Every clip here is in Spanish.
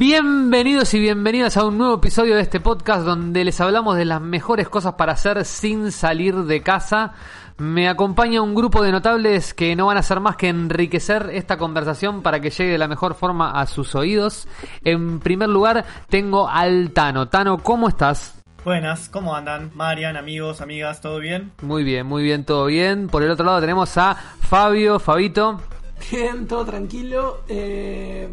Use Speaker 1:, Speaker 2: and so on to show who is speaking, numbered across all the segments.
Speaker 1: Bienvenidos y bienvenidas a un nuevo episodio de este podcast donde les hablamos de las mejores cosas para hacer sin salir de casa. Me acompaña un grupo de notables que no van a hacer más que enriquecer esta conversación para que llegue de la mejor forma a sus oídos. En primer lugar, tengo al Tano. Tano, ¿cómo estás?
Speaker 2: Buenas, ¿cómo andan? Marian, amigos, amigas, ¿todo bien?
Speaker 1: Muy bien, muy bien, todo bien. Por el otro lado tenemos a Fabio, Fabito.
Speaker 3: Bien, todo tranquilo. Eh,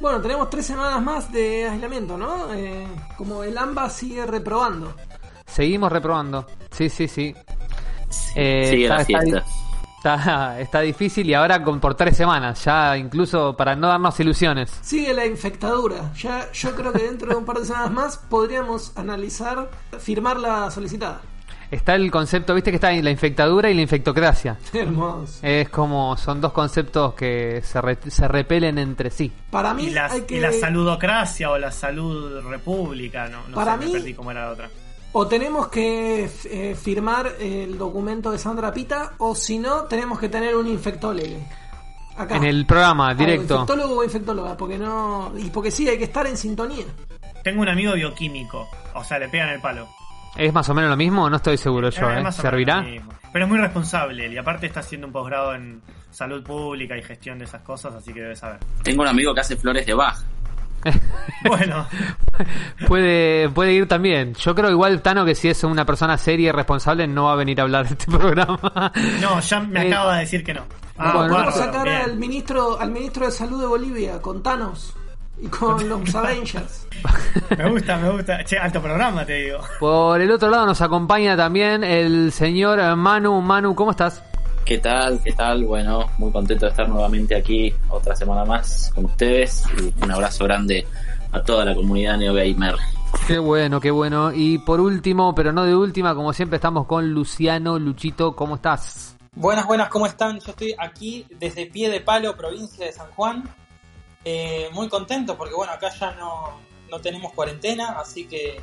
Speaker 3: bueno, tenemos tres semanas más de aislamiento, ¿no? Eh, como el AMBA sigue reprobando.
Speaker 1: Seguimos reprobando. Sí, sí, sí. Eh,
Speaker 4: Sigue
Speaker 1: está,
Speaker 4: la
Speaker 1: está-
Speaker 4: fiesta.
Speaker 1: está- está difícil y ahora con, por tres semanas, ya incluso para no darnos ilusiones.
Speaker 3: Sigue la infectadura. Ya, yo creo que dentro de un par de semanas más podríamos analizar, firmar la solicitada.
Speaker 1: Está el concepto, viste que está la infectadura y la infectocracia.
Speaker 3: Hermoso.
Speaker 1: Es como, son dos conceptos que se, re- se repelen entre sí.
Speaker 3: Para mí
Speaker 2: Y la,
Speaker 3: hay que...
Speaker 2: y la saludocracia o la salud república, no, no
Speaker 3: Para
Speaker 2: sé, me
Speaker 3: mí-
Speaker 2: perdí cómo era la otra.
Speaker 3: O tenemos que eh, firmar el documento de Sandra Pita, o si no, tenemos que tener un infectólogo. Acá.
Speaker 1: En el programa,
Speaker 3: Ah,
Speaker 1: directo.
Speaker 3: infectólogo o infectóloga, porque no. Y porque sí, hay que estar en sintonía.
Speaker 2: Tengo un amigo bioquímico, o sea, le pegan el palo.
Speaker 1: ¿Es más o menos lo mismo? No estoy seguro yo,
Speaker 2: Eh,
Speaker 1: ¿eh? ¿Servirá?
Speaker 2: Pero es muy responsable él, y aparte está haciendo un posgrado en salud pública y gestión de esas cosas, así que debe saber.
Speaker 4: Tengo un amigo que hace flores de Bach.
Speaker 2: Bueno,
Speaker 1: puede, puede ir también. Yo creo igual, Tano, que si es una persona seria y responsable, no va a venir a hablar de este programa.
Speaker 2: no, ya me
Speaker 1: Eh,
Speaker 2: acaba de decir que no. Ah,
Speaker 1: bueno,
Speaker 3: Vamos a sacar
Speaker 2: bien.
Speaker 3: al ministro, al ministro de Salud de Bolivia, con Thanos y con los Avengers.
Speaker 2: Me gusta, me gusta. Che, alto programa, te digo.
Speaker 1: Por el otro lado nos acompaña también el señor Manu. Manu, ¿cómo estás?
Speaker 4: ¿Qué tal? ¿Qué tal? Bueno, muy contento de estar nuevamente aquí otra semana más con ustedes y un abrazo grande a toda la comunidad NeoGamer.
Speaker 1: Qué bueno, qué bueno. Y por último, pero no de última, como siempre estamos con Luciano. Luchito, ¿cómo estás?
Speaker 5: Buenas, buenas, ¿cómo están? Yo estoy aquí desde Pie de Palo, provincia de San Juan. Eh, muy contento porque, bueno, acá ya no, no tenemos cuarentena, así que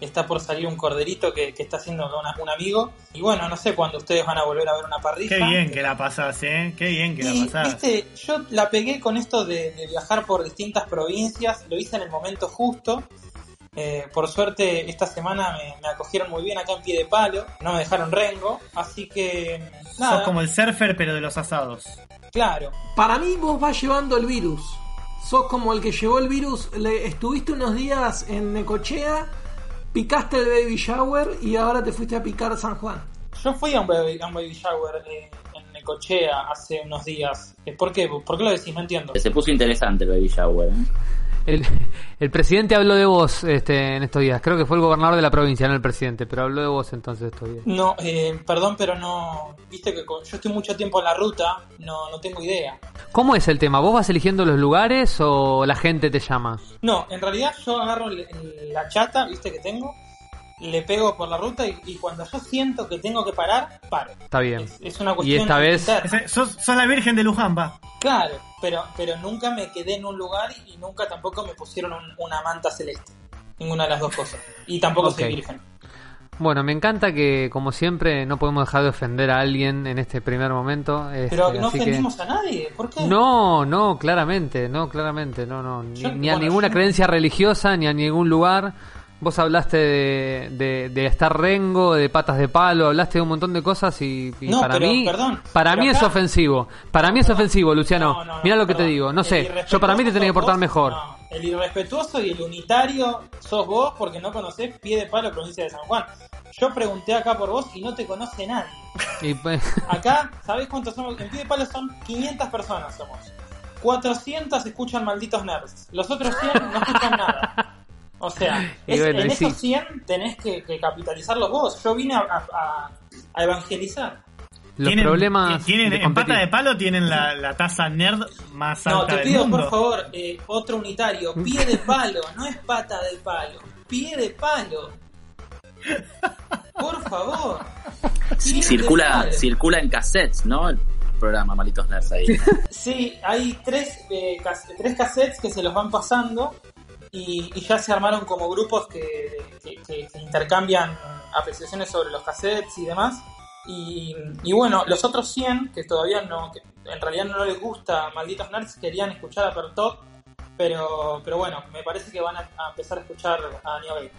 Speaker 5: está por salir un corderito que, que está haciendo una- un amigo. Y bueno, no sé cuándo ustedes van a volver a ver una parrilla.
Speaker 2: Qué bien que la pasás, ¿eh? Qué bien que la pasás.
Speaker 5: viste, yo la pegué con esto de, de viajar por distintas provincias, lo hice en el momento justo. Eh, por suerte, esta semana me, me acogieron muy bien acá en pie de palo, no me dejaron rengo, así que nada,
Speaker 2: Sos como el surfer, pero de los asados.
Speaker 5: claro.
Speaker 3: Para mí, vos vas llevando el virus. Sos como el que llevó el virus. Le, estuviste unos días en Necochea, picaste el baby shower y ahora te fuiste a picar San Juan.
Speaker 5: Yo fui a un baby, a un baby shower eh, en Necochea hace unos días. Eh, ¿Por qué? ¿Por qué lo decís? No entiendo.
Speaker 4: Se puso interesante el baby shower. ¿eh?
Speaker 1: El, el presidente habló de vos este, en estos días. Creo que fue el gobernador de la provincia, no el presidente, pero habló de vos entonces estos días.
Speaker 5: No, eh, perdón, pero no. Viste que con- yo estoy mucho tiempo en la ruta, no, no tengo idea.
Speaker 1: ¿Cómo es el tema? ¿Vos vas eligiendo los lugares o la gente te llama?
Speaker 5: No, en realidad yo agarro el- el- la chata, viste que tengo, le pego por la ruta y, y cuando yo siento que tengo que parar, paro.
Speaker 1: Está bien.
Speaker 5: Es, es una cuestión
Speaker 1: esta vez-
Speaker 5: interna.
Speaker 2: Ese- Sos, sos la virgen de Luján, va.
Speaker 5: Claro, pero, pero nunca me quedé en un lugar y nunca tampoco me pusieron un- una manta celeste. Ninguna de las dos cosas. Y tampoco
Speaker 1: Ok.
Speaker 5: soy virgen.
Speaker 1: Bueno, me encanta que, como siempre, no podemos dejar de ofender a alguien en este primer momento.
Speaker 5: Pero
Speaker 1: este,
Speaker 5: no
Speaker 1: así que-
Speaker 5: ofendimos a nadie. ¿Por qué?
Speaker 1: No, no, claramente, no, claramente, no, no. Ni,
Speaker 5: Yo-
Speaker 1: ni a ninguna
Speaker 5: yo-
Speaker 1: creencia religiosa, ni a ningún lugar. Vos hablaste de, de, de estar rengo, de patas de palo, hablaste de un montón de cosas y, y
Speaker 5: No,
Speaker 1: para
Speaker 5: pero,
Speaker 1: mí,
Speaker 5: perdón,
Speaker 1: para
Speaker 5: pero
Speaker 1: mí es ofensivo. Para mí es ofensivo, Luciano.
Speaker 5: No, no, no,
Speaker 1: Mira lo que te digo. No
Speaker 5: El
Speaker 1: sé, yo para mí te tenía que portar mejor.
Speaker 5: El irrespetuoso y el unitario sos vos porque no conocés pie de palo provincia de San Juan. Yo pregunté acá por vos y no te conoce nadie.
Speaker 1: Y, pues,
Speaker 5: Acá, ¿sabés cuántos somos? En pie de palo son 500 personas somos. 400 escuchan malditos nerds. Los otros 100 no escuchan nada. O sea,
Speaker 1: Y
Speaker 5: es-
Speaker 1: bueno,
Speaker 5: en esos
Speaker 1: sí.
Speaker 5: 100 tenés que, que capitalizarlos vos. Yo vine a, a- a evangelizar.
Speaker 1: Los
Speaker 2: Tienen-
Speaker 1: problemas.
Speaker 2: Tienen,
Speaker 1: de
Speaker 2: en pata de palo tienen la, la tasa nerd más
Speaker 5: No,
Speaker 2: alta
Speaker 5: te
Speaker 2: del
Speaker 5: pido
Speaker 2: mundo.
Speaker 5: por favor, eh, otro unitario. Pie de palo, no es pata de palo. Pie de palo. Por favor. De
Speaker 4: Circula, circula en cassettes, ¿no? El programa Malitos Nerds ahí.
Speaker 5: Sí, hay tres, eh, cas- tres cassettes que se los van pasando y, y ya se armaron como grupos que, que- que- que intercambian apreciaciones sobre los cassettes y demás. Y, bueno, los otros 100, que todavía no, que en realidad no les gusta Malditos Nerds, querían escuchar a Pertot Pero, pero bueno, me parece que van a, empezar a escuchar a Neo Gaiman.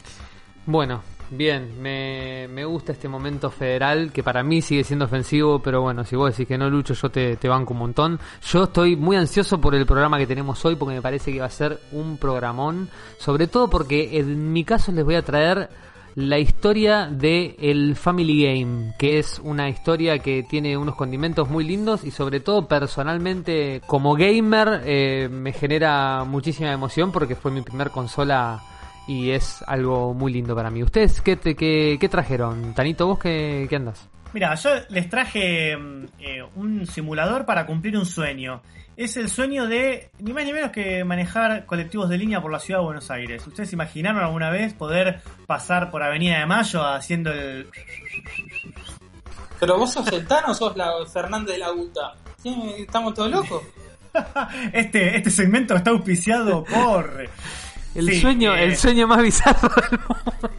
Speaker 1: Bueno, bien, me, me gusta este momento federal que para mí sigue siendo ofensivo, pero bueno, si vos decís que no lucho, yo te, te banco un montón. Yo estoy muy ansioso por el programa que tenemos hoy porque me parece que va a ser un programón, sobre todo porque en mi caso les voy a traer la historia de el Family Game, que es una historia que tiene unos condimentos muy lindos y sobre todo personalmente como gamer eh, me genera muchísima emoción porque fue mi primer consola y es algo muy lindo para mí. ¿Ustedes qué, qué, qué trajeron? Tanito, ¿vos qué, qué andas?
Speaker 2: Mira, yo les traje mm, eh, un simulador para cumplir un sueño. Es el sueño de ni más ni menos que manejar colectivos de línea por la ciudad de Buenos Aires. ¿Ustedes se imaginaron alguna vez poder pasar por Avenida de Mayo haciendo el...
Speaker 5: Pero vos sos el Tano o sos la Fernández de la Guta. ¿Sí? ¿Estamos todos locos?
Speaker 2: Este, este segmento está auspiciado por...
Speaker 1: El
Speaker 2: Sí,
Speaker 1: sueño,
Speaker 2: eh,
Speaker 1: el sueño más bizarro del mundo.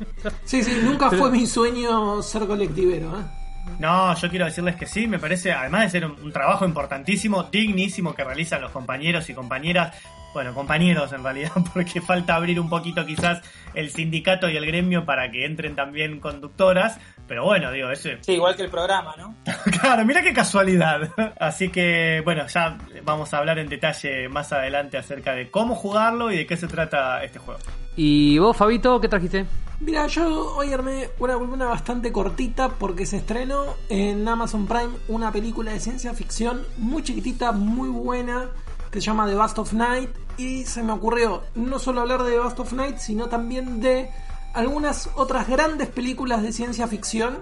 Speaker 3: Sí, sí, nunca fue mi sueño ser colectivero. ¿eh?
Speaker 2: No, yo quiero decirles que sí, me parece, además de ser un, un trabajo importantísimo, dignísimo que realizan los compañeros y compañeras, bueno, compañeros en realidad, porque falta abrir un poquito quizás el sindicato y el gremio para que entren también conductoras, pero bueno, digo, ese...
Speaker 5: Sí, igual que el programa, ¿no?
Speaker 2: Claro, mira qué casualidad. Así que, bueno, ya vamos a hablar en detalle más adelante acerca de cómo jugarlo y de qué se trata este juego.
Speaker 1: ¿Y vos, Fabito, qué trajiste?
Speaker 3: Mira, yo hoy armé una columna bastante cortita porque se estrenó en Amazon Prime una película de ciencia ficción muy chiquitita, muy buena, que se llama The Bust of Night. Y se me ocurrió no solo hablar de The Bust of Night, sino también de algunas otras grandes películas de ciencia ficción,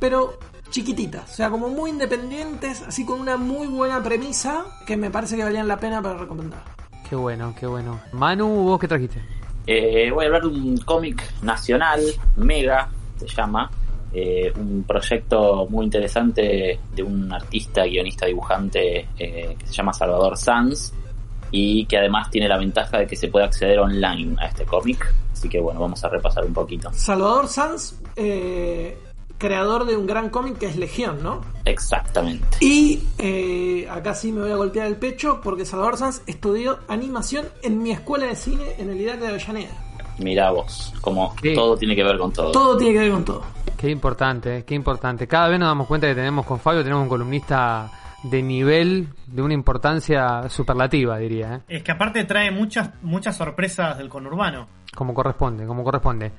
Speaker 3: pero chiquititas, o sea, como muy independientes, así con una muy buena premisa que me parece que valían la pena para recomendar.
Speaker 1: Qué bueno, qué bueno. Manu, ¿vos qué trajiste?
Speaker 4: Eh, voy a hablar de un cómic nacional, Mega, se llama. eh, un proyecto muy interesante de un artista, guionista, dibujante eh, que se llama Salvador Sanz y que además tiene la ventaja de que se puede acceder online a este cómic. Así que bueno, vamos a repasar un poquito.
Speaker 3: Salvador Sanz, creador de un gran cómic que es Legión, ¿no?
Speaker 4: Exactamente.
Speaker 3: Y eh, acá sí me voy a golpear el pecho porque Salvador Sanz estudió animación en mi escuela de cine en el IDAC de Avellaneda.
Speaker 4: Mirá vos, como
Speaker 1: Sí.
Speaker 4: todo tiene que ver con todo.
Speaker 3: Todo tiene que ver con todo.
Speaker 1: Qué importante, qué importante. Cada vez nos damos cuenta que tenemos con Fabio, tenemos un columnista de nivel, de una importancia superlativa, diría, ¿eh?
Speaker 2: Es que aparte trae muchas, muchas sorpresas del conurbano.
Speaker 1: como corresponde, como corresponde.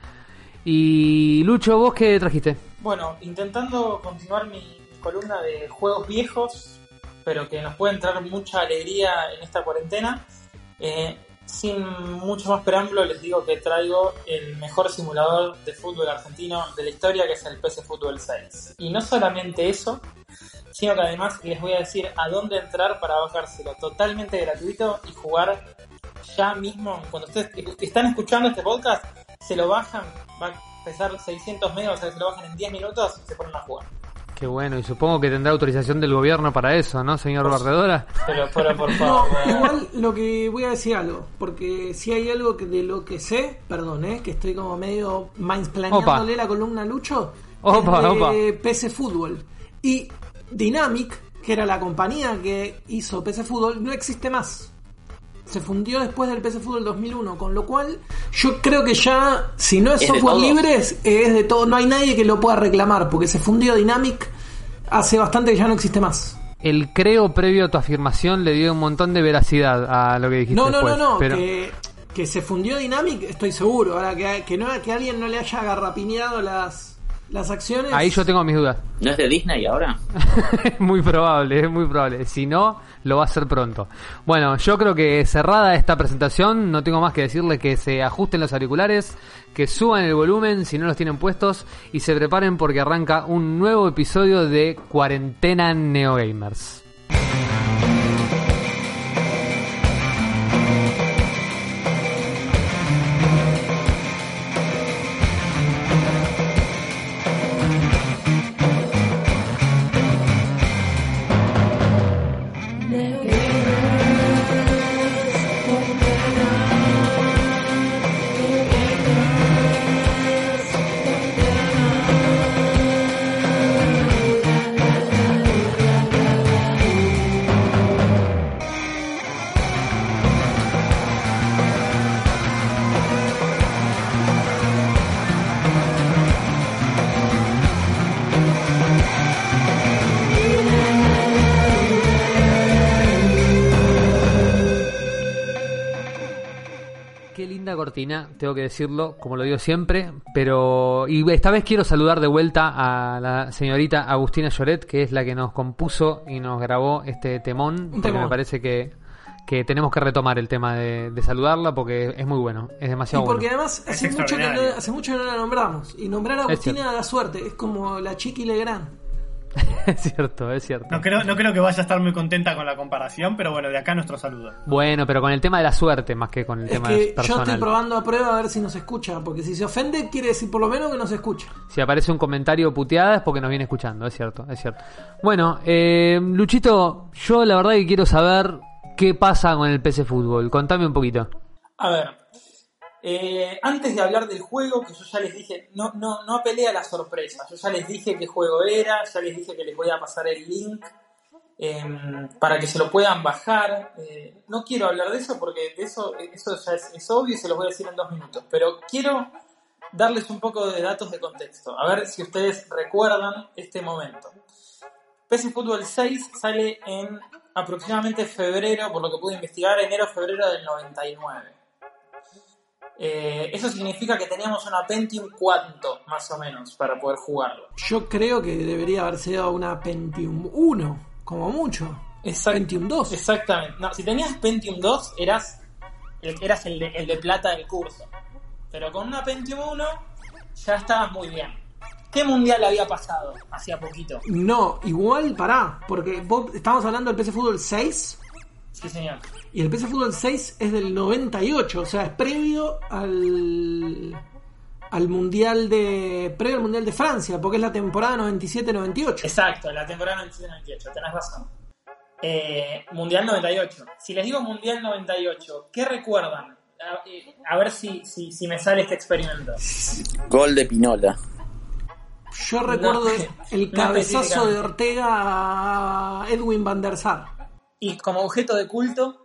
Speaker 1: Y Lucho, ¿vos qué trajiste?
Speaker 5: Bueno, intentando continuar mi columna de juegos viejos, pero que nos pueden traer mucha alegría en esta cuarentena. eh, sin mucho más preámbulo, les digo que traigo el mejor simulador de fútbol argentino de la historia, que es el PC Fútbol 6. Y no solamente eso, sino que además les voy a decir a dónde entrar para bajárselo totalmente gratuito y jugar ya mismo. Cuando ustedes están escuchando este podcast, se lo bajan, va a pesar 600 megas, o sea, se lo bajan en 10 minutos y se ponen a jugar.
Speaker 1: Qué bueno, y supongo que tendrá autorización del gobierno para eso, ¿no, señor
Speaker 5: Pues-
Speaker 1: Barredora?
Speaker 5: Pero, pero por
Speaker 3: No,
Speaker 5: favor.
Speaker 3: igual lo que voy a decir algo, porque si hay algo que de lo que sé, perdón, eh, que estoy como medio mansplaneándole la columna a Lucho,
Speaker 1: Opa,
Speaker 3: es de
Speaker 1: opa.
Speaker 3: PC Fútbol. Y Dynamic, que era la compañía que hizo PC Fútbol, no existe más. Se fundió después del PC Fútbol 2001, con lo cual yo creo que ya, si no es,
Speaker 4: Es
Speaker 3: software libre, es, es de todo. No hay nadie que lo pueda reclamar, porque se fundió Dynamic hace bastante que ya no existe más.
Speaker 1: El creo previo a tu afirmación le dio un montón de veracidad a lo que dijiste
Speaker 3: No, no,
Speaker 1: después,
Speaker 3: no, no,
Speaker 1: pero
Speaker 3: que, que se fundió Dynamic, estoy seguro. Ahora que, que, no, que alguien no le haya agarrapiñado las, las acciones.
Speaker 1: ahí yo tengo mis dudas.
Speaker 4: ¿No es de Disney ahora?
Speaker 1: es muy probable, es muy probable. Si no, lo va a hacer pronto. Bueno, yo creo que cerrada esta presentación, no tengo más que decirles que se ajusten los auriculares, que suban el volumen si no los tienen puestos y se preparen porque arranca un nuevo episodio de Cuarentena Neogamers. Tengo que decirlo, como lo digo siempre, pero y esta vez quiero saludar de vuelta a la señorita Agustina Lloret, que es la que nos compuso y nos grabó este temón, porque
Speaker 3: temón.
Speaker 1: me parece que, que tenemos que retomar el tema de, de saludarla porque es muy bueno, es
Speaker 3: Y
Speaker 1: demasiado
Speaker 3: porque
Speaker 1: bueno.
Speaker 3: además hace mucho, que no, hace mucho que no la nombramos. Y nombrar a Agustina da suerte. Es como la Chiqui Legrand.
Speaker 1: es cierto, es cierto.
Speaker 2: No creo, no creo que vaya a estar muy contenta con la comparación, pero bueno, de acá nuestro saludo.
Speaker 1: Bueno, pero con el tema de la suerte más que con el
Speaker 3: Es
Speaker 1: tema
Speaker 3: que yo
Speaker 1: personal.
Speaker 3: estoy probando a prueba a ver si nos escucha. Porque si se ofende, quiere decir por lo menos que nos escucha.
Speaker 1: Si aparece un comentario puteada es porque nos viene escuchando, es cierto, es cierto. Bueno, eh, Luchito, yo la verdad que quiero saber qué pasa con el PC Fútbol. Contame un poquito.
Speaker 5: A ver, eh, antes de hablar del juego, que yo ya les dije, no, no, no apelé a la sorpresa. Yo ya les dije qué juego era, ya les dije que les voy a pasar el link em, para que se lo puedan bajar. Eh, no quiero hablar de eso porque de eso, eso ya es, obvio y se los voy a decir en dos minutos. Pero quiero darles un poco de datos de contexto, a ver si ustedes recuerdan este momento. PC Fútbol 6 sale en aproximadamente febrero, por lo que pude investigar, enero-febrero del 99. Eh, eso significa que teníamos una Pentium 4, más o menos, para poder jugarlo.
Speaker 3: Yo creo que debería haber sido una Pentium 1, como mucho.
Speaker 5: Exact-
Speaker 3: Pentium 2.
Speaker 5: Exactamente. No, si tenías Pentium 2, eras el, eras el de, el de plata del curso. Pero con una Pentium 1, ya estabas muy bien. ¿Qué mundial había pasado hacía poquito?
Speaker 3: No, igual pará, porque vos estamos hablando del PC Fútbol 6
Speaker 5: Sí, señor.
Speaker 3: Y el PC Fútbol 6 es del 98, o sea, es previo al al mundial de previo al mundial de Francia, porque es la temporada 97-98.
Speaker 5: Exacto, la temporada 97-98, tenés razón. Eh, mundial 98. Si les digo Mundial 98, ¿qué recuerdan? A, eh, a ver si, si, si me sale este experimento.
Speaker 4: Gol de Pinola.
Speaker 3: Yo recuerdo
Speaker 5: No,
Speaker 3: el
Speaker 5: no
Speaker 3: cabezazo de. Ortega a Edwin van der Sar
Speaker 5: Y como objeto de culto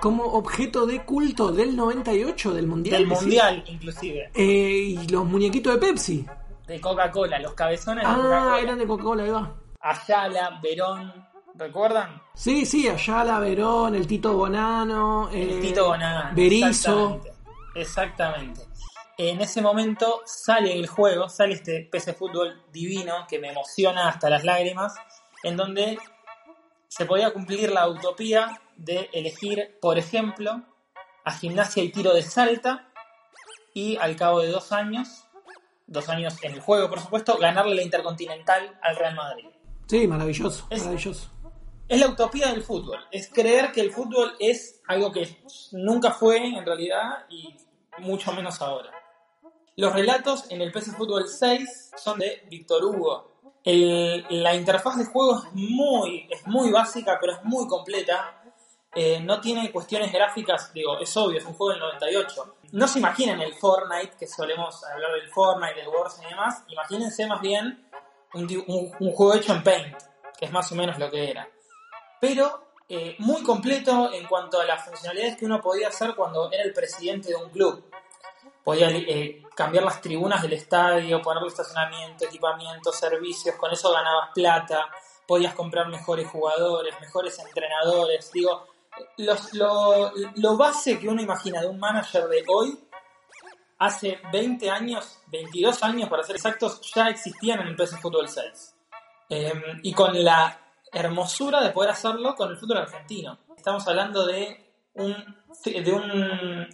Speaker 3: como objeto de culto del 98 del mundial.
Speaker 5: del mundial, inclusive,
Speaker 3: Eh, y los muñequitos de Pepsi.
Speaker 5: de Coca-Cola, los cabezones de
Speaker 3: Ah,
Speaker 5: Coca-Cola.
Speaker 3: eran de Coca-Cola, ahí va.
Speaker 5: Ayala, Verón, ¿recuerdan?
Speaker 3: Sí, sí, Ayala, Verón, el Tito Bonano,
Speaker 5: El
Speaker 3: eh,
Speaker 5: Tito Bonano.
Speaker 3: Berizzo.
Speaker 5: Exactamente. Exactamente. En ese momento sale el juego, sale este PC Fútbol divino que me emociona hasta las lágrimas, en donde se podía cumplir la utopía de elegir, por ejemplo, a gimnasia y tiro de salta y al cabo de dos años, dos años en el juego, por supuesto, ganarle la Intercontinental al Real Madrid.
Speaker 3: Sí, maravilloso,
Speaker 5: Es-
Speaker 3: maravilloso.
Speaker 5: Es la utopía del fútbol. Es creer que el fútbol es algo que nunca fue en realidad y mucho menos ahora. Los relatos en el PC Fútbol 6 son de Víctor Hugo. El- la interfaz de juego es muy, es muy básica, pero es muy completa. Eh, no tiene cuestiones gráficas, digo, es obvio, es un juego del 98. No se imaginen el Fortnite, que solemos hablar del Fortnite, del Warzone y demás. Imagínense más bien un- un juego hecho en Paint, que es más o menos lo que era pero eh, muy completo en cuanto a las funcionalidades que uno podía hacer cuando era el presidente de un club. Podía eh, cambiar las tribunas del estadio, ponerle estacionamiento, equipamiento, servicios, con eso ganabas plata, podías comprar mejores jugadores, mejores entrenadores. Digo, los- lo, lo base que uno imagina de un manager de hoy, hace 20 años, 22 años para ser exactos, ya existían en el PS Fútbol 6. Eh, y con la hermosura de poder hacerlo con el fútbol argentino. Estamos hablando de un, de un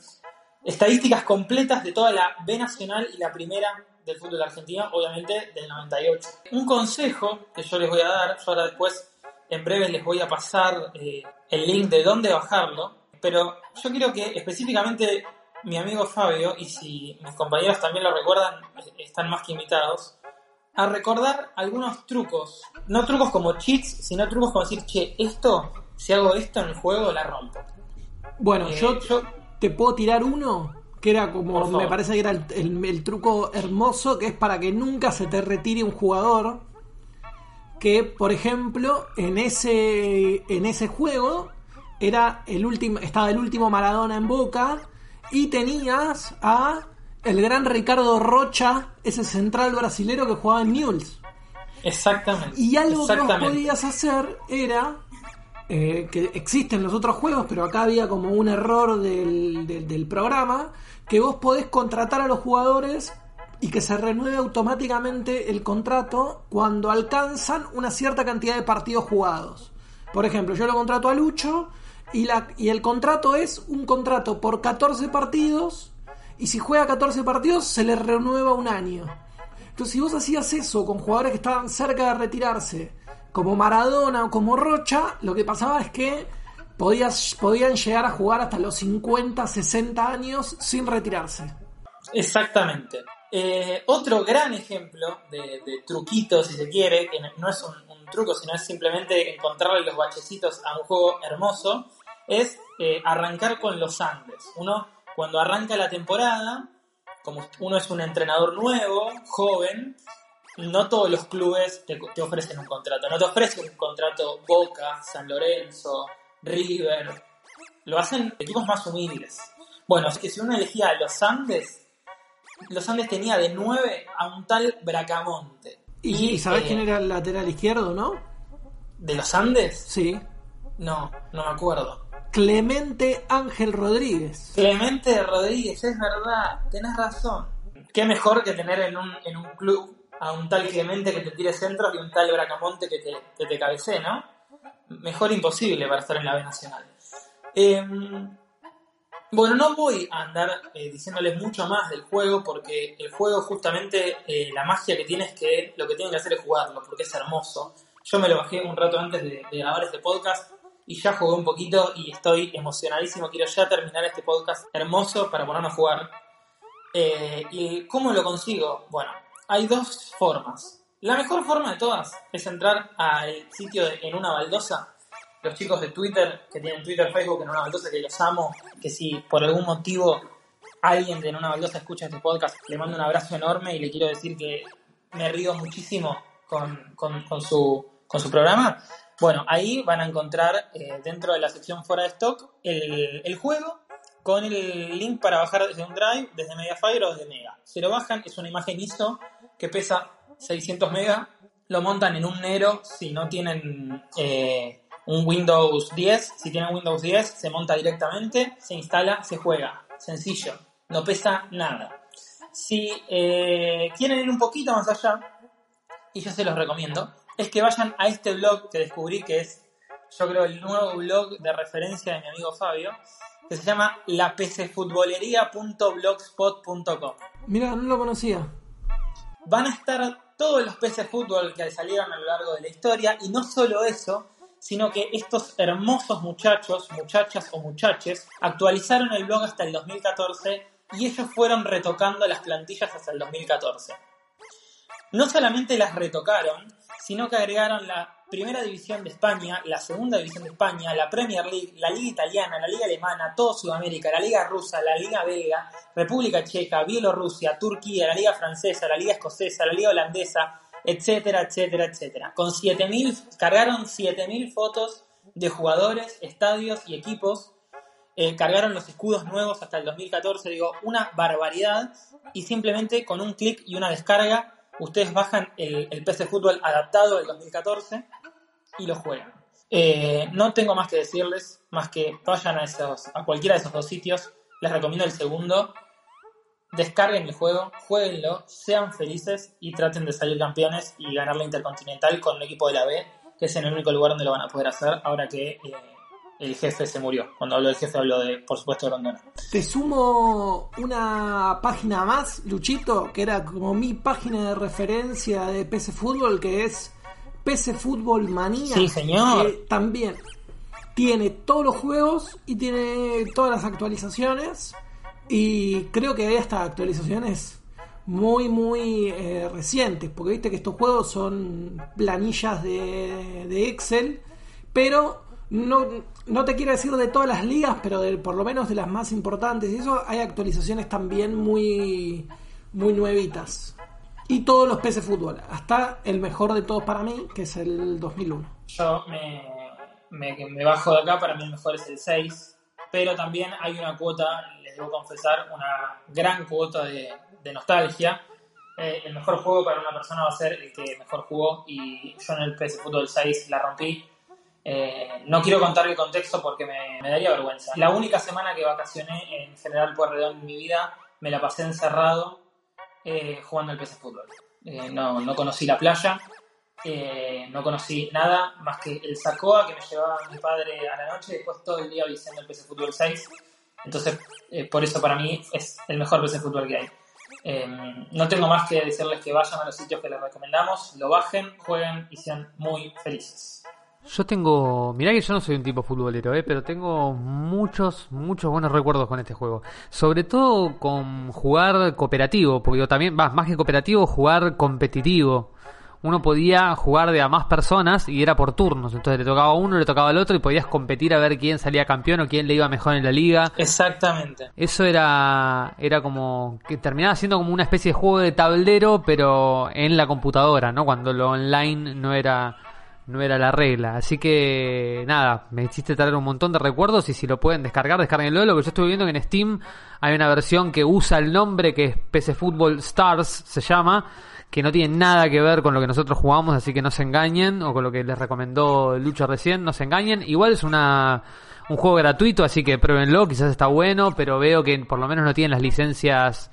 Speaker 5: estadísticas completas de toda la B nacional y la primera del fútbol argentino, obviamente del 98. Un consejo que yo les voy a dar, yo ahora después en breve les voy a pasar eh, el link de dónde bajarlo, pero yo quiero que específicamente mi amigo Fabio, y si mis compañeros también lo recuerdan, están más que invitados, a recordar algunos trucos. No trucos como cheats, sino trucos como decir, che, esto, si hago esto en el juego, la rompo.
Speaker 3: Bueno,
Speaker 5: Eh,
Speaker 3: yo,
Speaker 5: yo-
Speaker 3: te puedo tirar uno que era como, me parece que era el, el- el truco hermoso, que es para que nunca se te retire un jugador. Que, por ejemplo, en ese, en ese juego era el último, estaba el último Maradona en Boca y tenías a el gran Ricardo Rocha, ese central brasilero que jugaba en Newell's.
Speaker 5: Exactamente.
Speaker 3: Y algo que vos podías hacer era eh, que existen los otros juegos, pero acá había como un error del, del, del programa, que vos podés contratar a los jugadores y que se renueve automáticamente el contrato cuando alcanzan una cierta cantidad de partidos jugados. Por ejemplo, yo lo contrato a Lucho y, la, y el contrato es un contrato por 14 partidos y si juega 14 partidos se le renueva un año. Entonces si vos hacías eso con jugadores que estaban cerca de retirarse, como Maradona o como Rocha, lo que pasaba es que podías, podían llegar a jugar hasta los 50, 60 años sin retirarse.
Speaker 5: Exactamente. Eh, otro gran ejemplo de, de, truquito, si se quiere, que no es un, truco, sino es simplemente encontrarle los bachecitos a un juego hermoso, es eh, arrancar con los Andes. Uno, cuando arranca la temporada, como uno es un entrenador nuevo, joven, no todos los clubes te, te ofrecen un contrato. No te ofrecen un contrato Boca, San Lorenzo, River. Lo hacen equipos más humildes. Bueno, es que si uno elegía a los Andes, los Andes tenía de 9 a un tal Bracamonte.
Speaker 3: ¿Y, ¿Y sabes eh, quién era el lateral izquierdo, no?
Speaker 5: ¿De los Andes?
Speaker 3: Sí.
Speaker 5: No, no me acuerdo.
Speaker 3: Clemente Ángel Rodríguez.
Speaker 5: Clemente Rodríguez, es verdad, tenés razón. Qué mejor que tener en un, en un club a un tal Clemente que te tire centros y un tal Bracamonte que te, que te cabecee, ¿no? Mejor imposible para estar en la B Nacional. Eh, bueno, no voy a andar eh, diciéndoles mucho más del juego porque el juego justamente eh, la magia que tiene es que lo que tienen que hacer es jugarlo porque es hermoso. Yo me lo bajé un rato antes de, grabar este podcast y ya jugué un poquito y estoy emocionadísimo. Quiero ya terminar este podcast hermoso para ponerme a jugar. Eh, ¿Y cómo lo consigo? Bueno, hay dos formas. La mejor forma de todas es entrar al sitio En una baldosa los chicos de Twitter, que tienen Twitter, Facebook, en una baldosa, que los amo, que si por algún motivo alguien de una baldosa escucha este podcast, le mando un abrazo enorme y le quiero decir que me río muchísimo con, con, con su, con su programa. Bueno, ahí van a encontrar eh, dentro de la sección fuera de stock el, el, juego con el link para bajar desde un drive, desde Mediafire o desde Mega. Se lo bajan, es una imagen ISO que pesa 600 mega, lo montan en un Nero si no tienen eh, un Windows 10. Si tienen Windows 10, se monta directamente, se instala, se juega. Sencillo, no pesa nada. Si eh, quieren ir un poquito más allá, y yo se los recomiendo, es que vayan a este blog que descubrí que es, yo creo, el nuevo blog de referencia de mi amigo Fabio, que se llama lapcfutbolería.blogspot.com.
Speaker 3: Mira, no lo conocía.
Speaker 5: Van a estar todos los PC Fútbol que salieron a lo largo de la historia, y no solo eso, sino que estos hermosos muchachos, muchachas o muchaches, actualizaron el blog hasta el 2014 y ellos fueron retocando las plantillas hasta el 2014. No solamente las retocaron, sino que agregaron la Primera División de España, la Segunda División de España, la Premier League, la Liga Italiana, la Liga Alemana, todo Sudamérica, la Liga Rusa, la Liga Belga, República Checa, Bielorrusia, Turquía, la Liga Francesa, la Liga Escocesa, la Liga Holandesa, etcétera, etcétera, etcétera. Con 7000, cargaron 7000 fotos de jugadores, estadios y equipos. Eh, cargaron los escudos nuevos hasta el 2014, digo, una barbaridad. Y simplemente con un clic y una descarga, ustedes bajan el, PC Fútbol adaptado del 2014 y lo juegan. Eh, no tengo más que decirles, más que vayan a, esos, a cualquiera de esos dos sitios. Les recomiendo el segundo, descarguen el juego, jueguenlo, sean felices y traten de salir campeones y ganar la Intercontinental con un equipo de la B, que es en el único lugar donde lo van a poder hacer ahora que eh, el jefe se murió. Cuando hablo del jefe hablo de, por supuesto, de Rondona.
Speaker 3: Te sumo una página más, Luchito, que era como mi página de referencia de PC Fútbol, que es PC Fútbol Manía.
Speaker 5: Sí, señor.
Speaker 3: Que también tiene todos los juegos y tiene todas las actualizaciones y creo que hay hasta actualizaciones muy, muy eh, recientes, porque viste que estos juegos son planillas de, de Excel, pero no, no, te quiero decir de todas las ligas, pero de, por lo menos de las más importantes y eso, hay actualizaciones también muy, muy nuevitas. Y todos los PC Fútbol, hasta el mejor de todos para mí, que es el 2001.
Speaker 5: Yo me, me, me bajo de acá, para mí el mejor es el 6, pero también hay una cuota debo confesar, una gran cuota de, de nostalgia. Eh, el mejor juego para una persona va a ser el que mejor jugó y yo en el PS Fútbol 6 la rompí. Eh, no quiero contar el contexto porque me, me daría vergüenza. La única semana que vacacioné en General Pueyrredón en mi vida me la pasé encerrado eh, jugando al PC Fútbol. Eh, no, no conocí la playa, eh, no conocí nada más que el Sacoa que me llevaba mi padre a la noche y después todo el día visitando el PC Fútbol 6. Entonces, eh, por eso para mí es el mejor PC Fútbol que hay. Eh, no tengo más que decirles que vayan a los sitios que les recomendamos, lo bajen, jueguen y sean muy felices.
Speaker 1: Yo tengo. Mirá que yo no soy un tipo futbolero, ¿eh? pero tengo muchos, muchos buenos recuerdos con este juego. Sobre todo con jugar cooperativo, porque yo también, va, más que cooperativo, jugar competitivo. Uno podía jugar de a más personas y era por turnos. Entonces le tocaba a uno, le tocaba al otro y podías competir a ver quién salía campeón o quién le iba mejor en la liga.
Speaker 5: Exactamente.
Speaker 1: Eso era, era como que terminaba siendo como una especie de juego de tablero, pero en la computadora, ¿no? Cuando lo online no era, no era la regla. Así que nada, me hiciste traer un montón de recuerdos y si lo pueden descargar, descarguenlo. Lo que yo estuve viendo que en Steam hay una versión que usa el nombre que es PC Football Stars, se llama, que no tiene nada que ver con lo que nosotros jugamos, así que no se engañen, o con lo que les recomendó Lucho recién, no se engañen. Igual es una un juego gratuito, así que pruébenlo, quizás está bueno, pero veo que por lo menos no tienen las licencias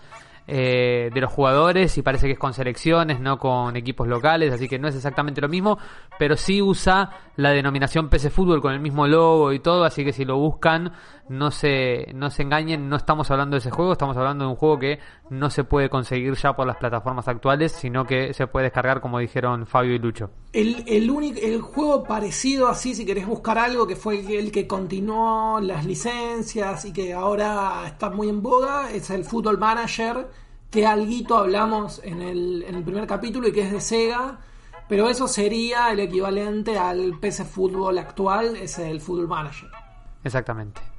Speaker 1: eh, de los jugadores y parece que es con selecciones, no con equipos locales, así que no es exactamente lo mismo, pero sí usa la denominación PC Fútbol con el mismo logo y todo, así que si lo buscan, no se, no se engañen, no estamos hablando de ese juego, estamos hablando de un juego que no se puede conseguir ya por las plataformas actuales, sino que se puede descargar como dijeron Fabio y Lucho.
Speaker 3: El, el, único, el juego parecido así, si querés buscar algo, que fue el, el que continuó las licencias y que ahora está muy en boga, es el Football Manager, que alguito hablamos en el, en el primer capítulo y que es de Sega. Pero eso sería el equivalente al PC Fútbol actual, es el Football Manager.
Speaker 1: Exactamente.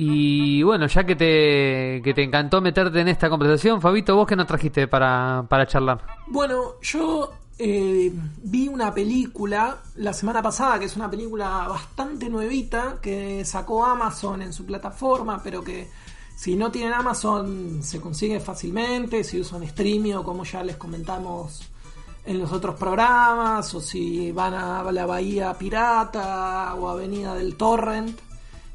Speaker 1: Y bueno, ya que te, que te encantó meterte en esta conversación, Fabito, ¿vos qué nos trajiste para, para charlar?
Speaker 3: Bueno, yo eh, vi una película la semana pasada, que es una película bastante nuevita, que sacó Amazon en su plataforma, pero que si no tienen Amazon se consigue fácilmente, si usan Streamio, como ya les comentamos en los otros programas, o si van a la Bahía Pirata o Avenida del Torrent,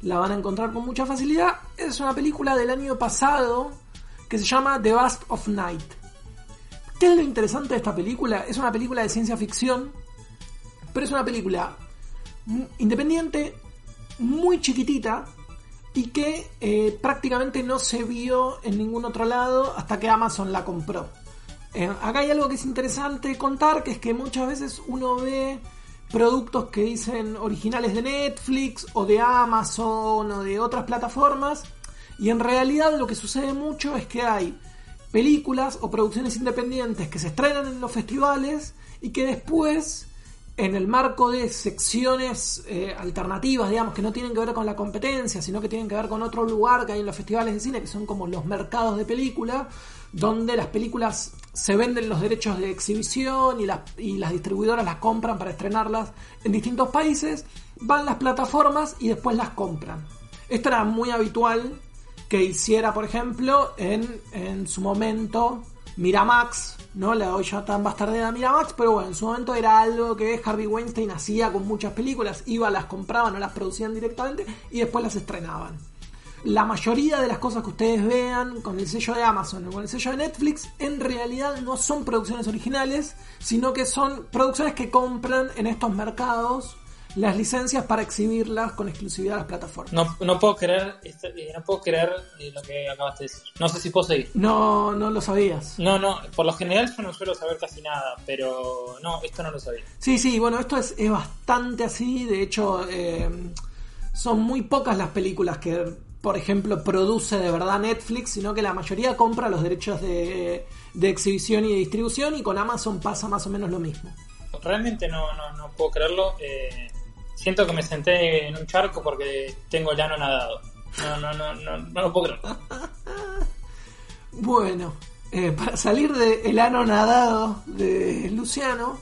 Speaker 3: la van a encontrar con mucha facilidad. Es una película del año pasado que se llama The Bust of Night. ¿Qué es lo interesante de esta película? Es una película de ciencia ficción, pero es una película independiente, muy chiquitita, y que eh, prácticamente no se vio en ningún otro lado hasta que Amazon la compró. Eh, acá hay algo que es interesante contar, que es que muchas veces uno ve productos que dicen originales de Netflix o de Amazon o de otras plataformas y en realidad lo que sucede mucho es que hay películas o producciones independientes que se estrenan en los festivales y que después en el marco de secciones eh, alternativas, digamos, que no tienen que ver con la competencia, sino que tienen que ver con otro lugar que hay en los festivales de cine, que son como los mercados de película, donde las películas se venden los derechos de exhibición y las, y las distribuidoras las compran para estrenarlas en distintos países, van las plataformas y después las compran. Esto era muy habitual que hiciera, por ejemplo, en, en su momento Miramax, ¿no? La hoy ya tan bastardeada Miramax, pero bueno, en su momento era algo que Harvey Weinstein hacía con muchas películas, iba, las compraban, no las producían directamente y después las estrenaban. La mayoría de las cosas que ustedes vean con el sello de Amazon o con el sello de Netflix en realidad no son producciones originales, sino que son producciones que compran en estos mercados las licencias para exhibirlas con exclusividad a las plataformas.
Speaker 5: No, no puedo creer este- eh, no puedo creer eh, lo que acabaste de decir. No sé si puedo seguir.
Speaker 3: No, no lo sabías.
Speaker 5: No, no, por lo general yo no suelo saber casi nada, pero no, esto no lo sabía.
Speaker 3: Sí, sí, bueno, esto es, es bastante así. De hecho, eh, son muy pocas las películas que, por ejemplo, produce de verdad Netflix, sino que la mayoría compra los derechos de, de exhibición y de distribución y con Amazon pasa más o menos lo mismo.
Speaker 5: Realmente no, no, no puedo creerlo. eh, siento que me senté en un charco porque tengo el ano nadado. No, no, no, no, no lo puedo creer.
Speaker 3: Bueno, eh, para salir de El ano nadado de Luciano,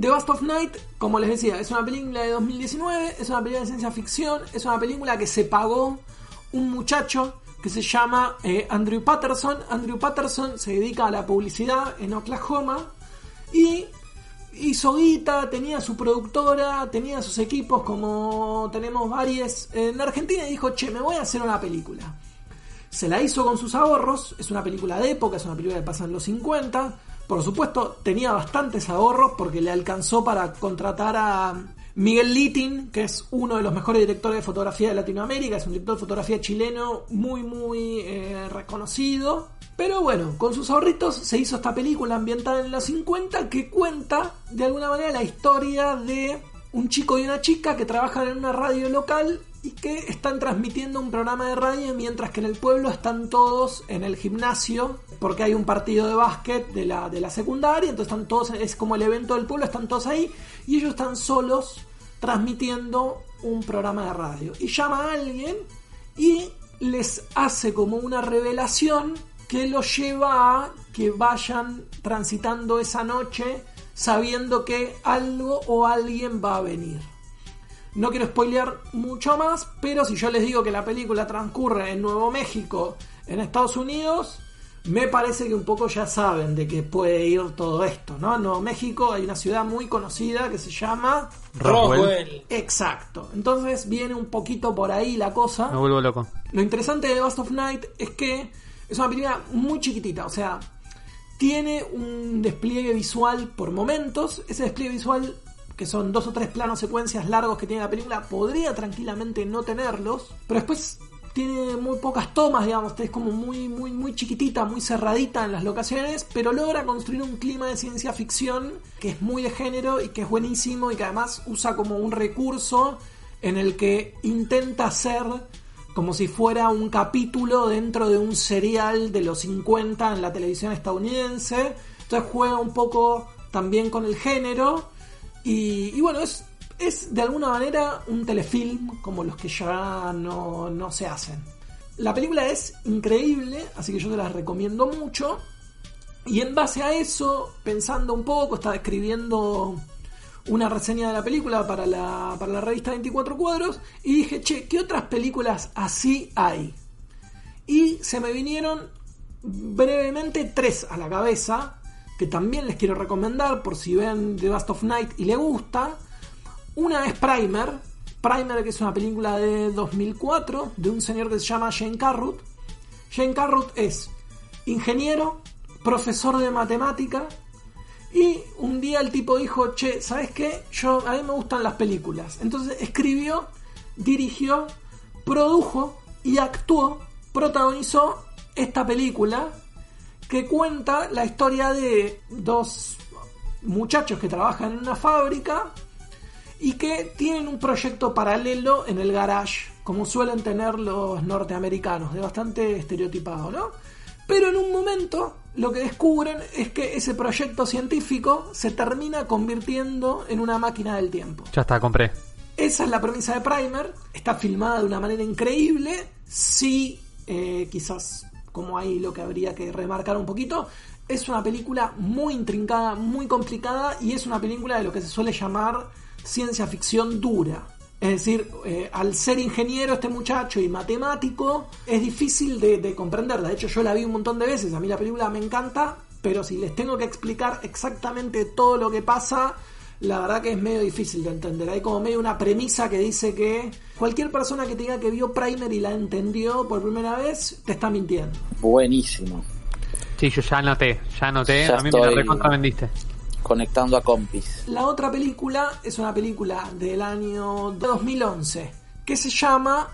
Speaker 3: The Bust of Night, como les decía, es una película de 2019, es una película de ciencia ficción, es una película que se pagó un muchacho que se llama eh, Andrew Patterson. Andrew Patterson se dedica a la publicidad en Oklahoma y hizo guita, tenía su productora, tenía sus equipos como tenemos varios en Argentina y dijo, che, me voy a hacer una película. Se la hizo con sus ahorros, es una película de época, es una película que pasa en los 50. Por supuesto, tenía bastantes ahorros porque le alcanzó para contratar a Miguel Littin, que es uno de los mejores directores de fotografía de Latinoamérica, es un director de fotografía chileno muy, muy eh, reconocido. Pero bueno, con sus ahorritos se hizo esta película ambientada en los 50 que cuenta de alguna manera la historia de un chico y una chica que trabajan en una radio local y que están transmitiendo un programa de radio mientras que en el pueblo están todos en el gimnasio porque hay un partido de básquet de la, de la secundaria, entonces están todos, es como el evento del pueblo, están todos ahí y ellos están solos transmitiendo un programa de radio. Y llama a alguien y les hace como una revelación que los lleva a que vayan transitando esa noche sabiendo que algo o alguien va a venir. No quiero spoilear mucho más, pero si yo les digo que la película transcurre en Nuevo México, en Estados Unidos, me parece que un poco ya saben de que puede ir todo esto, ¿no? En Nuevo México hay una ciudad muy conocida que se llama
Speaker 5: Roswell.
Speaker 3: Exacto. Entonces viene un poquito por ahí la cosa.
Speaker 1: Me vuelvo loco.
Speaker 3: Lo interesante de Ghost of Night es que es una película muy chiquitita, o sea, tiene un despliegue visual por momentos. Ese despliegue visual, que son dos o tres planos secuencias largos que tiene la película, podría tranquilamente no tenerlos, pero después tiene muy pocas tomas, digamos, es como muy, muy, muy chiquitita, muy cerradita en las locaciones, pero logra construir un clima de ciencia ficción que es muy de género y que es buenísimo y que además usa como un recurso en el que intenta hacer como si fuera un capítulo dentro de un serial de los 50 en la televisión estadounidense. Entonces juega un poco también con el género. Y, y bueno, es, es de alguna manera un telefilm como los que ya no, no se hacen. La película es increíble, así que yo te la recomiendo mucho. Y en base a eso, pensando un poco, estaba escribiendo una reseña de la película para la, para la revista 24 cuadros y dije, che, ¿qué otras películas así hay? Y se me vinieron brevemente tres a la cabeza, que también les quiero recomendar por si ven The Last of Night y le gusta. Una es Primer, Primer que es una película de 2004 de un señor que se llama Jane Carruth. Jane Carruth es ingeniero, profesor de matemática y un día el tipo dijo, che, ¿sabes qué? Yo, a mí me gustan las películas. Entonces escribió, dirigió, produjo y actuó, protagonizó esta película que cuenta la historia de dos muchachos que trabajan en una fábrica y que tienen un proyecto paralelo en el garage, como suelen tener los norteamericanos, de bastante estereotipado, ¿no? Pero en un momento lo que descubren es que ese proyecto científico se termina convirtiendo en una máquina del tiempo.
Speaker 1: Ya está, compré.
Speaker 3: Esa es la premisa de Primer, está filmada de una manera increíble, sí, eh, quizás como ahí lo que habría que remarcar un poquito, es una película muy intrincada, muy complicada y es una película de lo que se suele llamar ciencia ficción dura. Es decir, eh, al ser ingeniero este muchacho y matemático, es difícil de, de, comprender. De hecho, yo la vi un montón de veces. A mí la película me encanta, pero si les tengo que explicar exactamente todo lo que pasa, la verdad que es medio difícil de entender. Hay como medio una premisa que dice que cualquier persona que te diga que vio Primer y la entendió por primera vez, te está mintiendo.
Speaker 4: Buenísimo.
Speaker 1: Sí, yo ya anoté, ya anoté.
Speaker 4: Ya
Speaker 1: a mí
Speaker 4: estoy-
Speaker 1: me la recontra vendiste.
Speaker 4: Conectando a compis.
Speaker 3: La otra película es una película del año 2011 que se llama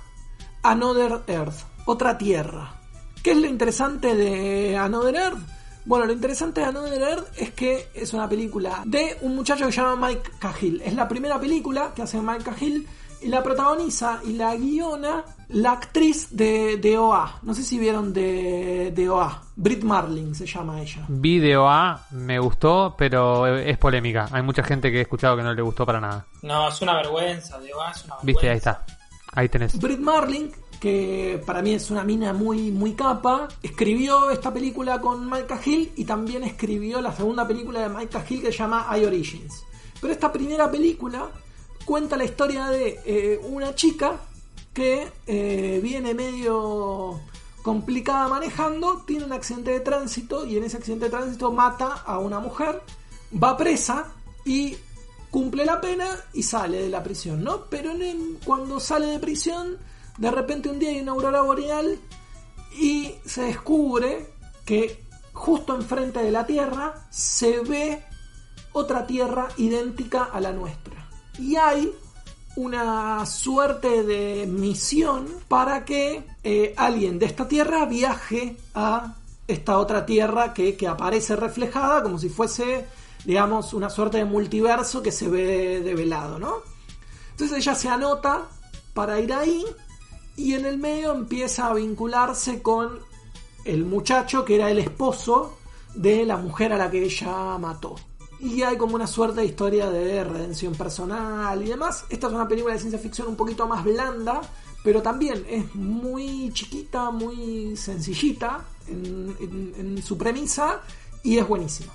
Speaker 3: Another Earth, otra tierra. ¿Qué es lo interesante de Another Earth? Bueno, lo interesante de Another Earth es que es una película de un muchacho que se llama Mike Cahill. Es la primera película que hace Mike Cahill y la protagoniza y la guiona la actriz de, de OA. No sé si vieron de, de OA. Brit Marling se llama ella.
Speaker 1: Video A me gustó, pero es polémica. Hay mucha gente que he escuchado que no le gustó para nada.
Speaker 5: No, es una vergüenza, de verdad, es una vergüenza.
Speaker 1: Viste, ahí está. Ahí tenés.
Speaker 3: Brit Marling, que para mí es una mina muy, muy capa, escribió esta película con Mike Cahill y también escribió la segunda película de Mike Cahill que se llama I Origins. Pero esta primera película cuenta la historia de eh, una chica que eh, viene medio complicada manejando, tiene un accidente de tránsito y en ese accidente de tránsito mata a una mujer, va presa y cumple la pena y sale de la prisión, ¿no? Pero cuando sale de prisión, de repente un día hay una aurora boreal y se descubre que justo enfrente de la Tierra se ve otra Tierra idéntica a la nuestra. Y hay una suerte de misión para que eh, alguien de esta Tierra viaje a esta otra Tierra que, que aparece reflejada como si fuese, digamos, una suerte de multiverso que se ve develado, ¿no? Entonces ella se anota para ir ahí y en el medio empieza a vincularse con el muchacho que era el esposo de la mujer a la que ella mató. Y hay como una suerte de historia de redención personal y demás. Esta es una película de ciencia ficción un poquito más blanda, pero también es muy chiquita, muy sencillita en, su premisa y es buenísima.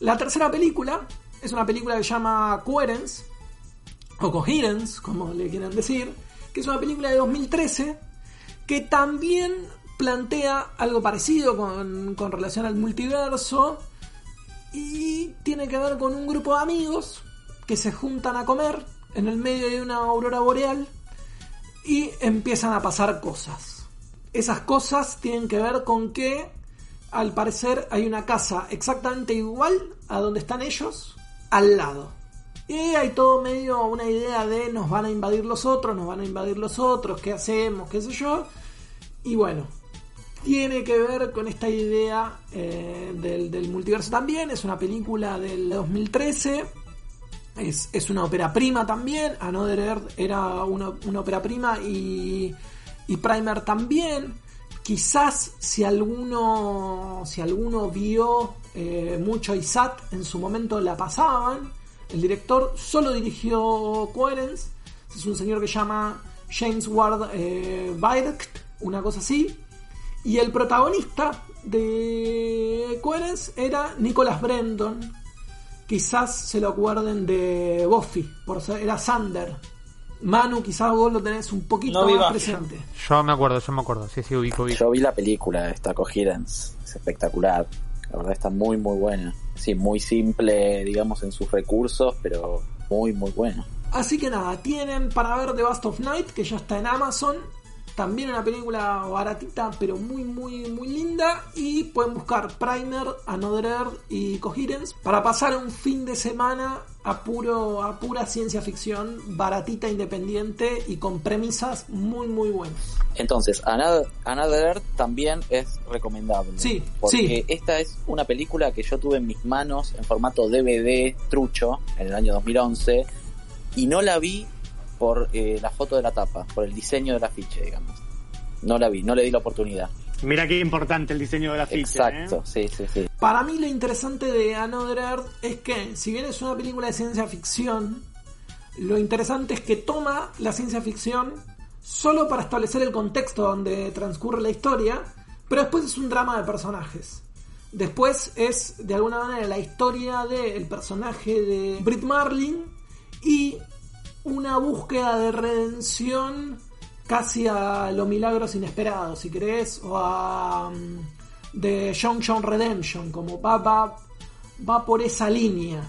Speaker 3: La tercera película es una película que se llama Coherence, o Coherence, como le quieran decir, que es una película de 2013 que también plantea algo parecido con, con relación al multiverso y tiene que ver con un grupo de amigos que se juntan a comer en el medio de una aurora boreal y empiezan a pasar cosas. Esas cosas tienen que ver con que al parecer hay una casa exactamente igual a donde están ellos al lado. Y hay todo medio una idea de nos van a invadir los otros, nos van a invadir los otros, qué hacemos, qué sé yo. Y bueno, tiene que ver con esta idea eh, del, multiverso también. Es una película del 2013. Es, es una ópera prima también. Another Earth era una, una ópera prima y, y Primer también. Quizás si alguno, si alguno vio eh, mucho ISAT en su momento la pasaban. El director solo dirigió Coherence. Es un señor que se llama James Ward eh, una cosa así. Y el protagonista de Coherence era Nicholas Brendon. Quizás se lo acuerden de Buffy, por ser, era Sander. Manu, quizás vos lo tenés un poquito más presente.
Speaker 1: Yo me acuerdo, yo me acuerdo, sí, sí, ubico, ubico.
Speaker 4: Yo vi la película, esta Coherence, es espectacular. La verdad está muy, muy buena. Sí, muy simple, digamos, en sus recursos, pero muy, muy buena.
Speaker 3: Así que nada, tienen para ver The Bust of Night, que ya está en Amazon. También una película baratita, pero muy, muy, muy linda. Y pueden buscar Primer, Another Earth y Coherence para pasar un fin de semana a, puro, a pura ciencia ficción, baratita, independiente y con premisas muy, muy buenas.
Speaker 4: Entonces, Another, Earth también es recomendable.
Speaker 3: Sí,
Speaker 4: porque esta es una película que yo tuve en mis manos en formato DVD trucho en el año 2011 y no la vi por eh, la foto de la tapa, por el diseño del afiche, digamos. No la vi, no le di la oportunidad.
Speaker 2: Mira qué importante el diseño del afiche.
Speaker 4: Exacto, ¿eh? sí, sí, sí.
Speaker 3: Para mí lo interesante de Another Earth es que, si bien es una película de ciencia ficción, lo interesante es que toma la ciencia ficción solo para establecer el contexto donde transcurre la historia, pero después es un drama de personajes. Después es, de alguna manera, la historia del personaje de Brit Marlin y una búsqueda de redención casi a los milagros inesperados, si crees, o a mm, de John John Redemption, como va, va, va por esa línea.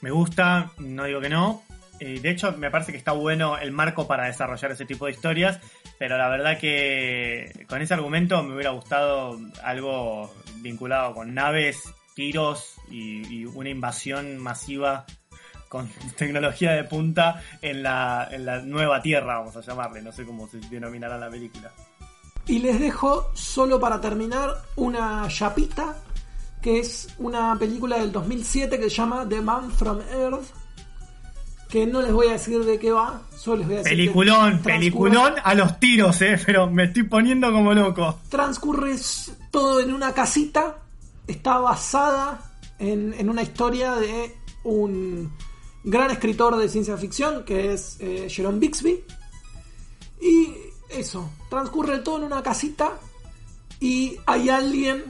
Speaker 2: Me gusta, no digo que no. de hecho, me parece que está bueno el marco para desarrollar ese tipo de historias, pero la verdad que con ese argumento me hubiera gustado algo vinculado con naves, tiros y una invasión masiva con tecnología de punta en la, en la nueva Tierra, vamos a llamarle, no sé cómo se denominará la película.
Speaker 3: Y les dejo solo para terminar una chapita, que es una película del 2007 que se llama The Man from Earth, que no les voy a decir de qué va, solo les voy a decir...
Speaker 2: Peliculón, peliculón a los tiros, eh, pero me estoy poniendo como loco.
Speaker 3: Transcurre todo en una casita, está basada en, en una historia de un gran escritor de ciencia ficción que es eh, Jerome Bixby. Y eso, transcurre todo en una casita y hay alguien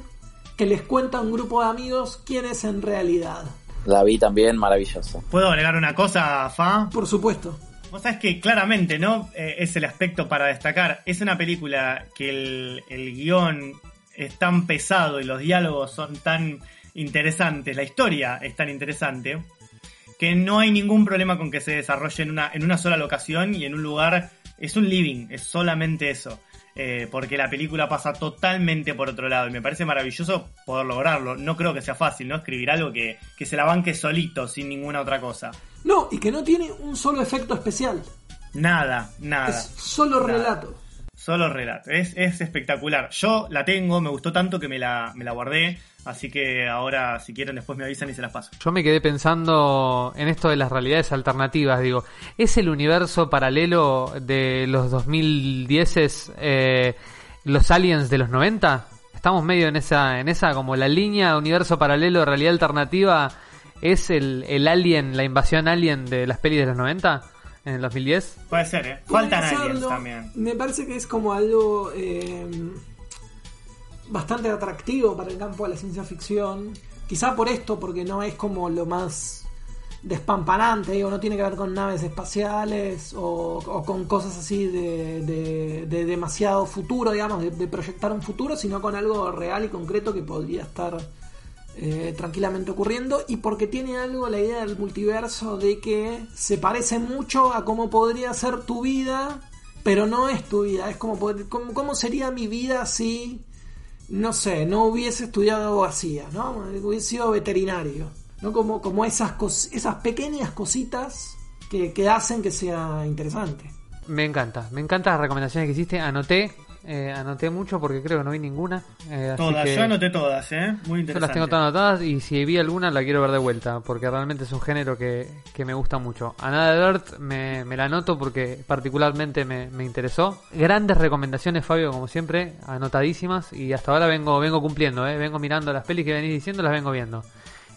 Speaker 3: que les cuenta a un grupo de amigos quién es en realidad.
Speaker 4: La vi también, maravillosa.
Speaker 2: ¿Puedo agregar una cosa, Fa?
Speaker 3: Por supuesto.
Speaker 2: Vos sabés que claramente, ¿no? Eh, es el aspecto para destacar. Es una película que el, el guion es tan pesado y los diálogos son tan interesantes, la historia es tan interesante, que no hay ningún problema con que se desarrolle en una, en una sola locación y en un lugar. Es un living, es solamente eso. Eh, porque la película pasa totalmente por otro lado y me parece maravilloso poder lograrlo. No creo que sea fácil, ¿no? Escribir algo que, que se la banque solito, sin ninguna otra cosa.
Speaker 3: No, y que no tiene un solo efecto especial.
Speaker 2: Nada, nada.
Speaker 3: Es solo
Speaker 2: Nada.
Speaker 3: relato.
Speaker 2: Solo relato. Es, es espectacular. Yo la tengo, me gustó tanto que me la, me la guardé. Así que ahora, si quieren, después me avisan y se las paso.
Speaker 1: Yo me quedé pensando en esto de las realidades alternativas. Digo, ¿es el universo paralelo de los 2010 eh, los aliens de los 90? Estamos medio en esa, en esa como la línea universo paralelo, realidad alternativa. ¿Es el, el alien, la invasión alien de las pelis de los 90? ¿En el 2010?
Speaker 2: Puede ser, ¿eh? Faltan aliens también.
Speaker 3: Me parece que es como algo eh, bastante atractivo para el campo de la ciencia ficción. Quizá por esto, porque no es como lo más despampanante, digo, no tiene que ver con naves espaciales o, o con cosas así de, de- de demasiado futuro, digamos, de, de proyectar un futuro, sino con algo real y concreto que podría estar eh, tranquilamente ocurriendo y porque tiene algo la idea del multiverso de que se parece mucho a cómo podría ser tu vida, pero no es tu vida, es como, pod- como- cómo sería mi vida si, no sé, no hubiese estudiado abogacía, ¿no? Hubiese sido veterinario, ¿no? Como, como esas, esas pequeñas cositas que, que hacen que sea interesante.
Speaker 1: Me encanta, me encantan las recomendaciones que hiciste. Anoté, eh, anoté mucho porque creo que no vi ninguna. eh, así
Speaker 2: Todas,
Speaker 1: que
Speaker 2: yo anoté todas, ¿eh? Muy
Speaker 1: yo
Speaker 2: interesante.
Speaker 1: las tengo todas anotadas y si vi alguna la quiero ver de vuelta porque realmente es un género que, que me gusta mucho. Another Alert me, me la anoto porque particularmente me, me interesó. Grandes recomendaciones, Fabio, como siempre, anotadísimas y hasta ahora vengo, vengo cumpliendo, eh, vengo mirando las pelis que venís diciendo, las vengo viendo.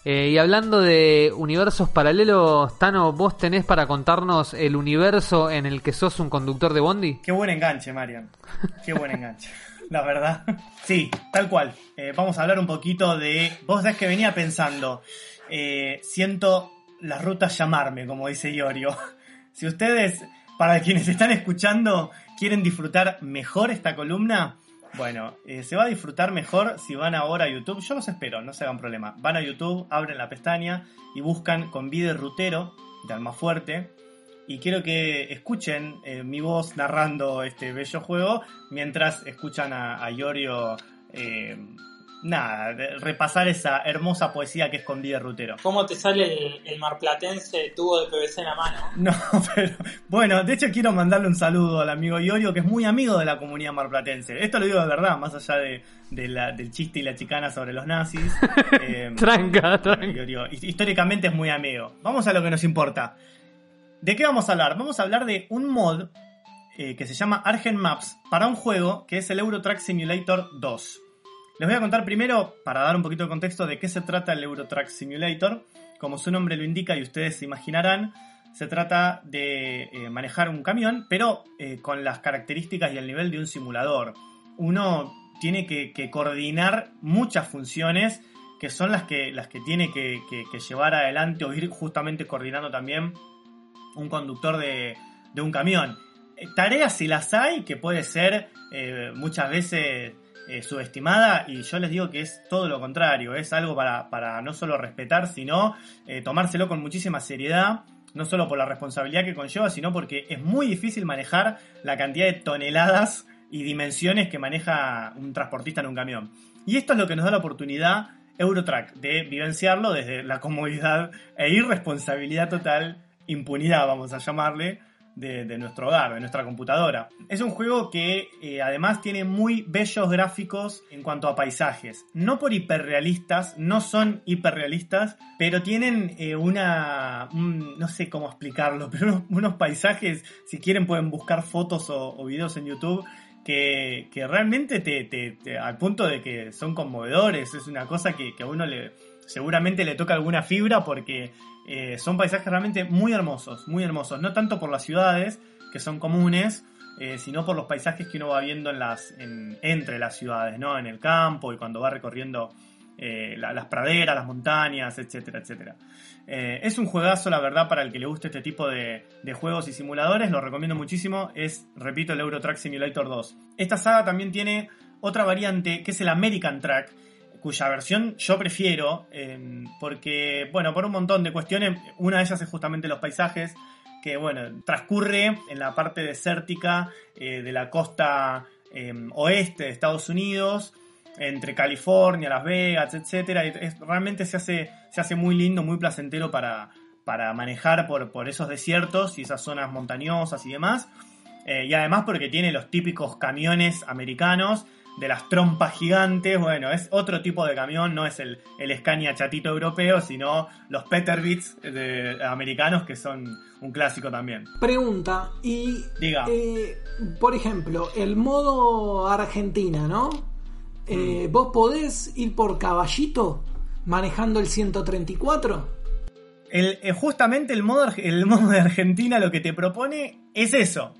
Speaker 1: Eh, y hablando de universos paralelos, Tano, ¿vos tenés para contarnos el universo en el que sos un conductor de Bondi?
Speaker 2: Qué buen enganche, Marian. Qué buen enganche. La verdad. Sí, tal cual. Eh, vamos a hablar un poquito de. Vos sabés que venía pensando. eh, siento las rutas llamarme, como dice Iorio. Si ustedes, para quienes están escuchando, quieren disfrutar mejor esta columna, bueno, eh, se va a disfrutar mejor si van ahora a YouTube. Yo los espero, no se hagan problema. Van a YouTube, abren la pestaña y buscan con Convide Rutero de Almafuerte y quiero que escuchen eh, mi voz narrando este bello juego mientras escuchan a, a Iorio eh, nada, repasar esa hermosa poesía que es con Vida Rutero.
Speaker 5: ¿Cómo te sale el, el marplatense tubo de PVC en la mano?
Speaker 2: No, pero bueno, de hecho quiero mandarle un saludo al amigo Iorio que es muy amigo de la comunidad marplatense. Esto lo digo de verdad, más allá de, de la- del chiste y la chicana sobre los nazis. Eh,
Speaker 1: Tranca, tranca.
Speaker 2: Iorio, hist- históricamente es muy amigo. Vamos a lo que nos importa. ¿De qué vamos a hablar? Vamos a hablar de un mod eh, que se llama Argent Maps para un juego que es el Euro Truck Simulator 2. Les voy a contar primero, para dar un poquito de contexto, de qué se trata el Euro Truck Simulator. Como su nombre lo indica y ustedes se imaginarán, se trata de eh, manejar un camión, pero eh, con las características y el nivel de un simulador. Uno tiene que, coordinar muchas funciones que son las que, las que tiene que, llevar adelante o ir justamente coordinando también un conductor de, de un camión. Eh, tareas si las hay, que puede ser muchas veces eh, subestimada, y yo les digo que es todo lo contrario, es algo para, para no solo respetar, sino eh, tomárselo con muchísima seriedad, no solo por la responsabilidad que conlleva, sino porque es muy difícil manejar la cantidad de toneladas y dimensiones que maneja un transportista en un camión. Y esto es lo que nos da la oportunidad Eurotrack de vivenciarlo desde la comodidad e irresponsabilidad total, impunidad vamos a llamarle, de, nuestro hogar, de nuestra computadora. Es un juego que eh, además tiene muy bellos gráficos en cuanto a paisajes. No por hiperrealistas, no son hiperrealistas, pero tienen eh, una... un- no sé cómo explicarlo, pero unos, paisajes, si quieren pueden buscar fotos o, videos en YouTube que, que realmente te, te- te- al punto de que son conmovedores, es una cosa que, que a uno le seguramente le toca alguna fibra porque eh, son paisajes realmente muy hermosos, muy hermosos, no tanto por las ciudades que son comunes, eh, sino por los paisajes que uno va viendo entre las ciudades, ¿no? En el campo y cuando va recorriendo eh, la- las praderas, las montañas, etcétera, etcétera. Es un juegazo, la verdad, para el que le guste este tipo de, de juegos y simuladores, lo recomiendo muchísimo. Es, repito, el Euro Truck Simulator 2. Esta saga también tiene otra variante que es el American Track. Cuya versión yo prefiero, eh, porque, bueno, por un montón de cuestiones, una de ellas es justamente los paisajes, que, bueno, transcurre en la parte desértica eh, de la costa eh, oeste de Estados Unidos, entre California, Las Vegas, etcétera, realmente se hace, se hace muy lindo, muy placentero para, para manejar por, por esos desiertos y esas zonas montañosas y demás. Y además porque tiene los típicos camiones americanos de las trompas gigantes. Bueno, es otro tipo de camión, no es el, el Scania chatito europeo, sino los Peterbits de, americanos que son un clásico también.
Speaker 3: Pregunta, y
Speaker 2: Diga.
Speaker 3: eh, por ejemplo, el modo Argentina, ¿no? Eh, ¿Vos podés ir por caballito manejando el 134?
Speaker 2: El, eh, justamente el modo, el modo de Argentina lo que te propone es eso.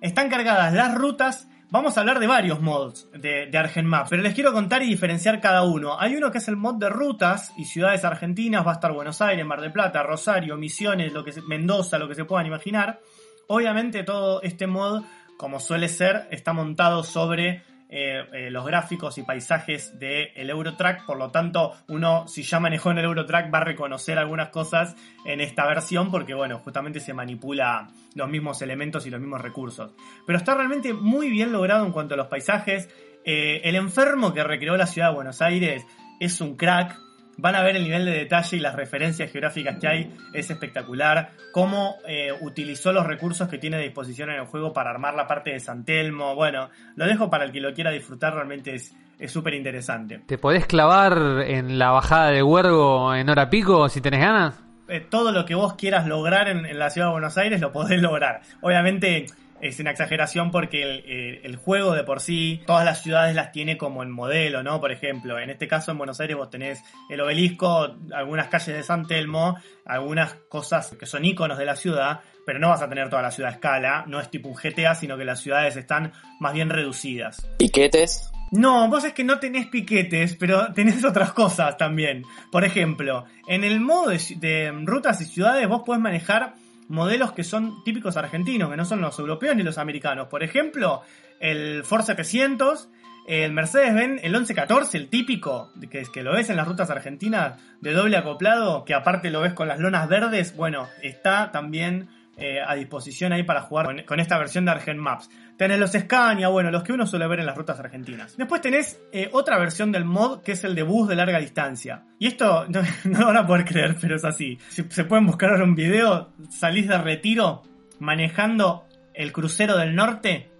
Speaker 2: Están cargadas las rutas. Vamos a hablar de varios mods de, de ArgenMap, pero les quiero contar y diferenciar cada uno. Hay uno que es el mod de rutas y ciudades argentinas, va a estar Buenos Aires, Mar del Plata, Rosario, Misiones, lo que Mendoza, lo que se puedan imaginar. Obviamente todo este mod, como suele ser, está montado sobre eh, eh, los gráficos y paisajes del Eurotrack, por lo tanto uno si ya manejó en el Eurotrack va a reconocer algunas cosas en esta versión porque bueno, justamente se manipula los mismos elementos y los mismos recursos. Pero está realmente muy bien logrado en cuanto a los paisajes. Eh, el enfermo que recreó la ciudad de Buenos Aires es un crack. Van a ver el nivel de detalle y las referencias geográficas que hay, es espectacular. Cómo eh, utilizó los recursos que tiene a disposición en el juego para armar la parte de San Telmo. Bueno, lo dejo para el que lo quiera disfrutar, realmente es es súper interesante.
Speaker 1: ¿Te podés clavar en la bajada de Huergo en hora pico si tenés ganas?
Speaker 2: Eh, todo lo que vos quieras lograr en, en la ciudad de Buenos Aires lo podés lograr. Obviamente es una exageración porque el, el juego de por sí, todas las ciudades las tiene como en modelo, ¿no? Por ejemplo, en este caso en Buenos Aires vos tenés el obelisco, algunas calles de San Telmo, algunas cosas que son iconos de la ciudad, pero no vas a tener toda la ciudad a escala, no es tipo un GTA, sino que las ciudades están más bien reducidas.
Speaker 4: Piquetes.
Speaker 2: No, vos es que no tenés piquetes, pero tenés otras cosas también. Por ejemplo, en el modo de, de rutas y ciudades vos podés manejar modelos que son típicos argentinos, que no son los europeos ni los americanos. Por ejemplo, el Ford 700, el Mercedes-Benz, el 1114, el típico, que, que lo ves en las rutas argentinas de doble acoplado, que aparte lo ves con las lonas verdes, bueno, está también eh, a disposición ahí para jugar con, con esta versión de Argent Maps. Tenés los Scania, bueno, los que uno suele ver en las rutas argentinas. Después tenés eh, otra versión del mod que es el de bus de larga distancia. Y esto no, no lo van a poder creer, pero es así. Si se pueden buscar ahora un video, salís de retiro manejando el crucero del norte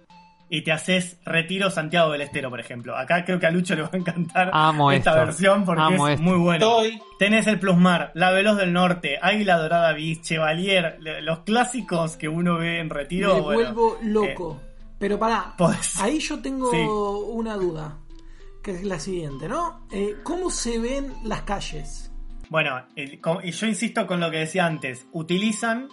Speaker 2: y te haces retiro Santiago del Estero, por ejemplo. Acá creo que a Lucho le va a encantar
Speaker 1: Amo
Speaker 2: esta
Speaker 1: esto.
Speaker 2: versión porque
Speaker 1: Amo
Speaker 2: es
Speaker 1: esto.
Speaker 2: muy buena.
Speaker 5: Estoy.
Speaker 2: Tenés el Plusmar, la Veloz del Norte, Águila Dorada Bis, Chevalier, los clásicos que uno ve en retiro.
Speaker 3: Me
Speaker 2: bueno,
Speaker 3: vuelvo
Speaker 2: eh,
Speaker 3: loco. Pero pará,
Speaker 2: podés-
Speaker 3: ahí yo tengo
Speaker 2: Sí.
Speaker 3: una duda, que es la siguiente, ¿no? Eh, ¿Cómo se ven las calles?
Speaker 2: Bueno, el- y yo insisto con lo que decía antes, utilizan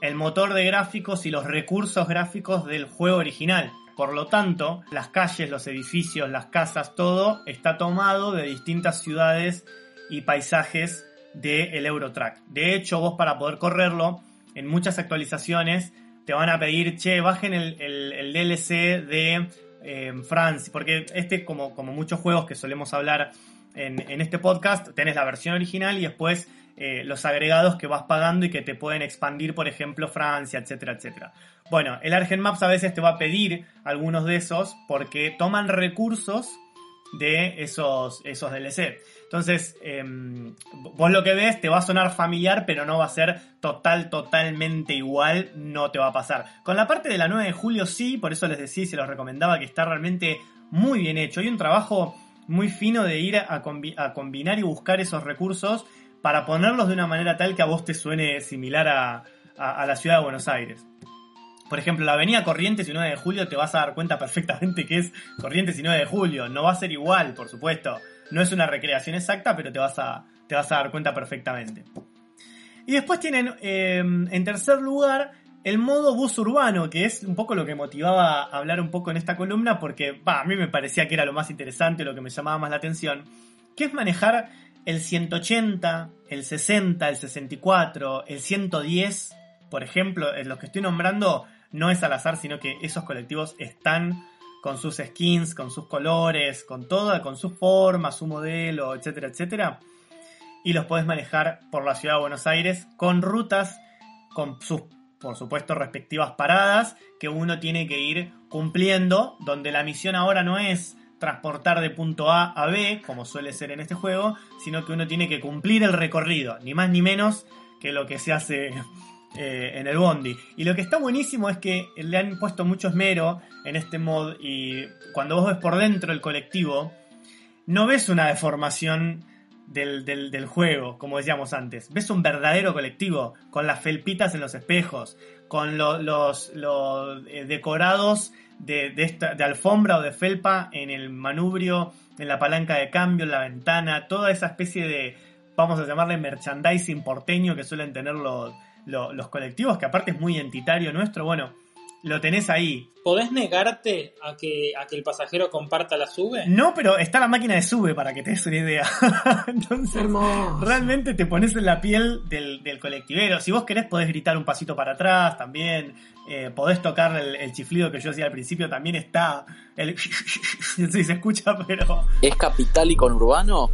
Speaker 2: el motor de gráficos y los recursos gráficos del juego original. Por lo tanto, las calles, los edificios, las casas, todo está tomado de distintas ciudades y paisajes del Eurotrack. De hecho, vos para poder correrlo, en muchas actualizaciones te van a pedir, che, bajen el, DLC de eh, Francia, porque este, como, como muchos juegos que solemos hablar en, en este podcast, tenés la versión original y después eh, los agregados que vas pagando y que te pueden expandir, por ejemplo, Francia, etcétera, etcétera. Bueno, el Argent Maps a veces te va a pedir algunos de esos porque toman recursos de esos, esos DLC. Entonces, eh, vos lo que ves te va a sonar familiar, pero no va a ser total, totalmente igual, no te va a pasar. Con la parte de la 9 de julio sí, por eso les decía y se los recomendaba que está realmente muy bien hecho. Hay un trabajo muy fino de ir a, combi- a combinar y buscar esos recursos para ponerlos de una manera tal que a vos te suene similar a la ciudad de Buenos Aires. Por ejemplo, la avenida Corrientes y 9 de julio te vas a dar cuenta perfectamente que es Corrientes y 9 de julio. No va a ser igual, por supuesto. No es una recreación exacta, pero te vas a, te vas a dar cuenta perfectamente. Y después tienen, eh, en tercer lugar, el modo bus urbano, que es un poco lo que motivaba a hablar un poco en esta columna, porque a mí me parecía que era lo más interesante, lo que me llamaba más la atención, que es manejar el 180, el 60, el 64, el 110, por ejemplo, los que estoy nombrando no es al azar, sino que esos colectivos están con sus skins, con sus colores, con toda, con su forma, su modelo, etcétera, etcétera. Y los podés manejar por la ciudad de Buenos Aires con rutas, con sus, por supuesto, respectivas paradas que uno tiene que ir cumpliendo, donde la misión ahora no es transportar de punto A a B, como suele ser en este juego, sino que uno tiene que cumplir el recorrido, ni más ni menos que lo que se hace eh, en el Bondi. Y lo que está buenísimo es que le han puesto mucho esmero en este mod y cuando vos ves por dentro el colectivo, no ves una deformación del, del, juego, como decíamos antes. Ves un verdadero colectivo, con las felpitas en los espejos, con lo- los, los, eh, decorados de, de, esta, de alfombra o de felpa en el manubrio, en la palanca de cambio, en la ventana, toda esa especie de, vamos a llamarle merchandising porteño que suelen tener los, los, los colectivos, que aparte es muy identitario nuestro. Bueno, lo tenés ahí.
Speaker 5: ¿Podés negarte a que, a que el pasajero comparta la sube?
Speaker 2: No, pero está la máquina de sube para que te des una idea. Entonces,
Speaker 3: Hermoso.
Speaker 2: realmente te pones en la piel del, del colectivero. Si vos querés, podés gritar un pasito para atrás también. Eh, podés tocar el, el chiflido que yo hacía al principio. También está el. no sé si se escucha, pero.
Speaker 4: ¿Es capital y conurbano?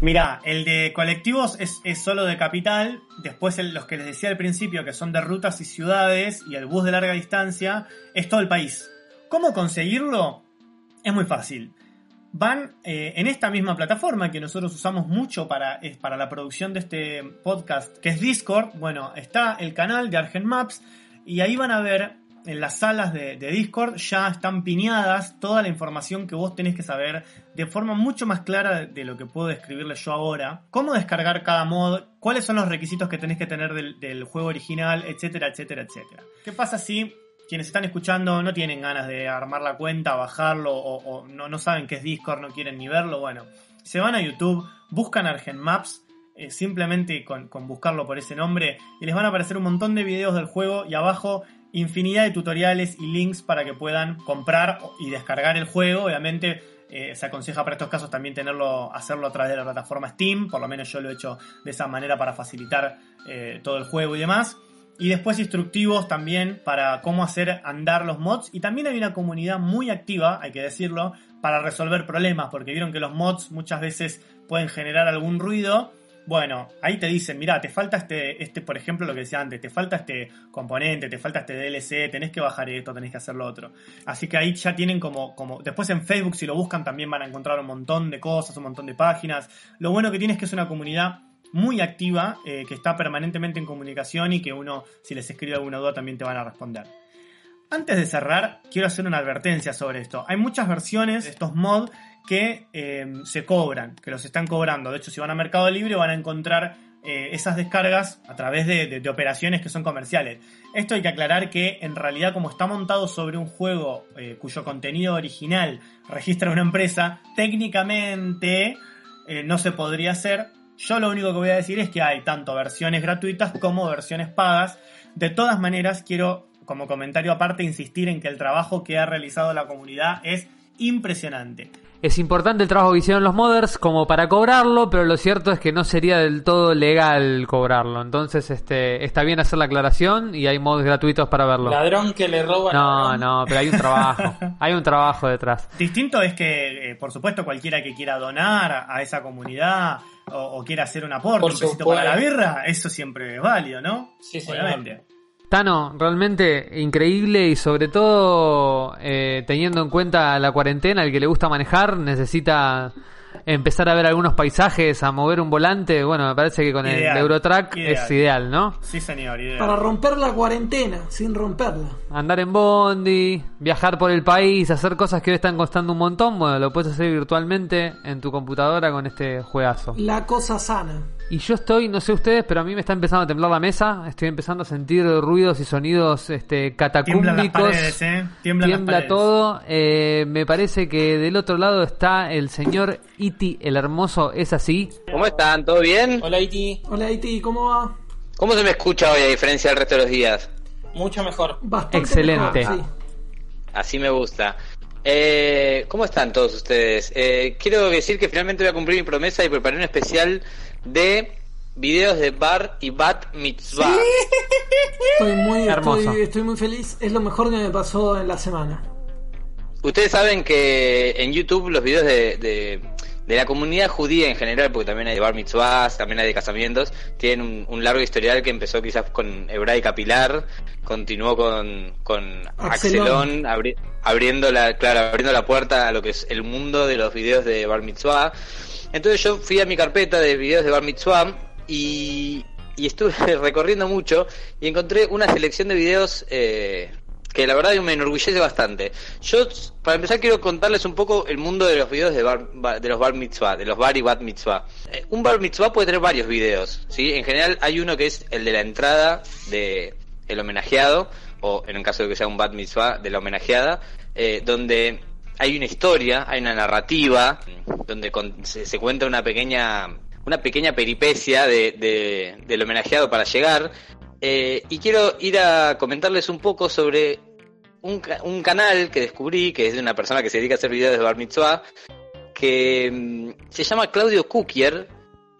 Speaker 2: Mirá, el de colectivos es, solo de capital. Después los que les decía al principio, que son de rutas y ciudades, y el bus de larga distancia, es todo el país. ¿Cómo conseguirlo? Es muy fácil. Van eh, en esta misma plataforma que nosotros usamos mucho para, para la producción de este podcast, que es Discord. Bueno, está el canal de Argent Maps y ahí van a ver en las salas de, Discord ya están piñadas toda la información que vos tenés que saber de forma mucho más clara de, lo que puedo describirles yo ahora. Cómo descargar cada mod, cuáles son los requisitos que tenés que tener del, juego original, etcétera, etcétera, etcétera. ¿Qué pasa si quienes están escuchando no tienen ganas de armar la cuenta, bajarlo o, no, saben qué es Discord, no quieren ni verlo? Bueno, se van a YouTube, buscan Argent Maps, eh, simplemente con buscarlo por ese nombre y les van a aparecer un montón de videos del juego y abajo infinidad de tutoriales y links para que puedan comprar y descargar el juego. Obviamente eh, se aconseja para estos casos también tenerlo, hacerlo a través de la plataforma Steam, por lo menos yo lo he hecho de esa manera para facilitar eh, todo el juego y demás. Y después instructivos también para cómo hacer andar los mods. Y también hay una comunidad muy activa, hay que decirlo, para resolver problemas, porque vieron que los mods muchas veces pueden generar algún ruido. Bueno, ahí te dicen, mira, te falta este, este, por ejemplo, lo que decía antes, te falta este componente, te falta este DLC, tenés que bajar esto, tenés que hacer lo otro. Así que ahí ya tienen como, como, después en Facebook si lo buscan también van a encontrar un montón de cosas, un montón de páginas. Lo bueno que tiene es que es una comunidad muy activa, eh, que está permanentemente en comunicación y que uno, si les escribe alguna duda, también te van a responder. Antes de cerrar, quiero hacer una advertencia sobre esto. Hay muchas versiones de estos mods que eh, se cobran, que los están cobrando. De hecho, si van a Mercado Libre van a encontrar eh, esas descargas a través de, operaciones que son comerciales. Esto hay que aclarar que en realidad como está montado sobre un juego eh, cuyo contenido original registra una empresa, técnicamente no se podría hacer. Yo lo único que voy a decir es que hay tanto versiones gratuitas como versiones pagas. De todas maneras, quiero como comentario aparte insistir en que el trabajo que ha realizado la comunidad es impresionante.
Speaker 1: Es importante el trabajo que hicieron los modders como para cobrarlo, pero lo cierto es que no sería del todo legal cobrarlo. Entonces, este, está bien hacer la aclaración y hay mods gratuitos para verlo.
Speaker 5: Ladrón que le roba.
Speaker 1: No,
Speaker 5: ladrón.
Speaker 1: no, pero hay un trabajo. hay un trabajo detrás.
Speaker 2: Distinto es que, eh, por supuesto, cualquiera que quiera donar a, esa comunidad o, o quiera hacer un aporte,
Speaker 5: Por
Speaker 2: un pesito para la birra, eso siempre es válido, ¿no?
Speaker 5: Sí.
Speaker 2: Obviamente.
Speaker 1: Tano, realmente increíble y sobre todo eh, teniendo en cuenta la cuarentena, el que le gusta manejar necesita empezar a ver algunos paisajes, a mover un volante. Bueno, me parece que con
Speaker 2: Ideal,
Speaker 1: el Eurotrack
Speaker 2: ideal.
Speaker 1: es ideal, ¿no?
Speaker 2: Sí, señor. ideal.
Speaker 3: Para romper la cuarentena, sin romperla.
Speaker 1: Andar en bondi, viajar por el país, hacer cosas que hoy están costando un montón, bueno, lo puedes hacer virtualmente en tu computadora con este juegazo.
Speaker 3: La cosa sana.
Speaker 1: Y yo estoy, no sé ustedes, pero a mí me está empezando a temblar la mesa, estoy empezando a sentir ruidos y sonidos este,
Speaker 2: Tiemblan las
Speaker 1: catacúmbicos.
Speaker 2: paredes, ¿eh? Las
Speaker 1: Tiembla
Speaker 2: paredes.
Speaker 1: todo. Eh, me parece que del otro lado está el señor Iti, el hermoso, es así.
Speaker 6: ¿Cómo están? ¿Todo bien?
Speaker 5: Hola, Iti.
Speaker 3: Hola, Iti, ¿cómo va?
Speaker 6: ¿Cómo se me escucha hoy a diferencia del resto de los días?
Speaker 5: Mucho mejor.
Speaker 3: Bastante
Speaker 1: Excelente.
Speaker 3: mejor, sí.
Speaker 6: Así me gusta. Eh, ¿Cómo están todos ustedes? Eh, quiero decir que finalmente voy a cumplir mi promesa y preparé un especial de videos de Bar y Bat Mitzvah.
Speaker 3: Estoy muy,
Speaker 1: Hermoso.
Speaker 3: estoy, estoy muy feliz. Es lo mejor que me pasó en la semana.
Speaker 6: ustedes saben que en YouTube los videos de, de, de la comunidad judía en general, porque también hay de bar mitzvahs, también hay de casamientos, tienen un, un largo historial que empezó quizás con Hebraica Pilar, continuó con, con
Speaker 3: Axelón.
Speaker 6: Axelón, abri- abriendo la, claro, abriendo la puerta a lo que es el mundo de los videos de bar mitzvah. Entonces yo fui a mi carpeta de videos de bar mitzvah y, estuve recorriendo mucho y encontré una selección de videos eh, que la verdad me enorgullece bastante. Yo, para empezar, quiero contarles un poco el mundo de los videos de, bar, ba- de los bar mitzvah, de los bar y bat mitzvah. Eh, un bar mitzvah puede tener varios videos, ¿sí? En general hay uno que es el de la entrada de el homenajeado, o en el caso de que sea un bat mitzvah, de la homenajeada, eh, donde hay una historia, hay una narrativa, donde se, cuenta una pequeña una pequeña peripecia de, de- del homenajeado para llegar. Eh, y quiero ir a comentarles un poco sobre un, un canal que descubrí, que es de una persona que se dedica a hacer videos de Bar Mitzvah, que mm, se llama Claudio Kukier,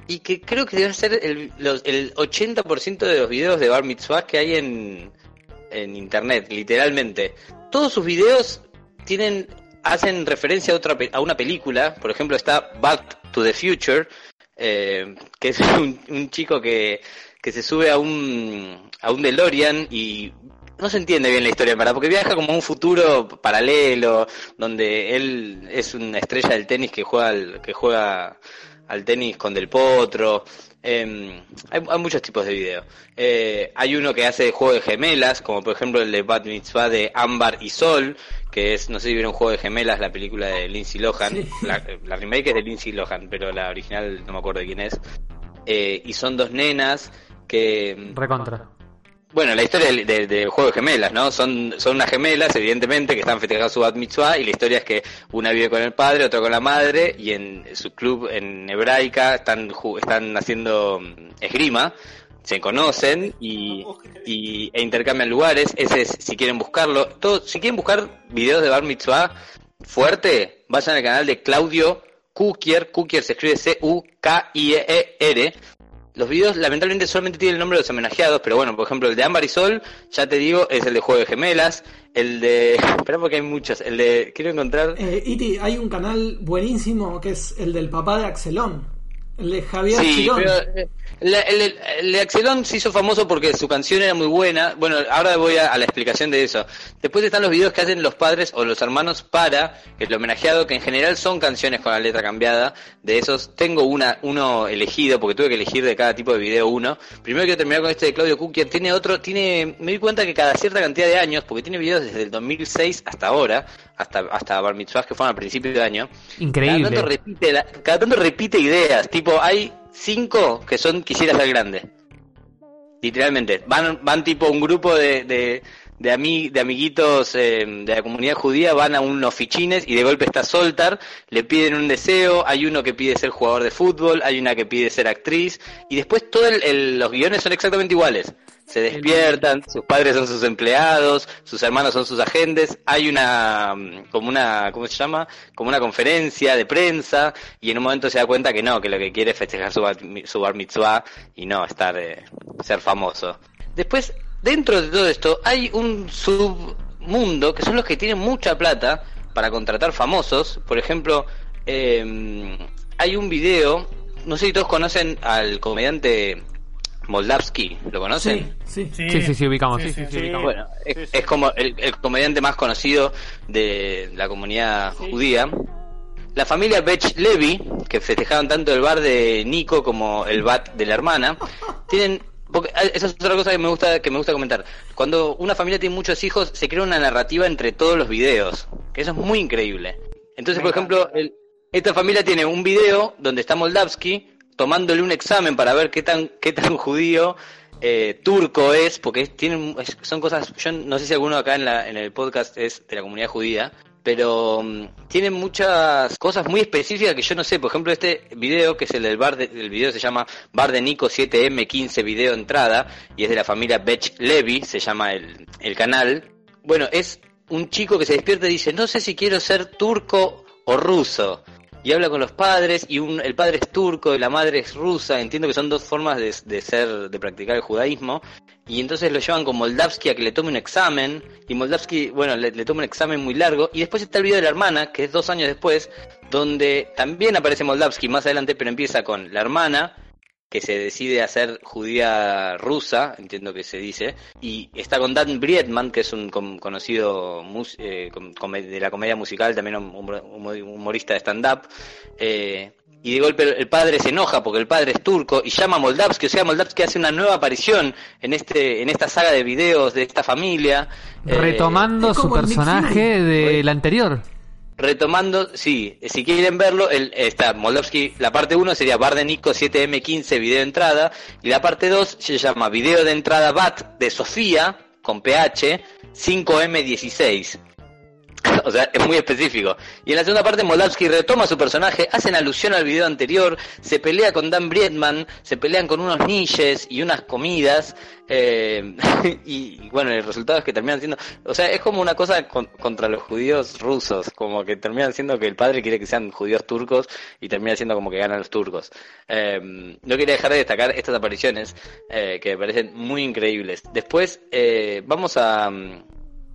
Speaker 6: y que creo que debe ser el, el 80% de los videos de Bar Mitzvah que hay en, en internet, literalmente. Todos sus videos tienen hacen referencia a otra a una película, por ejemplo está Back to the Future, eh, que es un, un chico que, que se sube a un a un DeLorean y no se entiende bien la historia, porque viaja como a un futuro paralelo, donde él es una estrella del tenis que juega al, que juega al tenis con Del Potro. Eh, hay, hay muchos tipos de videos. Eh, hay uno que hace juego de gemelas, como por ejemplo el de Bat Mitzvah de Ámbar y Sol, que es, no sé si vieron Juego de Gemelas, la película de Lindsay Lohan.
Speaker 3: Sí.
Speaker 6: La, la remake es de Lindsay Lohan, pero la original no me acuerdo de quién es. Eh, y son dos nenas que...
Speaker 1: Recontra.
Speaker 6: Bueno, la historia del, juego de gemelas, ¿no? Son, son unas gemelas, evidentemente, que están festejando su bat mitzvah y la historia es que una vive con el padre, otra con la madre y en su club en hebraica están, están haciendo mm, esgrima, se conocen y, y, e intercambian lugares. Ese es, si quieren buscarlo. Todo, si quieren buscar videos de bar mitzvah fuerte, vayan al canal de Claudio Kukier. Kukier se escribe C-U-K-I-E-R. Los videos lamentablemente solamente tienen el nombre de los homenajeados, pero bueno, por ejemplo, el de Ámbar y Sol, ya te digo, es el de Juego de Gemelas, el de... Espera porque hay muchos, el de... Quiero encontrar...
Speaker 3: Eh, Iti, hay un canal buenísimo que es el del papá de Axelón. El de Javier
Speaker 6: Sí,
Speaker 3: Chirón.
Speaker 6: pero eh, la- el, el- Axelón se hizo famoso porque su canción era muy buena. Bueno, ahora voy a, a la explicación de eso. Después están los videos que hacen los padres o los hermanos para el homenajeado, que en general son canciones con la letra cambiada. De esos tengo una uno elegido porque tuve que elegir de cada tipo de video uno. Primero quiero terminar con este de Claudio Kukier. Tiene otro, tiene, me di cuenta que cada cierta cantidad de años, porque tiene videos desde el 2006 hasta ahora, hasta hasta Bar Mitzvahs que fueron al principio de año.
Speaker 1: Increíble.
Speaker 6: Cada tanto repite, la- cada tanto repite ideas, tipo, hay cinco que son quisiera ser grande. Literalmente, van, van tipo un grupo de, de, de, de amiguitos eh, de la comunidad judía, van a unos fichines y de golpe está Soltar, le piden un deseo, hay uno que pide ser jugador de fútbol, hay una que pide ser actriz, y después todos los guiones son exactamente iguales. Se despiertan, sus padres son sus empleados, sus hermanos son sus agentes, hay una, mm, como una, ¿cómo se llama? Como una conferencia de prensa, y en un momento se da cuenta que no, que lo que quiere es festejar su bar, su bar mitzvah y no estar, eh, ser famoso. Después, dentro de todo esto, hay un submundo que son los que tienen mucha plata para contratar famosos. Por ejemplo, eh, hay un video, no sé si todos conocen al comediante Moldavsky, ¿lo conocen?
Speaker 3: Sí, sí.
Speaker 1: Sí, sí, sí, ubicamos. Sí, sí, sí,
Speaker 2: sí.
Speaker 1: ubicamos.
Speaker 6: Bueno, es, es como el, el comediante más conocido de la comunidad judía. La familia Bech Levy, que festejaban tanto el bar de Nico como el bat de la hermana, tienen porque ah, esa es otra cosa que me gusta que me gusta comentar. Cuando una familia tiene muchos hijos, se crea una narrativa entre todos los videos, que eso es muy increíble. Entonces, por ejemplo, el- esta familia tiene un video donde está Moldavsky tomándole un examen para ver qué tan qué tan judío eh, turco es, porque es- tienen son cosas. Yo no sé si alguno acá en la en el podcast es de la comunidad judía, pero mm, tienen muchas cosas muy específicas que yo no sé. Por ejemplo, este video, que es el del bar, de- video se llama Bar de Nico 7M15 Video Entrada, y es de la familia Bech Levy, se llama el, el canal. Bueno, es un chico que se despierta y dice, no sé si quiero ser turco o ruso. Y habla con los padres y un, el padre es turco y la madre es rusa, entiendo que son dos formas de, ser, de practicar el judaísmo, y entonces lo llevan con Moldavsky a que le tome un examen, y Moldavsky, bueno, le, le toma un examen muy largo, y después está el video de la hermana, que es dos años después, donde también aparece Moldavsky más adelante, pero empieza con la hermana, que se decide hacer judía rusa, entiendo que se dice, y está con Dan Briedman, que es un com- conocido mus- eh, de la comedia musical, también un humor- humor- humorista de stand-up, eh, y de golpe el padre se enoja porque el padre es turco y llama a Moldavsky, o sea, Moldavsky hace una nueva aparición en este en esta saga de videos de esta familia. eh,
Speaker 1: Retomando su personaje del anterior.
Speaker 6: Retomando, sí, si quieren verlo, el, está Moldavsky, la parte 1 sería Bar de Nico 7M15 video de entrada, y la parte 2 se llama video de entrada BAT de Sofía, con PH, 5M16. O sea, es muy específico. Y en la segunda parte Moldavsky retoma su personaje, hacen alusión al video anterior, se pelea con Dan Briedman, se pelean con unos niches y unas comidas, eh, y, y bueno, el resultado es que terminan siendo, o sea, es como una cosa con- contra los judíos rusos, como que terminan siendo que el padre quiere que sean judíos turcos y termina siendo como que ganan los turcos. Eh, no quería dejar de destacar estas apariciones eh, que me parecen muy increíbles. Después eh, vamos a,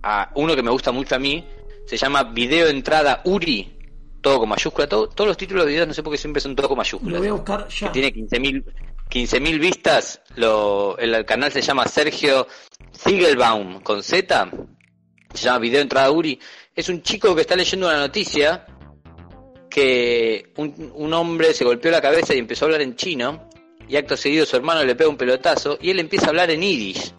Speaker 6: a uno que me gusta mucho a mí, se llama Video Entrada Uri, todo con mayúscula, todo- todos los títulos de videos no sé por qué siempre son todo con mayúsculas
Speaker 3: Lo voy a buscar ya.
Speaker 6: que tiene 15.000 15.000 vistas. Lo, el, el canal se llama Sergio Ziegelbaum con Z. Se llama Video Entrada Uri. Es un chico que está leyendo una noticia que un, un hombre se golpeó la cabeza y empezó a hablar en chino. Y acto seguido su hermano le pega un pelotazo y él empieza a hablar en yiddish.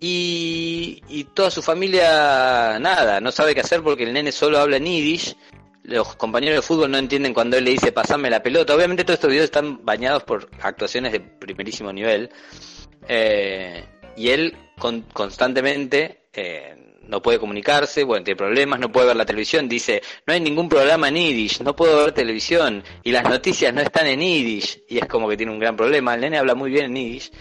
Speaker 6: Y, toda su familia, nada, no sabe qué hacer porque el nene solo habla en yiddish. Los compañeros de fútbol no entienden cuando él le dice pasame la pelota. Obviamente todos estos videos están bañados por actuaciones de primerísimo nivel. Eh, y él con- constantemente eh, no puede comunicarse, bueno, tiene problemas, no puede ver la televisión. Dice, no hay ningún programa en Yiddish, no puedo ver televisión. Y las noticias no están en Yiddish. Y es como que tiene un gran problema. El nene habla muy bien en Yiddish.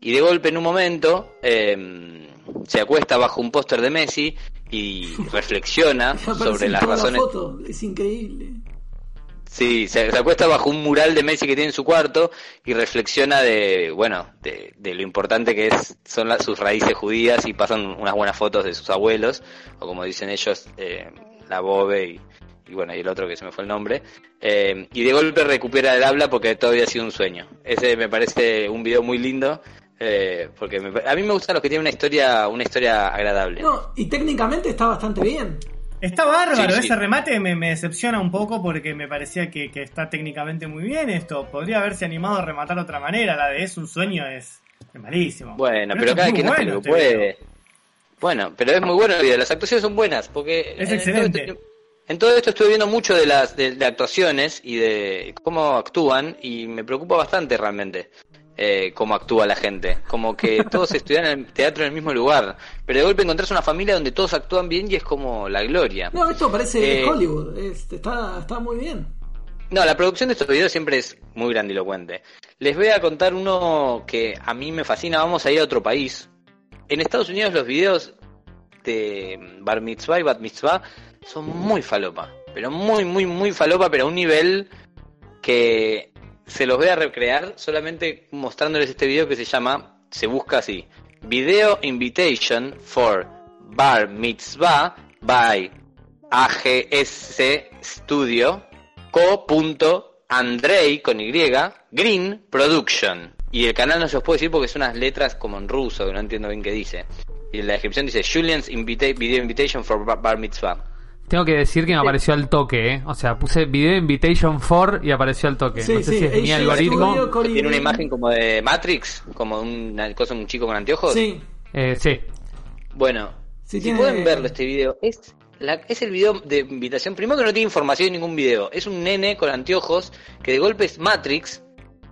Speaker 6: Y de golpe en un momento eh, se acuesta bajo un póster de Messi y reflexiona sobre las
Speaker 3: la
Speaker 6: razones.
Speaker 3: foto. Es increíble.
Speaker 6: Sí, se, se acuesta bajo un mural de Messi que tiene en su cuarto y reflexiona de, bueno, de, de lo importante que es son las- sus raíces judías y pasan unas buenas fotos de sus abuelos, o como dicen ellos, eh, la Bobe y, y bueno, y el otro que se me fue el nombre, eh, y de golpe recupera el habla porque todo había sido un sueño. Ese me parece un video muy lindo, eh, porque me a mí me gustan los que tienen una historia, una historia agradable.
Speaker 3: No, y técnicamente está bastante bien.
Speaker 2: Está bárbaro,
Speaker 6: Sí, sí.
Speaker 2: ese remate me, me decepciona un poco porque me parecía que, que está técnicamente muy bien esto. Podría haberse animado a rematar de otra manera, la de es un sueño es, es malísimo.
Speaker 6: Bueno, pero,
Speaker 2: es
Speaker 6: cada quien
Speaker 2: bueno, este video.
Speaker 6: puede. Bueno, pero es muy bueno el video. Las actuaciones son buenas porque
Speaker 2: Es
Speaker 6: en
Speaker 2: excelente.
Speaker 6: todo esto- en todo esto estuve viendo mucho de las de, de actuaciones y de cómo actúan y me preocupa bastante realmente eh, cómo actúa la gente. Como que todos estudian el teatro en el mismo lugar, pero de golpe encontrás una familia donde todos actúan bien y es como la gloria.
Speaker 3: No, esto parece
Speaker 6: Eh,
Speaker 3: Hollywood. es- está, está muy bien.
Speaker 6: No, la producción de estos videos siempre es muy grandilocuente. Les voy a contar uno que a mí me fascina. Vamos a ir a otro país. En Estados Unidos los videos de Bar Mitzvah y Bat Mitzvah son muy falopa. Pero muy, muy, muy falopa, pero a un nivel que se los voy a recrear solamente mostrándoles este video que se llama, se busca así, Video Invitation for Bar Mitzvah by AGS Studio co.andrei con Y Green Production. Y el canal no se los puedo decir porque son unas letras como en ruso, que no entiendo bien qué dice. Y en la descripción dice Julian's Video Invitation for Bar Mitzvah.
Speaker 1: Tengo que decir que me apareció al toque, ¿eh? O sea, puse video invitation for y apareció al toque.
Speaker 3: Sí,
Speaker 1: no sé
Speaker 3: sí,
Speaker 1: si es mi algoritmo.
Speaker 6: Tiene una imagen como de Matrix, como una cosa de un chico con anteojos.
Speaker 3: Sí,
Speaker 1: Eh, sí.
Speaker 6: Bueno,
Speaker 3: Sí,
Speaker 6: si
Speaker 3: tiene-
Speaker 6: pueden verlo este video, es la, es el video de invitación. Primero que no tiene información en ningún video. Es un nene con anteojos que de golpe es Matrix.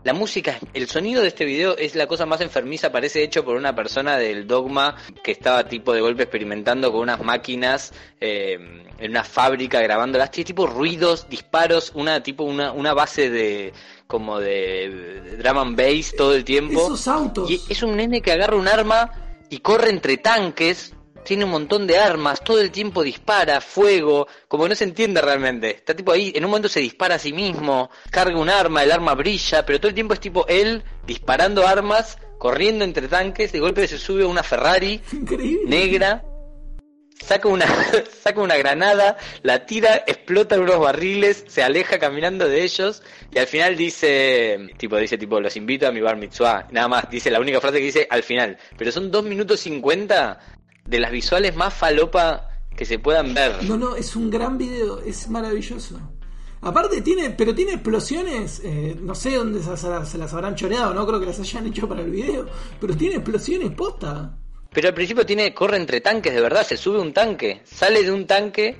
Speaker 6: La música, el sonido de este video es la cosa más enfermiza, parece hecho por una persona del dogma que estaba tipo de golpe experimentando con unas máquinas eh, en una fábrica grabándolas. Tiene tipo ruidos, disparos, una tipo una, una base de como de, de drum and bass todo el tiempo.
Speaker 3: esos autos.
Speaker 6: Y es un nene que agarra un arma y corre entre tanques tiene un montón de armas, todo el tiempo dispara, fuego, como que no se entiende realmente. Está tipo ahí, en un momento se dispara a sí mismo, carga un arma, el arma brilla, pero todo el tiempo es tipo él disparando armas, corriendo entre tanques, de golpe se sube a una Ferrari
Speaker 3: Increíble.
Speaker 6: negra, saca una, saca una granada, la tira, explota unos barriles, se aleja caminando de ellos y al final dice, tipo, dice tipo, los invito a mi bar mitzvah, nada más, dice la única frase que dice al final, pero son dos minutos cincuenta de las visuales más falopa que se puedan ver.
Speaker 3: No, no, es un gran video, es maravilloso. Aparte tiene, pero tiene explosiones, eh, no sé dónde se- se las habrán choreado, no creo que las hayan hecho para el video, pero tiene explosiones posta.
Speaker 6: Pero al principio tiene, corre entre tanques, de verdad, se sube un tanque, sale de un tanque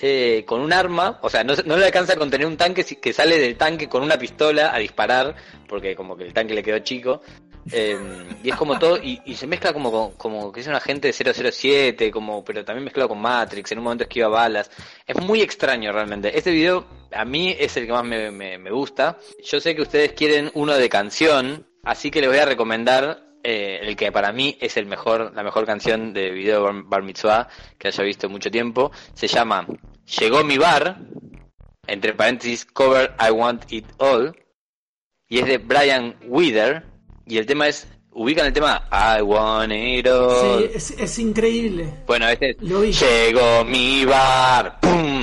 Speaker 6: eh, con un arma, o sea, no, no le alcanza a contener un tanque que sale del tanque con una pistola a disparar, porque como que el tanque le quedó chico. eh, y es como todo, y, se mezcla como, como que es un agente de 007, como, pero también mezclado con Matrix, en un momento esquiva balas. Es muy extraño realmente. Este video a mí es el que más me, me- me gusta. Yo sé que ustedes quieren uno de canción, así que les voy a recomendar eh, el que para mí es el mejor, la mejor canción de video bar, bar mitzvah que haya visto en mucho tiempo. Se llama Llegó mi bar, entre paréntesis, cover I Want It All, y es de Brian Wither, y el tema es, ubican el tema I Want It All.
Speaker 3: Sí, es, es increíble.
Speaker 6: Bueno, este es. Llegó mi bar, pum.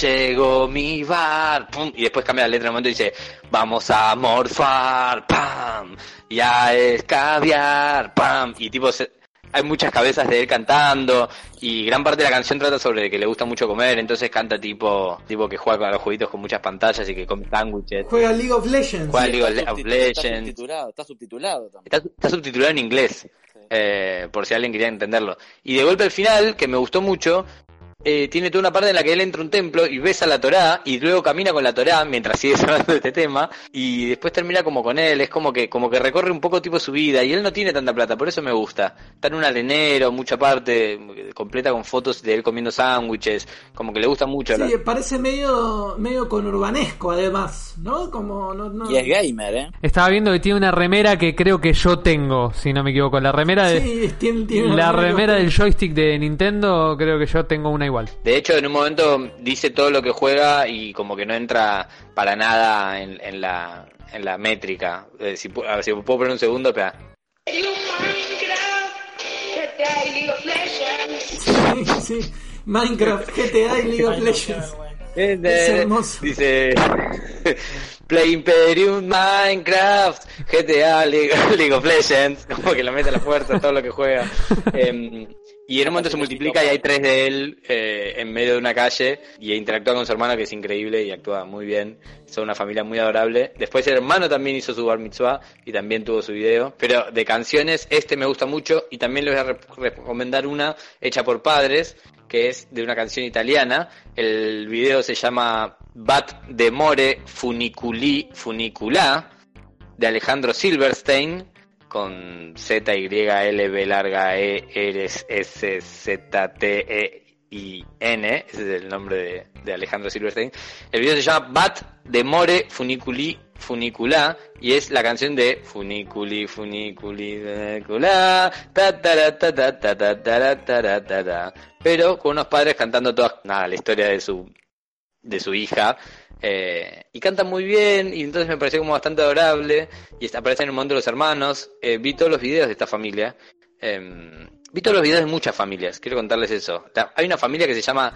Speaker 6: Llegó mi bar, pum. Y después cambia la letra en un momento y dice, vamos a morfar, pam. Ya es caviar, pam. Y tipo, se- hay muchas cabezas de él cantando. Y gran parte de la canción trata sobre que le gusta mucho comer. Entonces canta tipo, tipo que juega con los jueguitos con muchas pantallas y que come sándwiches.
Speaker 3: Juega League of Legends.
Speaker 6: Juega League of
Speaker 7: subtitu- Está
Speaker 6: Legends.
Speaker 7: subtitulado, está subtitulado también.
Speaker 6: Está, está subtitulado en inglés, eh, por si alguien quería entenderlo. Y de golpe al final, que me gustó mucho, eh, tiene toda una parte en la que él entra a un templo y besa la Torá y luego camina con la Torá mientras sigue hablando de este tema y después termina como con él, es como que como que recorre un poco tipo su vida y él no tiene tanta plata, por eso me gusta. Está en un arenero, mucha parte, completa con fotos de él comiendo sándwiches, como que le gusta mucho.
Speaker 3: Sí,
Speaker 6: la-
Speaker 3: parece medio, medio conurbanesco además, ¿no? Como no, no-
Speaker 7: Y es gamer, ¿eh?
Speaker 1: Estaba viendo que tiene una remera que creo que yo tengo, si no me equivoco. La remera de.
Speaker 3: Sí, tiene, tiene una
Speaker 1: La
Speaker 3: remera
Speaker 1: del joystick de Nintendo, creo que yo tengo una igual.
Speaker 6: De hecho, en un momento dice todo lo que juega y como que no entra para nada en, en la, en la métrica. Eh, si, a ver, si puedo poner un segundo, espera.
Speaker 3: Sí, sí. Minecraft, GTA y League of Legends. Es hermoso.
Speaker 6: Dice Play Imperium, Minecraft, GTA, League, League of Legends, como que lo mete a la fuerza, todo lo que juega. Em, y en un momento se multiplica y hay tres de él eh, en medio de una calle y interactúa con su hermano que es increíble y actúa muy bien. Son una familia muy adorable. Después el hermano también hizo su bar mitzvah y también tuvo su video. Pero de canciones, este me gusta mucho y también les voy a re- recomendar una hecha por padres que es de una canción italiana. El video se llama Bat de More Funiculi Funicula de Alejandro Silverstein con Z Y L B larga E R S Z T E I N, ese es el nombre de, Alejandro Silverstein. El video se llama Bat de More Funiculi Funicula y es la canción de Funiculi Funiculi Funicula ta ta ta ta ta ta ta ta ta ta pero con unos padres cantando toda la historia de su de su hija eh, y cantan muy bien y entonces me pareció como bastante adorable y aparecen en un momento los hermanos. Eh, vi todos los videos de esta familia. Eh, vi todos los videos de muchas familias quiero contarles eso. Hay una familia que se llama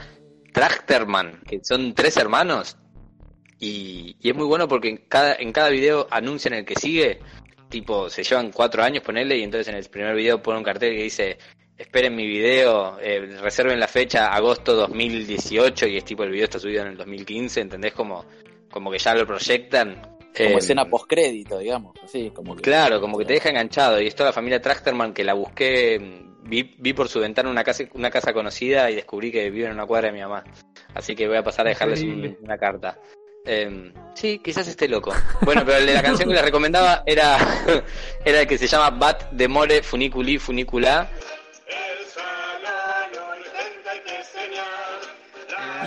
Speaker 6: Trachterman que son tres hermanos y, y es muy bueno porque en cada en cada video anuncian el que sigue. Tipo se llevan cuatro años ponerle y entonces en el primer video pone un cartel que dice esperen mi video, eh, reserven la fecha agosto 2018 y es tipo el video está subido en el 2015, ¿entendés? Como, como que ya lo proyectan.
Speaker 7: Como
Speaker 6: Eh,
Speaker 7: escena postcrédito, digamos. Así, como que...
Speaker 6: Claro, como que te deja enganchado. Y es toda la familia Trachterman que la busqué, vi, vi por su ventana una casa, una casa conocida y descubrí que vive en una cuadra de mi mamá. Así que voy a pasar a dejarles un- una carta. Eh, sí, quizás esté loco. Bueno, pero el de la canción que les recomendaba era, era el que se llama Bat de More Funiculi Funicula.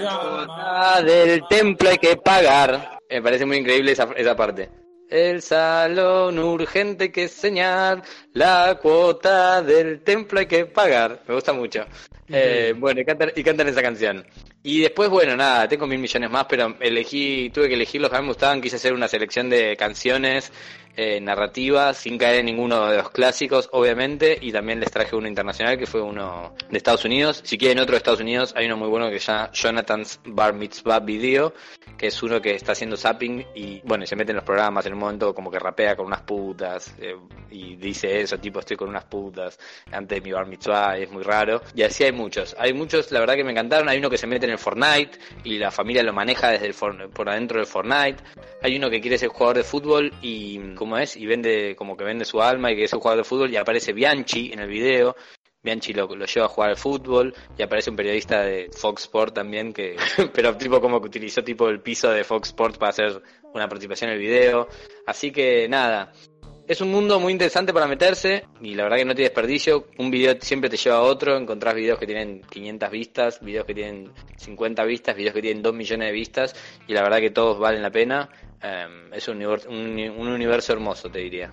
Speaker 6: Ah, del templo hay que pagar. Me parece muy increíble esa, esa parte. El salón urgente que señal, la cuota del templo hay que pagar. Me gusta mucho. Eh, bueno, y cantan, y cantan esa canción. Y después, bueno, nada, tengo mil millones más, pero elegí, tuve que elegir los que a mí me gustaban, quise hacer una selección de canciones eh, narrativas, sin caer en ninguno de los clásicos, obviamente, y también les traje uno internacional, que fue uno de Estados Unidos. Si quieren otro de Estados Unidos, hay uno muy bueno que se llama Jonathan's Bar Mitzvah Video, que es uno que está haciendo zapping y, bueno, se mete en los programas en un momento como que rapea con unas putas, eh, y dice eso, tipo, estoy con unas putas antes de mi Bar Mitzvah, es muy raro. Y así hay muchos. Hay muchos, la verdad que me encantaron. Hay uno que se mete en el Fortnite y la familia lo maneja desde el por adentro del Fortnite. Hay uno que quiere ser jugador de fútbol y, ¿cómo es? Y vende, como que vende su alma y que es un jugador de fútbol y aparece Bianchi en el video. Bianchi lo, lo lleva a jugar al fútbol y aparece un periodista de Fox Sport también que, pero tipo como que utilizó tipo el piso de Fox Sport para hacer una participación en el video. Así que nada, es un mundo muy interesante para meterse y la verdad que no tiene desperdicio. Un video siempre te lleva a otro. Encontrás videos que tienen 500 vistas, videos que tienen 50 vistas, videos que tienen 2 millones de vistas y la verdad que todos valen la pena. Eh, es un universo, un, un universo hermoso, te diría.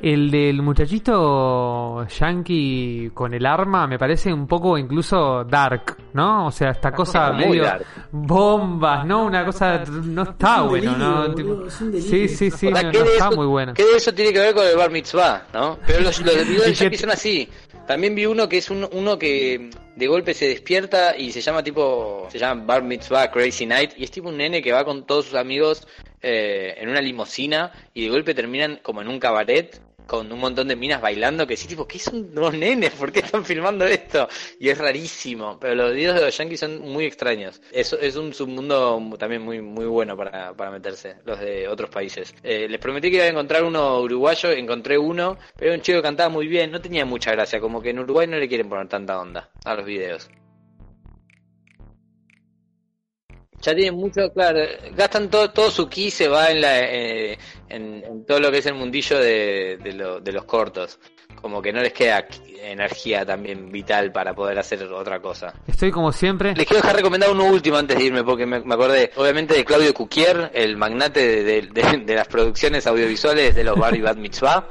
Speaker 1: El del muchachito yankee con el arma me parece un poco incluso dark, ¿no? O sea, esta cosa
Speaker 6: muy
Speaker 1: medio
Speaker 6: dark.
Speaker 1: bombas, ¿no? Una cosa no está
Speaker 3: Es un
Speaker 1: bueno, ¿no?
Speaker 3: delirio,
Speaker 1: Tipo-
Speaker 3: boludo, es un
Speaker 1: sí, sí, sí,
Speaker 6: O sea,
Speaker 1: no,
Speaker 6: ¿qué
Speaker 1: no
Speaker 6: de
Speaker 1: está
Speaker 6: eso-
Speaker 1: muy bueno.
Speaker 6: ¿Qué de eso tiene que ver con el bar mitzvah, no? Pero los, los videos de Yankee son así. También vi uno que es un- uno que de golpe se despierta y se llama tipo, se llama Bar Mitzvah Crazy Night y es tipo un nene que va con todos sus amigos eh, en una limusina y de golpe terminan como en un cabaret con un montón de minas bailando que sí, tipo, ¿qué son los nenes? ¿Por qué están filmando esto? Y es rarísimo, pero los videos de los yankees son muy extraños. Es, es un submundo también muy muy bueno para, para meterse, los de otros países. Eh, les prometí que iba a encontrar uno uruguayo, encontré uno, pero un chico que cantaba muy bien, no tenía mucha gracia, como que en Uruguay no le quieren poner tanta onda a los videos. Ya tienen mucho, claro, gastan todo, todo su ki se va en, la, eh, en, en todo lo que es el mundillo de, de, lo- de los cortos. Como que no les queda energía también vital para poder hacer otra cosa.
Speaker 1: Estoy como siempre.
Speaker 6: Les quiero dejar recomendar uno último antes de irme, porque me, me acordé, obviamente, de Claudio Cuquier, el magnate de, de- las producciones audiovisuales de los Bar y Bad Mitzvah.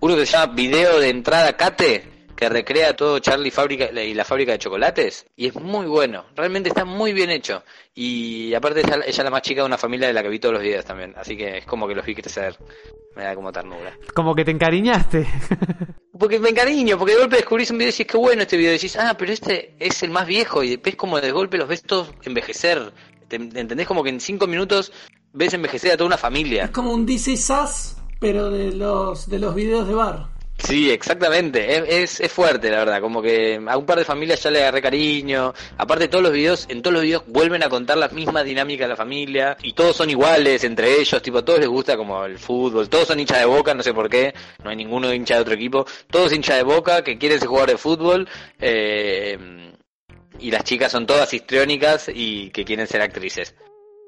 Speaker 6: Uno que se llama Video de Entrada Cate, que recrea todo Charlie Fábrica y la fábrica de chocolates. Y es muy bueno, realmente está muy bien hecho. Y aparte ella, ella es la más chica de una familia de la que vi todos los videos también. Así que es como que los vi crecer. Me da como ternura.
Speaker 1: Como que te encariñaste.
Speaker 6: Porque me encariño, porque de golpe descubrís un video y decís, qué bueno este video. Y decís, ah, pero este es el más viejo. Y después como de golpe los ves todos envejecer. Te- ¿Entendés? Como que en cinco minutos ves envejecer a toda una
Speaker 3: Es
Speaker 6: familia.
Speaker 3: como un DC Sass, pero de los de los videos de bar.
Speaker 6: Sí, exactamente. Es, es, fuerte, la verdad. Como que a un par de familias ya le agarré cariño. Aparte, todos los videos, en todos los videos vuelven a contar las mismas dinámicas de la familia. Y todos son iguales entre ellos. Tipo, a todos les gusta como el fútbol. Todos son hinchas de boca, no sé por qué. No hay ninguno hincha de otro equipo. Todos hinchas de boca que quieren ser jugadores de fútbol. Eh, y las chicas son todas histriónicas y que quieren ser actrices.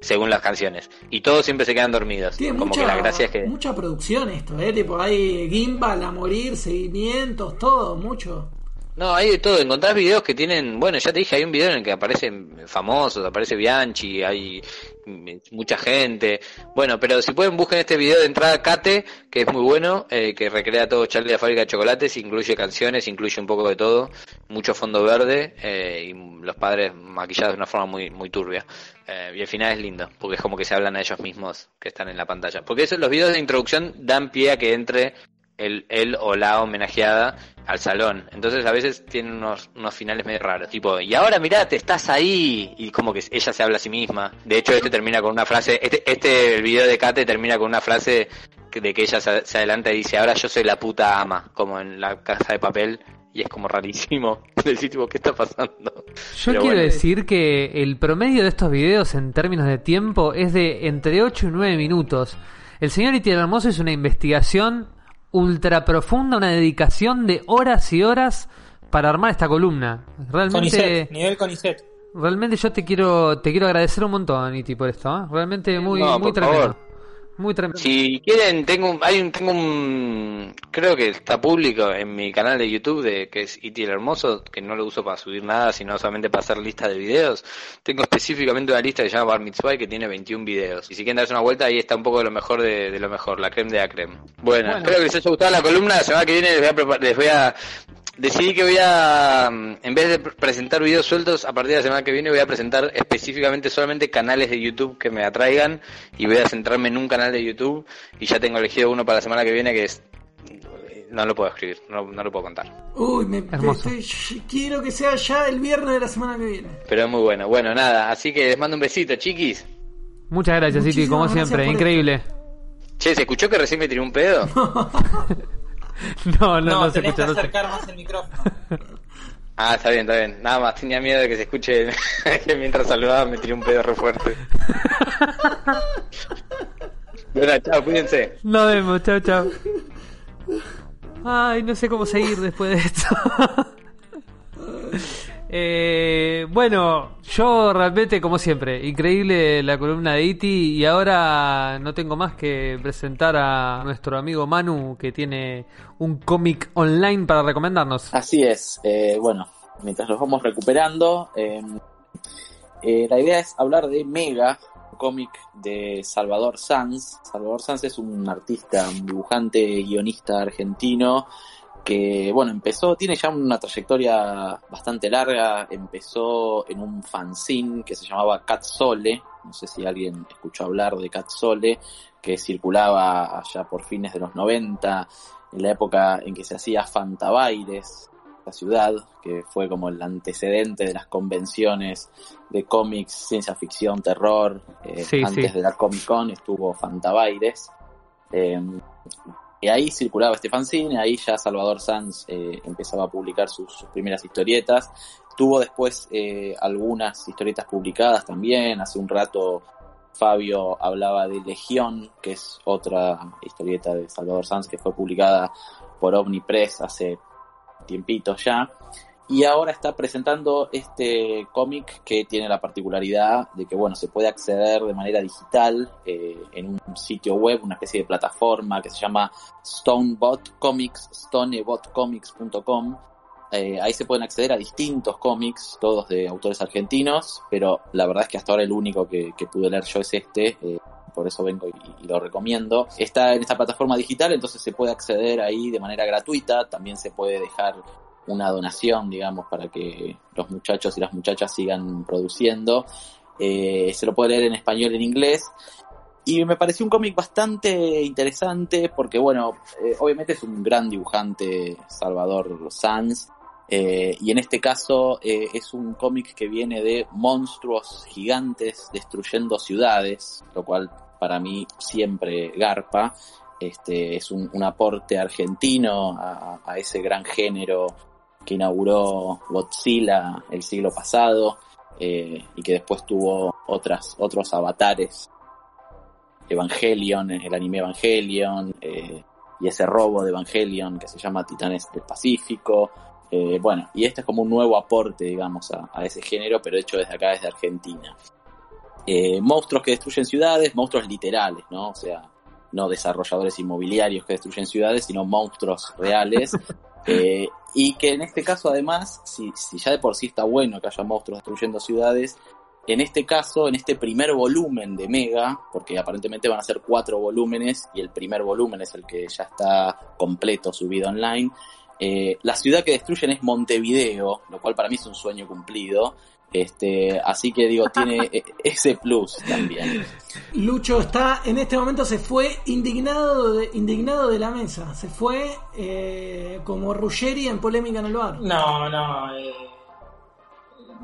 Speaker 6: Según las canciones. Y todos siempre se quedan dormidos.
Speaker 3: Tiene
Speaker 6: como
Speaker 3: mucha,
Speaker 6: que la gracia es que.
Speaker 3: mucha producción esto, ¿eh? Tipo, hay gimbal a morir, seguimientos, todo, mucho.
Speaker 6: No, hay de todo. Encontrás videos que tienen, bueno, ya te dije, hay un video en el que aparecen famosos, aparece Bianchi, hay mm, mucha gente. Bueno, pero si pueden busquen este video de entrada Kate, que es muy bueno, eh, que recrea todo Charlie la fábrica de chocolates, incluye canciones, incluye un poco de todo, mucho fondo verde eh, y los padres maquillados de una forma muy muy turbia. Eh, y al final es lindo, porque es como que se hablan a ellos mismos que están en la pantalla. Porque eso, los videos de introducción dan pie a que entre el, él o la homenajeada al salón. Entonces a veces tienen unos, unos finales medio raros. Tipo, y ahora mirate, estás ahí. Y como que ella se habla a sí misma. De hecho, este termina con una frase, este, este el video de Kate termina con una frase de que ella se, se adelanta y dice, ahora yo soy la puta ama, como en la casa de papel. Y es como rarísimo. Decir, tipo, ¿qué está pasando?
Speaker 1: Yo
Speaker 6: Pero
Speaker 1: quiero
Speaker 6: bueno.
Speaker 1: decir que el promedio de estos videos en términos de tiempo es de entre 8 y 9 minutos. El señor Itiel Hermoso es una investigación ultra profunda, una dedicación de horas y horas para armar esta columna. Realmente,
Speaker 5: Conicet, nivel Conicet.
Speaker 1: realmente yo te quiero, te quiero agradecer un montón, Iti, por esto. ¿eh? Realmente muy,
Speaker 6: No,
Speaker 1: muy
Speaker 6: por
Speaker 1: tremendo.
Speaker 6: favor.
Speaker 1: Muy tremendo.
Speaker 6: Si quieren, tengo un, hay un, tengo un, creo que está público en mi canal de YouTube de que es Iti el Hermoso, que no lo uso para subir nada, sino solamente para hacer lista de videos. Tengo específicamente una lista que se llama Bar Mitzvah que tiene 21 videos. Y si quieren darse una vuelta, ahí está un poco de lo mejor de, de lo mejor, la creme de la creme. Bueno,
Speaker 1: Bueno.
Speaker 6: espero que les haya gustado la columna. La semana que viene les voy a, les voy a Decidí que voy a, mm, en vez de pr- presentar videos sueltos, a partir de la semana que viene voy a presentar específicamente solamente canales de YouTube que me atraigan y voy a centrarme en un canal de YouTube y ya tengo elegido uno para la semana que viene que es... No lo puedo escribir, no, no lo puedo contar.
Speaker 3: Uy, me,
Speaker 1: Hermoso.
Speaker 3: quiero que sea ya el viernes de la semana que viene.
Speaker 6: Pero es muy bueno. Bueno, nada, así que les mando un besito, chiquis.
Speaker 1: Muchas gracias, City, como
Speaker 3: Muchísimas
Speaker 1: siempre, increíble.
Speaker 6: Che, ¿se escuchó que recién me tiré un pedo?
Speaker 1: No, no,
Speaker 5: No,
Speaker 1: no, se escucha.
Speaker 5: que acercar más el micrófono.
Speaker 6: Ah, está bien, está bien. Nada más, tenía miedo de que se escuche que mientras saludaba me tiré un pedo re fuerte. bueno, chao, cuídense.
Speaker 1: Nos vemos, chao, chao. Ay, no sé cómo seguir después de esto. Eh, bueno, yo realmente, como siempre, increíble la columna de Iti. Y ahora no tengo más que presentar a nuestro amigo Manu, que tiene un cómic online para recomendarnos.
Speaker 4: Así es. eh, bueno, mientras los vamos recuperando, eh, eh, la idea es hablar de Mega, cómic de Salvador Sanz. Salvador Sanz es un artista, un dibujante, guionista argentino que, bueno, empezó, tiene ya una trayectoria bastante larga. Empezó en un fanzine que se llamaba Catsole. No sé si alguien escuchó hablar de Catsole, que circulaba allá por fines de los 90, en la época en que se hacía Fantabaires, la ciudad, que fue como el antecedente de las convenciones de cómics, ciencia ficción, terror. Eh,
Speaker 1: Sí,
Speaker 4: antes
Speaker 1: sí.
Speaker 4: de la Comic Con estuvo Fantabaires. Eh, y ahí circulaba este fanzine, ahí ya Salvador Sanz eh, empezaba a publicar sus, sus primeras historietas. Tuvo después eh, algunas historietas publicadas también. Hace un rato Fabio hablaba de Legión, que es otra historieta de Salvador Sanz que fue publicada por Omnipress hace tiempito ya. Y ahora está presentando este cómic que tiene la particularidad de que, bueno, se puede acceder de manera digital eh, en un sitio web, una especie de plataforma que se llama Stonebot Comics, stonebotcomics.com. Eh, ahí se pueden acceder a distintos cómics, todos de autores argentinos, pero la verdad es que hasta ahora el único que, pude leer yo es este, eh, por eso vengo y lo recomiendo. Está en esta plataforma digital, entonces se puede acceder ahí de manera gratuita, también se puede dejar una donación, digamos, para que los muchachos y las muchachas sigan produciendo. Eh, se lo puede leer en español y en inglés. Y me pareció un cómic bastante interesante porque, bueno, eh, obviamente es un gran dibujante, Salvador Sanz, eh, y en este caso es un cómic que viene de monstruos gigantes destruyendo ciudades, lo cual para mí siempre garpa. Este es un, aporte argentino a ese gran género que inauguró Godzilla el siglo pasado eh, y que después tuvo otras, otros avatares. Evangelion, el anime Evangelion, eh, y ese robo de Evangelion que se llama Titanes del Pacífico. Eh, bueno, y este es como un nuevo aporte, digamos, a, a ese género, pero hecho desde acá, desde Argentina. Monstruos que destruyen ciudades, monstruos literales, ¿no? O sea, no desarrolladores inmobiliarios que destruyen ciudades, sino monstruos reales. Eh, y que en este caso, además, si, si ya de por sí está bueno que haya monstruos destruyendo ciudades, en este caso, en este primer volumen de Mega, porque aparentemente van a ser cuatro volúmenes y el primer volumen es el que ya está completo subido online, eh, la ciudad que destruyen es Montevideo, lo cual para mí es un sueño cumplido. Este, así que digo, tiene e- ese plus también.
Speaker 3: Lucho está, en este momento se fue indignado de, indignado de la mesa. Se fue eh, como Ruggeri en polémica en el bar.
Speaker 5: No, no, eh,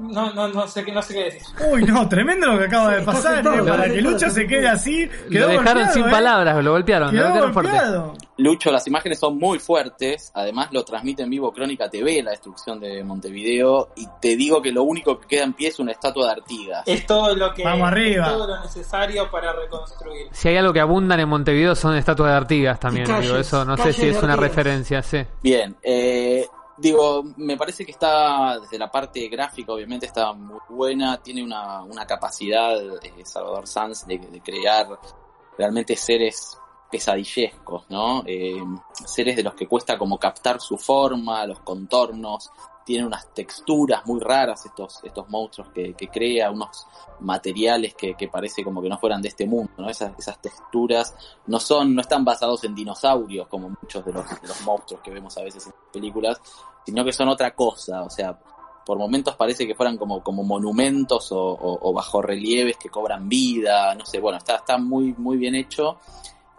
Speaker 5: no, no, no sé qué, no sé qué decir.
Speaker 2: Uy, no, tremendo lo que acaba de pasar. eh, para que Lucho se quede así.
Speaker 1: Lo dejaron
Speaker 2: golpeado,
Speaker 1: sin
Speaker 2: eh.
Speaker 1: palabras, lo golpearon, lo
Speaker 2: Quedó
Speaker 1: golpearon fuerte.
Speaker 4: Lucho, las imágenes son muy fuertes, además lo transmite en vivo Crónica TV, la destrucción de Montevideo, y te digo que lo único que queda en pie es una estatua de Artigas.
Speaker 5: Es todo lo que
Speaker 2: Vamos arriba.
Speaker 5: es todo lo necesario para reconstruir.
Speaker 1: Si hay algo que abundan en Montevideo son estatuas de Artigas también.
Speaker 3: Calles,
Speaker 1: digo, eso no sé si es una referencia, sí.
Speaker 4: Bien, eh, digo, me parece que está, desde la parte gráfica, obviamente está muy buena, tiene una, una capacidad, eh, Salvador Sanz, de, de crear realmente seres pesadillescos, ¿no? Eh, seres de los que cuesta como captar su forma, los contornos, tienen unas texturas muy raras estos, estos monstruos que, que crea, unos materiales que, que, parece como que no fueran de este mundo, ¿no? Esas, esas texturas no son, no están basados en dinosaurios como muchos de los, de los monstruos que vemos a veces en películas, sino que son otra cosa, o sea, por momentos parece que fueran como, como monumentos o, o, o bajorrelieves que cobran vida, no sé, bueno, está, está muy, muy bien hecho.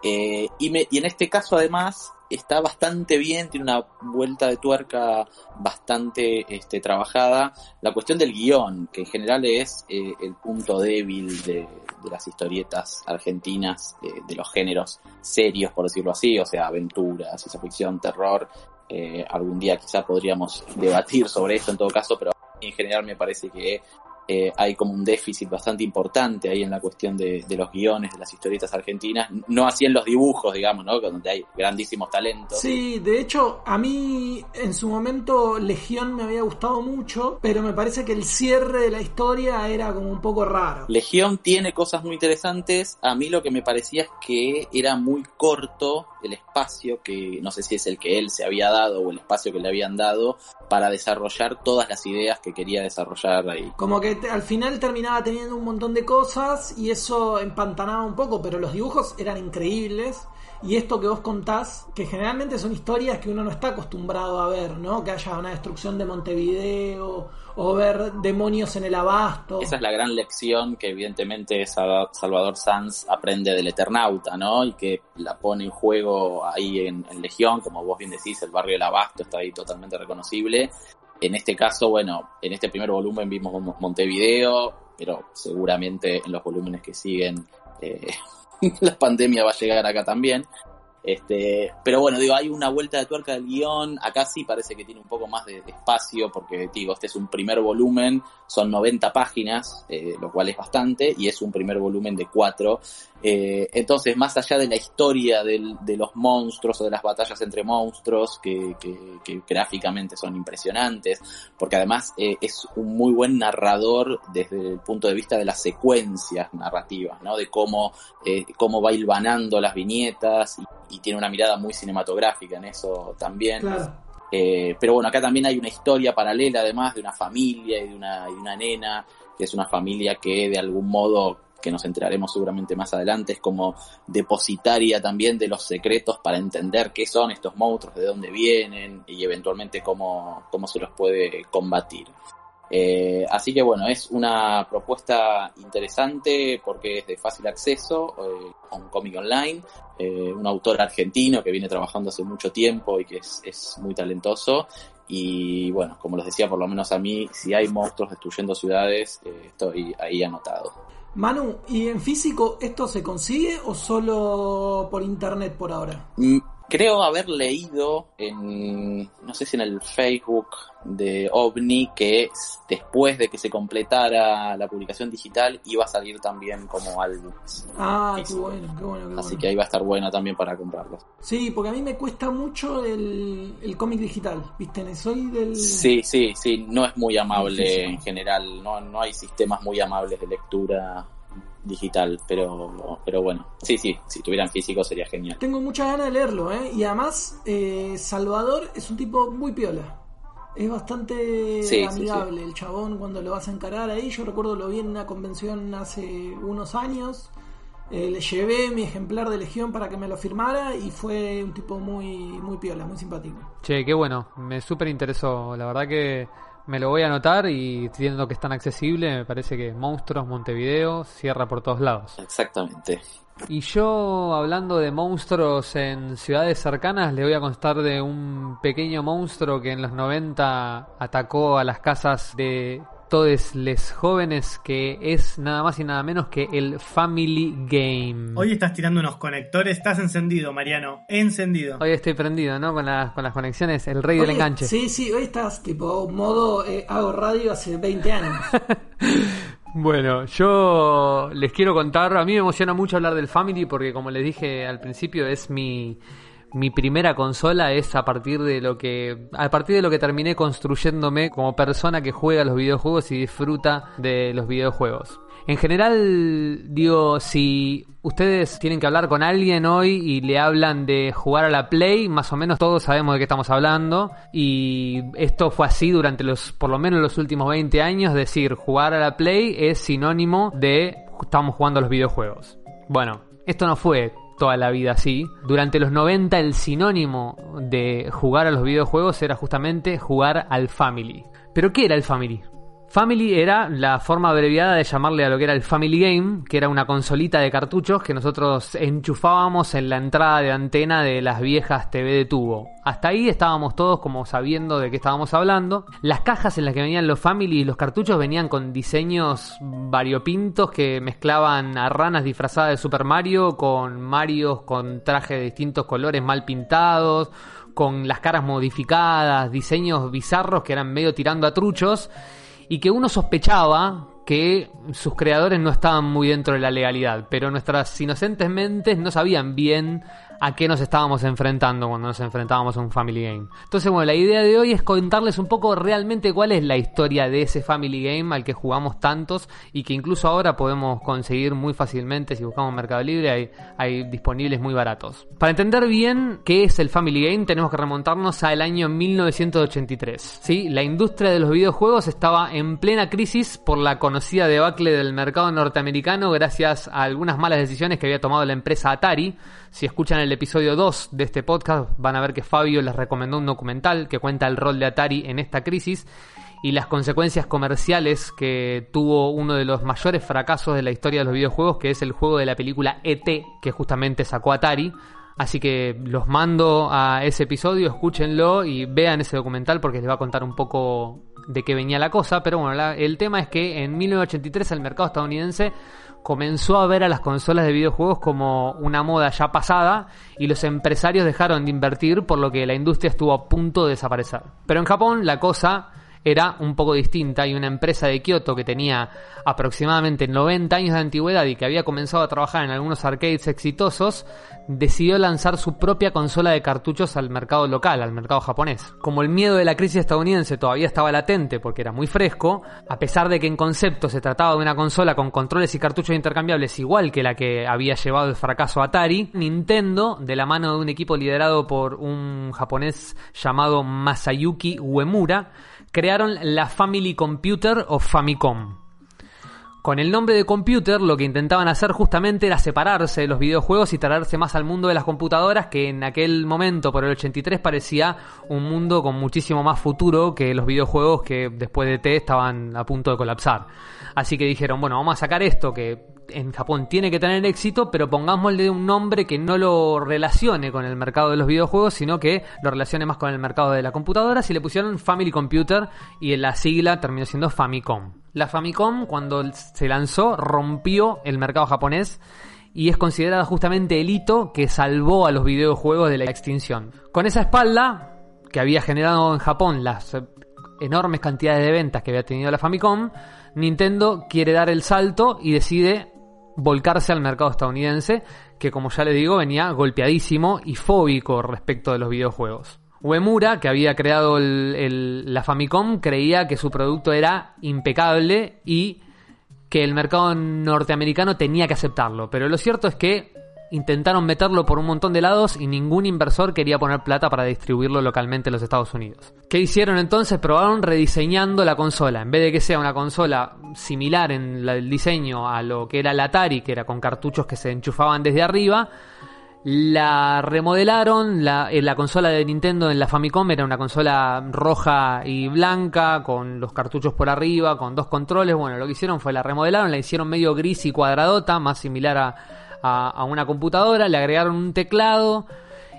Speaker 4: Eh, y, me, y en este caso además está bastante bien, tiene una vuelta de tuerca bastante este, trabajada. La cuestión del guion, que en general es eh, el punto débil de, de las historietas argentinas, de, de, los géneros serios, por decirlo así, o sea, aventuras, ciencia ficción, terror. Eh, algún día quizá podríamos debatir sobre esto en todo caso, pero en general me parece que eh, hay como un déficit bastante importante ahí en la cuestión de, de, los guiones de las historietas argentinas, no así en los dibujos, digamos, ¿no? Donde hay grandísimos talentos.
Speaker 3: Sí, de hecho, a mí en su momento Legión me había gustado mucho, pero me parece que el cierre de la historia era como un poco raro.
Speaker 4: Legión tiene cosas muy interesantes, a mí lo que me parecía es que era muy corto el espacio que no sé si es el que él se había dado o el espacio que le habían dado para desarrollar todas las ideas que quería desarrollar ahí.
Speaker 3: Como que al final terminaba teniendo un montón de cosas y eso empantanaba un poco, pero los dibujos eran increíbles. Y esto que vos contás, que generalmente son historias que uno no está acostumbrado a ver, ¿no? Que haya una destrucción de Montevideo o ver demonios en el abasto.
Speaker 4: Esa es la gran lección que evidentemente Salvador Sanz aprende del Eternauta, ¿no? Y que la pone en juego ahí en, Legión, como vos bien decís, el barrio del abasto está ahí totalmente reconocible. En este caso, bueno, en este primer volumen vimos Montevideo, pero seguramente en los volúmenes que siguen eh, la pandemia va a llegar acá también. Este, pero bueno, digo, hay una vuelta de tuerca del guion. Acá sí parece que tiene un poco más de, espacio, porque digo, este es un primer volumen, son 90 páginas, eh, lo cual es bastante, y es un primer volumen de cuatro. Eh, entonces, más allá de la historia del, de los monstruos o de las batallas entre monstruos, que, que, que gráficamente son impresionantes, porque además eh, es un muy buen narrador desde el punto de vista de las secuencias narrativas, ¿no? De cómo, eh, cómo va hilvanando las viñetas y, y, tiene una mirada muy cinematográfica en eso también.
Speaker 3: Claro.
Speaker 4: Pero bueno, acá también hay una historia paralela, además, de una familia y de una, y de una nena, que es una familia que de algún modo que nos enteraremos seguramente más adelante, es como depositaria también de los secretos para entender qué son estos monstruos, de dónde vienen y eventualmente cómo, cómo se los puede combatir. Eh, así que bueno, es una propuesta interesante porque es de fácil acceso, eh, un cómic online, eh, un autor argentino que viene trabajando hace mucho tiempo y que es, es muy talentoso. Y bueno, como les decía, por lo menos a mí, si hay monstruos destruyendo ciudades, eh, estoy ahí anotado.
Speaker 3: Manu, ¿y en físico esto se consigue o solo por internet por ahora?
Speaker 4: Creo haber leído en, no sé si en el Facebook de OVNI, que después de que se completara la publicación digital iba a salir también como álbum.
Speaker 3: Ah, qué bueno, qué bueno, qué
Speaker 4: Así
Speaker 3: bueno.
Speaker 4: que ahí va a estar bueno también para comprarlo.
Speaker 3: Sí, porque a mí me cuesta mucho el, el cómic digital, ¿viste? Soy del...
Speaker 4: Sí, sí, sí, no es muy amable en general, no, no hay sistemas muy amables de lectura digital, pero, pero bueno, sí, sí, si tuvieran físico sería genial.
Speaker 3: Tengo muchas ganas de leerlo, ¿eh? Y además, eh, Salvador es un tipo muy piola. Es bastante
Speaker 4: Sí, sí,
Speaker 3: amigable el chabón cuando lo vas a encarar ahí. Yo recuerdo lo vi en una convención hace unos años. Eh, le llevé mi ejemplar de Legión para que me lo firmara y fue un tipo muy, muy piola, muy simpático.
Speaker 1: Che, qué bueno, me súper interesó. La verdad que me lo voy a anotar y viendo que es tan accesible, me parece que Monstruos, Montevideo, cierra por todos lados.
Speaker 4: Exactamente.
Speaker 1: Y yo, hablando de monstruos en ciudades cercanas, le voy a contar de un pequeño monstruo que en los 90 atacó a las casas de todos les jóvenes, que es nada más y nada menos que el Family Game.
Speaker 2: Hoy estás tirando unos conectores, estás encendido, Mariano. Encendido.
Speaker 1: Hoy estoy prendido, ¿no? Con las, con las conexiones, el rey del enganche.
Speaker 3: Sí, sí, hoy estás tipo modo eh, hago radio hace 20 años.
Speaker 1: Bueno, yo les quiero contar, a mí me emociona mucho hablar del Family porque como les dije al principio es mi, mi primera consola es a partir de lo que a partir de lo que terminé construyéndome como persona que juega los videojuegos y disfruta de los videojuegos. En general, digo, si ustedes tienen que hablar con alguien hoy y le hablan de jugar a la Play, más o menos todos sabemos de qué estamos hablando. Y esto fue así durante los, por lo menos los últimos 20 años. Decir, jugar a la Play es sinónimo de estamos jugando a los videojuegos. Bueno, esto no fue toda la vida así. Durante los 90 el sinónimo de jugar a los videojuegos era justamente jugar al Family. ¿Pero qué era el Family? Family era la forma abreviada de llamarle a lo que era el Family Game, que era una consolita de cartuchos que nosotros enchufábamos en la entrada de antena de las viejas TV de tubo. Hasta ahí estábamos todos como sabiendo de qué estábamos hablando. Las cajas en las que venían los Family y los cartuchos venían con diseños variopintos que mezclaban a ranas disfrazadas de Super Mario con Marios con trajes de distintos colores mal pintados con las caras modificadas, diseños bizarros que eran medio tirando a truchos y que uno sospechaba que sus creadores no estaban muy dentro de la legalidad, pero nuestras inocentes mentes no sabían bien a qué nos estábamos enfrentando cuando nos enfrentábamos a un Family Game. Entonces, bueno, la idea de hoy es contarles un poco realmente cuál es la historia de ese Family Game al que jugamos tantos y que incluso ahora podemos conseguir muy fácilmente si buscamos Mercado Libre, hay, hay disponibles muy baratos. Para entender bien qué es el Family Game, tenemos que remontarnos al año 1983. ¿sí? La industria de los videojuegos estaba en plena crisis por la conocida debacle del mercado norteamericano gracias a algunas malas decisiones que había tomado la empresa Atari. Si escuchan el episodio 2 de este podcast, van a ver que Fabio les recomendó un documental que cuenta el rol de Atari en esta crisis y las consecuencias comerciales que tuvo uno de los mayores fracasos de la historia de los videojuegos, que es el juego de la película ET, que justamente sacó Atari. Así que los mando a ese episodio, escúchenlo y vean ese documental porque les va a contar un poco de qué venía la cosa. Pero bueno, el tema es que en 1983 el mercado estadounidense comenzó a ver a las consolas de videojuegos como una moda ya pasada y los empresarios dejaron de invertir por lo que la industria estuvo a punto de desaparecer. Pero en Japón la cosa era un poco distinta y una empresa de Kioto que tenía aproximadamente 90 años de antigüedad y que había comenzado a trabajar en algunos arcades exitosos, decidió lanzar su propia consola de cartuchos al mercado local, al mercado japonés. Como el miedo de la crisis estadounidense todavía estaba latente porque era muy fresco, a pesar de que en concepto se trataba de una consola con controles y cartuchos intercambiables igual que la que había llevado el fracaso Atari, Nintendo, de la mano de un equipo liderado por un japonés llamado Masayuki Uemura, crearon la Family Computer o Famicom. Con el nombre de computer lo que intentaban hacer justamente era separarse de los videojuegos y traerse más al mundo de las computadoras que en aquel momento, por el 83, parecía un mundo con muchísimo más futuro que los videojuegos que después de T estaban a punto de colapsar. Así que dijeron, bueno, vamos a sacar esto que en Japón tiene que tener éxito, pero pongámosle un nombre que no lo relacione con el mercado de los videojuegos, sino que lo relacione más con el mercado de la computadora. Si le pusieron Family Computer y la sigla terminó siendo Famicom. La Famicom, cuando se lanzó, rompió el mercado japonés y es considerada justamente el hito que salvó a los videojuegos de la extinción. Con esa espalda, que había generado en Japón las enormes cantidades de ventas que había tenido la Famicom, Nintendo quiere dar el salto y decide volcarse al mercado estadounidense, que como ya le digo venía golpeadísimo y fóbico respecto de los videojuegos. Uemura, que había creado el- el- la Famicom, creía que su producto era impecable y que el mercado norteamericano tenía que aceptarlo. Pero lo cierto es que intentaron meterlo por un montón de lados y ningún inversor quería poner plata para distribuirlo localmente en los Estados Unidos. ¿Qué hicieron entonces? Probaron rediseñando la consola. En vez de que sea una consola similar en el diseño a lo que era la Atari, que era con cartuchos que se enchufaban desde arriba, la remodelaron, la, eh, la consola de Nintendo en la Famicom era una consola roja y blanca, con los cartuchos por arriba, con dos controles. Bueno, lo que hicieron fue la remodelaron, la hicieron medio gris y cuadradota, más similar a, a- una computadora, le agregaron un teclado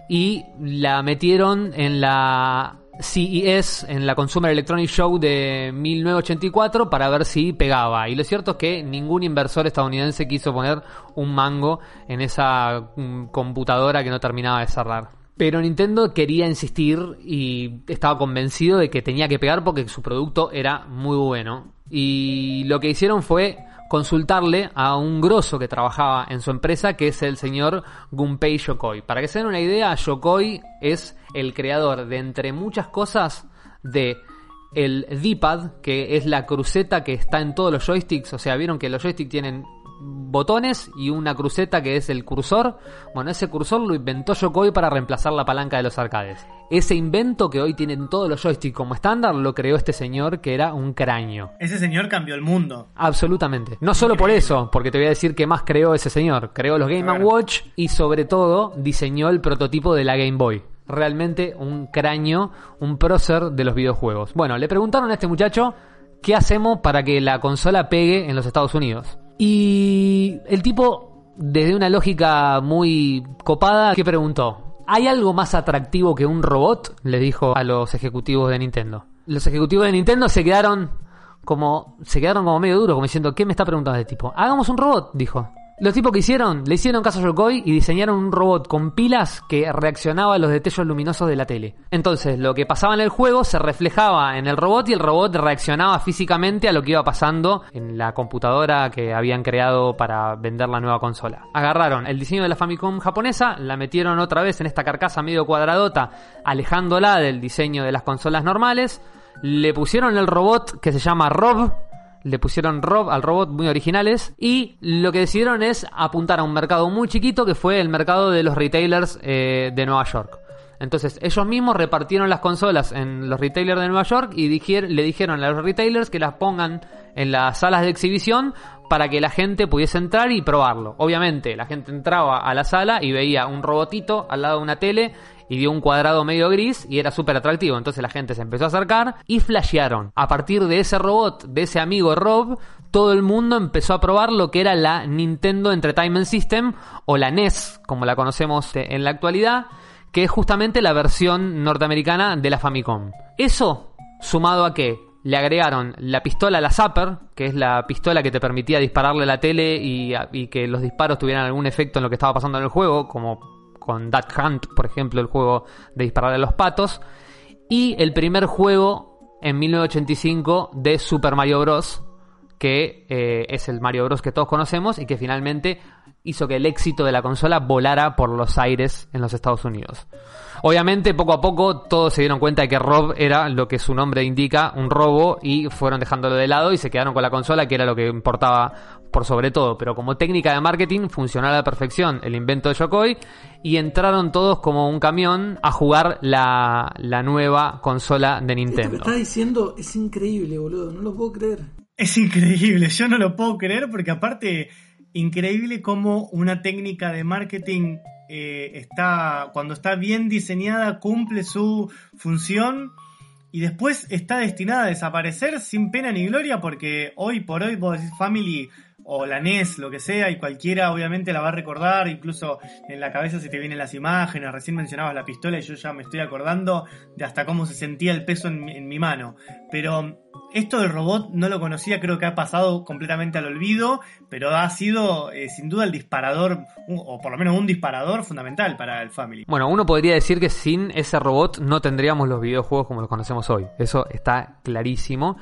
Speaker 1: y la metieron en la CES, en la Consumer Electronic Show de 1984 para ver si pegaba. Y lo cierto es que ningún inversor estadounidense quiso poner un mango en esa mm, computadora que no terminaba de cerrar. Pero Nintendo quería insistir y estaba convencido de que tenía que pegar porque su producto era muy bueno. Y lo que hicieron fue consultarle a un grosso que trabajaba en su empresa, que es el señor Gunpei Yokoi. Para que se den una idea, Yokoi es el creador de entre muchas cosas de el D-pad, que es la cruceta que está en todos los joysticks. O sea, vieron que los joysticks tienen botones y una cruceta que es el cursor. Bueno, ese cursor lo inventó Yokoi para reemplazar la palanca de los arcades. Ese invento que hoy tienen todos los joysticks como estándar lo creó este señor que era un cráneo.
Speaker 2: Ese señor cambió el mundo.
Speaker 1: Absolutamente. No solo por eso, porque te voy a decir qué más creó ese señor. Creó los Game. Watch y sobre todo diseñó el prototipo de la Game Boy. Realmente un cráneo, un prócer de los videojuegos. Bueno, le preguntaron a este muchacho qué hacemos para que la consola pegue en los Estados Unidos. Y el tipo, desde una lógica muy copada, ¿qué preguntó? ¿Hay algo más atractivo que un robot? Le dijo a los ejecutivos de Nintendo. Los ejecutivos de Nintendo se quedaron como se quedaron como medio duros, como diciendo, ¿qué me está preguntando este tipo? Hagamos un robot, dijo. Los tipos que hicieron, le hicieron caso a Yokoi y diseñaron un robot con pilas que reaccionaba a los destellos luminosos de la tele. Entonces, lo que pasaba en el juego se reflejaba en el robot y el robot reaccionaba físicamente a lo que iba pasando en la computadora que habían creado para vender la nueva consola. Agarraron el diseño de la Famicom japonesa, la metieron otra vez en esta carcasa medio cuadradota, alejándola del diseño de las consolas normales, le pusieron el robot que se llama Rob, le pusieron Rob al robot muy originales y lo que decidieron es apuntar a un mercado muy chiquito que fue el mercado de los retailers eh, de Nueva York. Entonces ellos mismos repartieron las consolas en los retailers de Nueva York y le dijeron a los retailers que las pongan en las salas de exhibición para que la gente pudiese entrar y probarlo. Obviamente la gente entraba a la sala y veía un robotito al lado de una tele y dio un cuadrado medio gris y era súper atractivo. Entonces la gente se empezó a acercar y flashearon. A partir de ese robot, de ese amigo Rob, todo el mundo empezó a probar lo que era la Nintendo Entertainment System o la NES, como la conocemos eh, en la actualidad, que es justamente la versión norteamericana de la Famicom. Eso, sumado a que le agregaron la pistola, la Zapper, que es la pistola que te permitía dispararle a la tele y, y que los disparos tuvieran algún efecto en lo que estaba pasando en el juego, como con Duck Hunt, por ejemplo, el juego de disparar a los patos. Y el primer juego en 1985 de Super Mario Bros. que eh, es el Mario Bros. que todos conocemos y que finalmente hizo que el éxito de la consola volara por los aires en los Estados Unidos. Obviamente, poco a poco, todos se dieron cuenta de que Rob era lo que su nombre indica, un robo, y fueron dejándolo de lado y se quedaron con la consola, que era lo que importaba por sobre todo. Pero como técnica de marketing, funcionó a la perfección el invento de Yokoi, y entraron todos como un camión a jugar la, la nueva consola de
Speaker 3: Esto que
Speaker 1: Nintendo.
Speaker 3: estás diciendo es increíble, boludo. No lo puedo creer.
Speaker 2: Es increíble, yo no lo puedo creer porque aparte, increíble cómo una técnica de marketing eh, está, cuando está bien diseñada, cumple su función y después está destinada a desaparecer sin pena ni gloria porque hoy por hoy vos decís Family o la NES, lo que sea, y cualquiera obviamente la va a recordar, incluso en la cabeza se te vienen las imágenes, recién mencionabas la pistola y yo ya me estoy acordando de hasta cómo se sentía el peso en, mi- mano. Pero esto del robot no lo conocía, creo que ha pasado completamente al olvido, pero ha sido eh, sin duda el disparador, o por lo menos un disparador fundamental para el Family.
Speaker 1: Bueno, uno podría decir que sin ese robot no tendríamos los videojuegos como los conocemos hoy. Eso está clarísimo.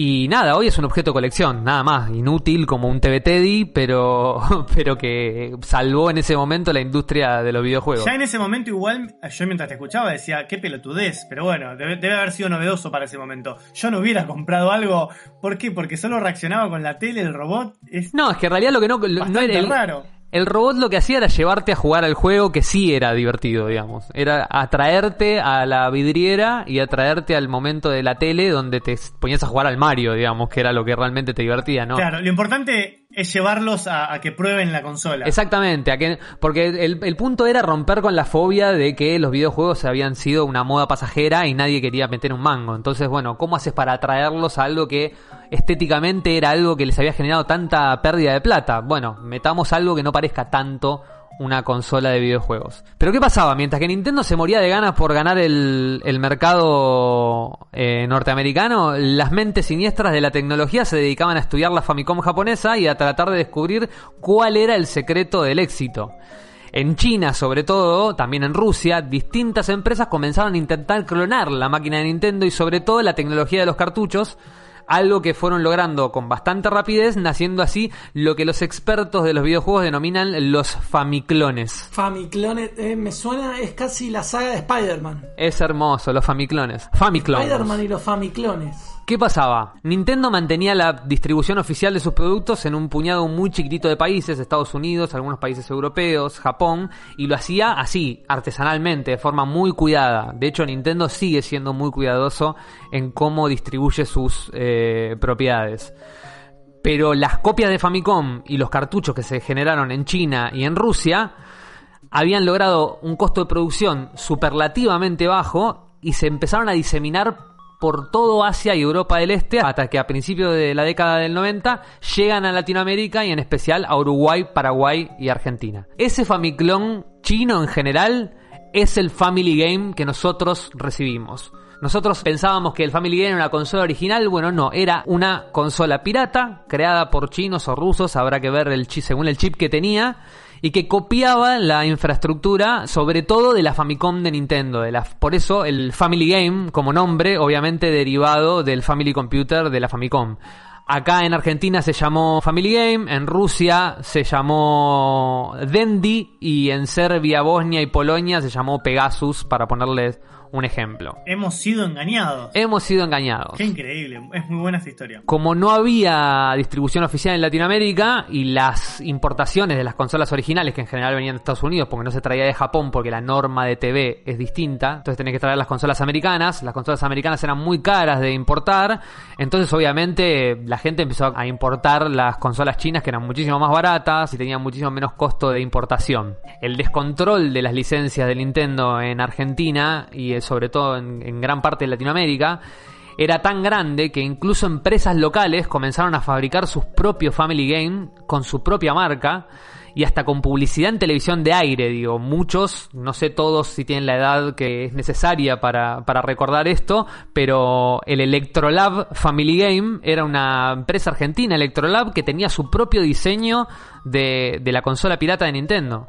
Speaker 1: Y nada, hoy es un objeto de colección, nada más, inútil como un TV Teddy, pero, pero que salvó en ese momento la industria de los videojuegos.
Speaker 2: Ya en ese momento igual, yo mientras te escuchaba decía, qué pelotudez, pero bueno, debe, debe haber sido novedoso para ese momento. Yo no hubiera comprado algo, ¿por qué? Porque solo reaccionaba con la tele, el robot, es
Speaker 1: No, es que en realidad lo que no, no era
Speaker 2: raro.
Speaker 1: el robot lo que hacía era llevarte a jugar al juego que sí era divertido, digamos. Era atraerte a la vidriera y atraerte al momento de la tele donde te ponías a jugar al Mario, digamos, que era lo que realmente te divertía, ¿no?
Speaker 2: Claro, lo importante es llevarlos a, que prueben la consola.
Speaker 1: Exactamente, a que- porque el, el punto era romper con la fobia de que los videojuegos habían sido una moda pasajera y nadie quería meter un mango. Entonces, bueno, ¿cómo haces para atraerlos a algo que estéticamente era algo que les había generado tanta pérdida de plata? Bueno, metamos algo que no parezca tanto una consola de videojuegos. Pero ¿qué pasaba? Mientras que Nintendo se moría de ganas por ganar el, mercado eh, norteamericano, las mentes siniestras de la tecnología se dedicaban a estudiar la Famicom japonesa y a tratar de descubrir cuál era el secreto del éxito. En China, sobre todo, también en Rusia, distintas empresas comenzaron a intentar clonar la máquina de Nintendo y sobre todo la tecnología de los cartuchos Algo que fueron logrando con bastante rapidez, naciendo así lo que los expertos de los videojuegos denominan los famiclones.
Speaker 3: Famiclones, eh, me suena, es casi la saga de Spider-Man.
Speaker 1: Es hermoso, los famiclones. Famiclones.
Speaker 3: Spider-Man y los Famiclones.
Speaker 1: ¿Qué pasaba? Nintendo mantenía la distribución oficial de sus productos en un puñado muy chiquitito de países, Estados Unidos, algunos países europeos, Japón, y lo hacía así, artesanalmente, de forma muy cuidada. De hecho, Nintendo sigue siendo muy cuidadoso en cómo distribuye sus eh, propiedades. Pero las copias de Famicom y los cartuchos que se generaron en China y en Rusia habían logrado un costo de producción superlativamente bajo y se empezaron a diseminar por todo Asia y Europa del Este hasta que a principios de la década del 90 llegan a Latinoamérica y en especial a Uruguay, Paraguay y Argentina. Ese Famiclón chino en general es el Family Game que nosotros recibimos. Nosotros pensábamos que el Family Game era una consola original, bueno, no, era una consola pirata creada por chinos o rusos, habrá que ver el según el chip que tenía y que copiaba la infraestructura, sobre todo de la Famicom de Nintendo. De por eso el Family Game, como nombre, obviamente derivado del Family Computer de la Famicom. Acá en Argentina se llamó Family Game, en Rusia se llamó Dendy y en Serbia, Bosnia y Polonia se llamó Pegasus, para ponerles un ejemplo.
Speaker 2: Hemos sido engañados.
Speaker 1: Hemos sido engañados.
Speaker 2: Qué increíble, es muy buena esta historia.
Speaker 1: Como no había distribución oficial en Latinoamérica y las importaciones de las consolas originales, que en general venían de Estados Unidos porque no se traía de Japón porque la norma de TV es distinta, entonces tenés que traer las consolas americanas, las consolas americanas eran muy caras de importar, entonces obviamente la gente empezó a importar las consolas chinas que eran muchísimo más baratas y tenían muchísimo menos costo de importación. El descontrol de las licencias de Nintendo en Argentina y sobre todo en, gran parte de Latinoamérica, era tan grande que incluso empresas locales comenzaron a fabricar sus propios Family Game con su propia marca y hasta con publicidad en televisión de aire, digo, muchos, no sé todos si tienen la edad que es necesaria para, para recordar esto, pero el Electrolab Family Game era una empresa argentina, Electrolab, que tenía su propio diseño de, de la consola pirata de Nintendo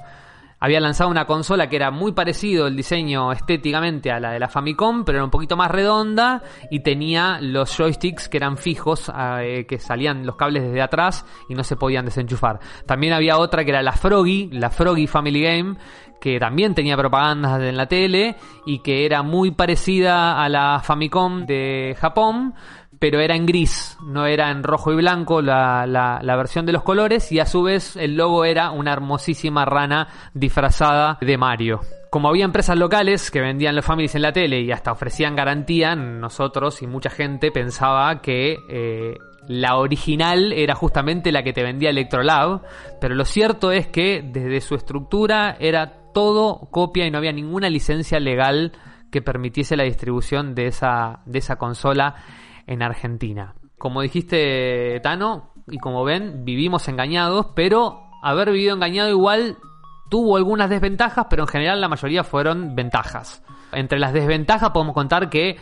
Speaker 1: había lanzado una consola que era muy parecido el diseño estéticamente a la de la Famicom, pero era un poquito más redonda y tenía los joysticks que eran fijos, eh, que salían los cables desde atrás y no se podían desenchufar. También había otra que era la Froggy, la Froggy Family Game, que también tenía propagandas en la tele y que era muy parecida a la Famicom de Japón, pero era en gris, no era en rojo y blanco la, la, la, versión de los colores y a su vez el logo era una hermosísima rana disfrazada de Mario. Como había empresas locales que vendían los families en la tele y hasta ofrecían garantía, nosotros y mucha gente pensaba que eh, la original era justamente la que te vendía Electrolab, pero lo cierto es que desde su estructura era todo copia y no había ninguna licencia legal que permitiese la distribución de esa, de esa consola en Argentina. Como dijiste, Tano, y como ven, vivimos engañados, pero haber vivido engañado igual tuvo algunas desventajas, pero en general la mayoría fueron ventajas. Entre las desventajas podemos contar que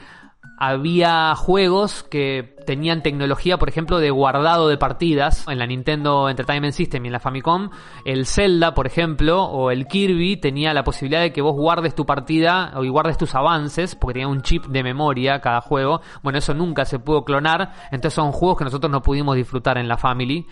Speaker 1: había juegos que tenían tecnología, por ejemplo, de guardado de partidas en la Nintendo Entertainment System y en la Famicom. El Zelda, por ejemplo, o el Kirby tenía la posibilidad de que vos guardes tu partida o guardes tus avances, porque tenía un chip de memoria cada juego. Bueno, eso nunca se pudo clonar, entonces son juegos que nosotros no pudimos disfrutar en la Family.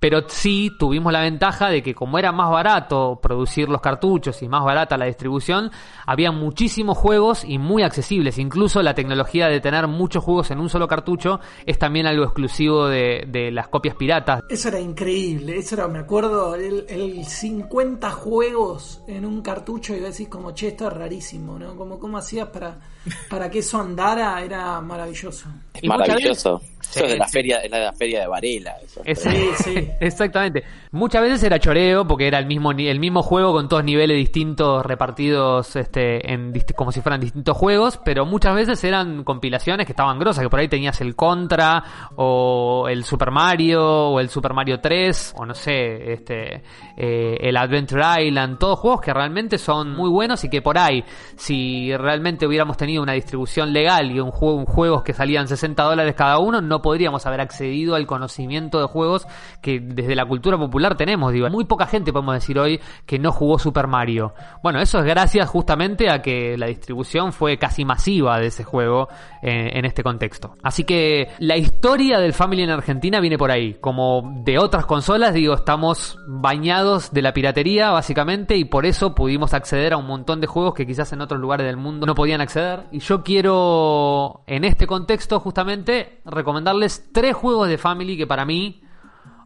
Speaker 1: Pero sí tuvimos la ventaja de que como era más barato producir los cartuchos y más barata la distribución, había muchísimos juegos y muy accesibles. Incluso la tecnología de tener muchos juegos en un solo cartucho es también algo exclusivo de, de las copias piratas.
Speaker 3: Eso era increíble, eso era, me acuerdo, el, el 50 juegos en un cartucho y decís como, che, esto es rarísimo, ¿no? Como, ¿Cómo hacías para, para que eso andara? Era maravilloso.
Speaker 7: Es maravilloso. Eso es de la feria, es la feria de Varela. Eso.
Speaker 1: Es, sí, sí. Exactamente. Muchas veces era choreo porque era el mismo el mismo juego con todos niveles distintos repartidos este en como si fueran distintos juegos, pero muchas veces eran compilaciones que estaban grosas, que por ahí tenías el Contra o el Super Mario o el Super Mario 3 o no sé, este eh, el Adventure Island, todos juegos que realmente son muy buenos y que por ahí si realmente hubiéramos tenido una distribución legal y un juego, juegos que salían 60 dólares cada uno no podríamos haber accedido al conocimiento de juegos que desde la cultura popular tenemos. Digo, muy poca gente podemos decir hoy que no jugó Super Mario. Bueno, eso es gracias justamente a que la distribución fue casi masiva de ese juego eh, en este contexto. Así que la historia del Family en Argentina viene por ahí. Como de otras consolas, digo, estamos bañados de la piratería básicamente y por eso pudimos acceder a un montón de juegos que quizás en otros lugares del mundo no podían acceder. Y yo quiero, en este contexto justamente, recomendarles tres juegos de Family que para mí,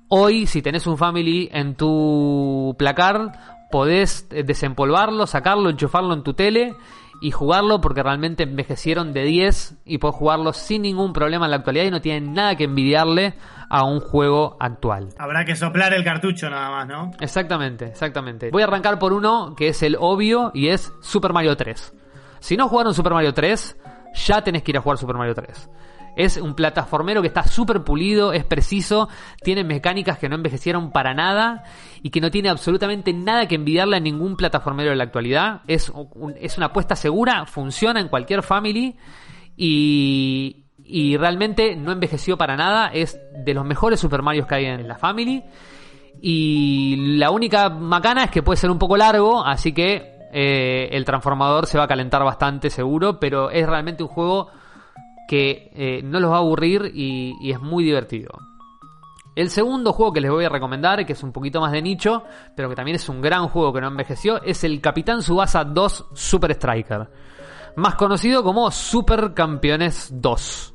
Speaker 1: hoy, si tenés un Family en tu placar, podés eh, desempolvarlo, sacarlo, enchufarlo en tu tele y jugarlo porque realmente envejecieron de 10 y podés jugarlo sin ningún problema en la actualidad y no tienen nada que envidiarle a un juego actual.
Speaker 2: Habrá que soplar el cartucho nada más, ¿no?
Speaker 1: Exactamente, exactamente. Voy a arrancar por uno que es el obvio y es Super Mario 3. Si no jugaron Super Mario 3, ya tenés que ir a jugar Super Mario 3. Es un plataformero que está súper pulido, es preciso, tiene mecánicas que no envejecieron para nada y que no tiene absolutamente nada que envidiarle a ningún plataformero de la actualidad. Es, es una apuesta segura, funciona en cualquier family y, y realmente no envejeció para nada. Es de los mejores Super Marios que hay en la family. Y la única macana es que puede ser un poco largo, así que eh, el transformador se va a calentar bastante seguro, pero es realmente un juego que eh, no los va a aburrir y, y es muy divertido. El segundo juego que les voy a recomendar, que es un poquito más de nicho, pero que también es un gran juego que no envejeció, es el Capitán Subasa 2 Super Striker. Más conocido como Super Campeones 2.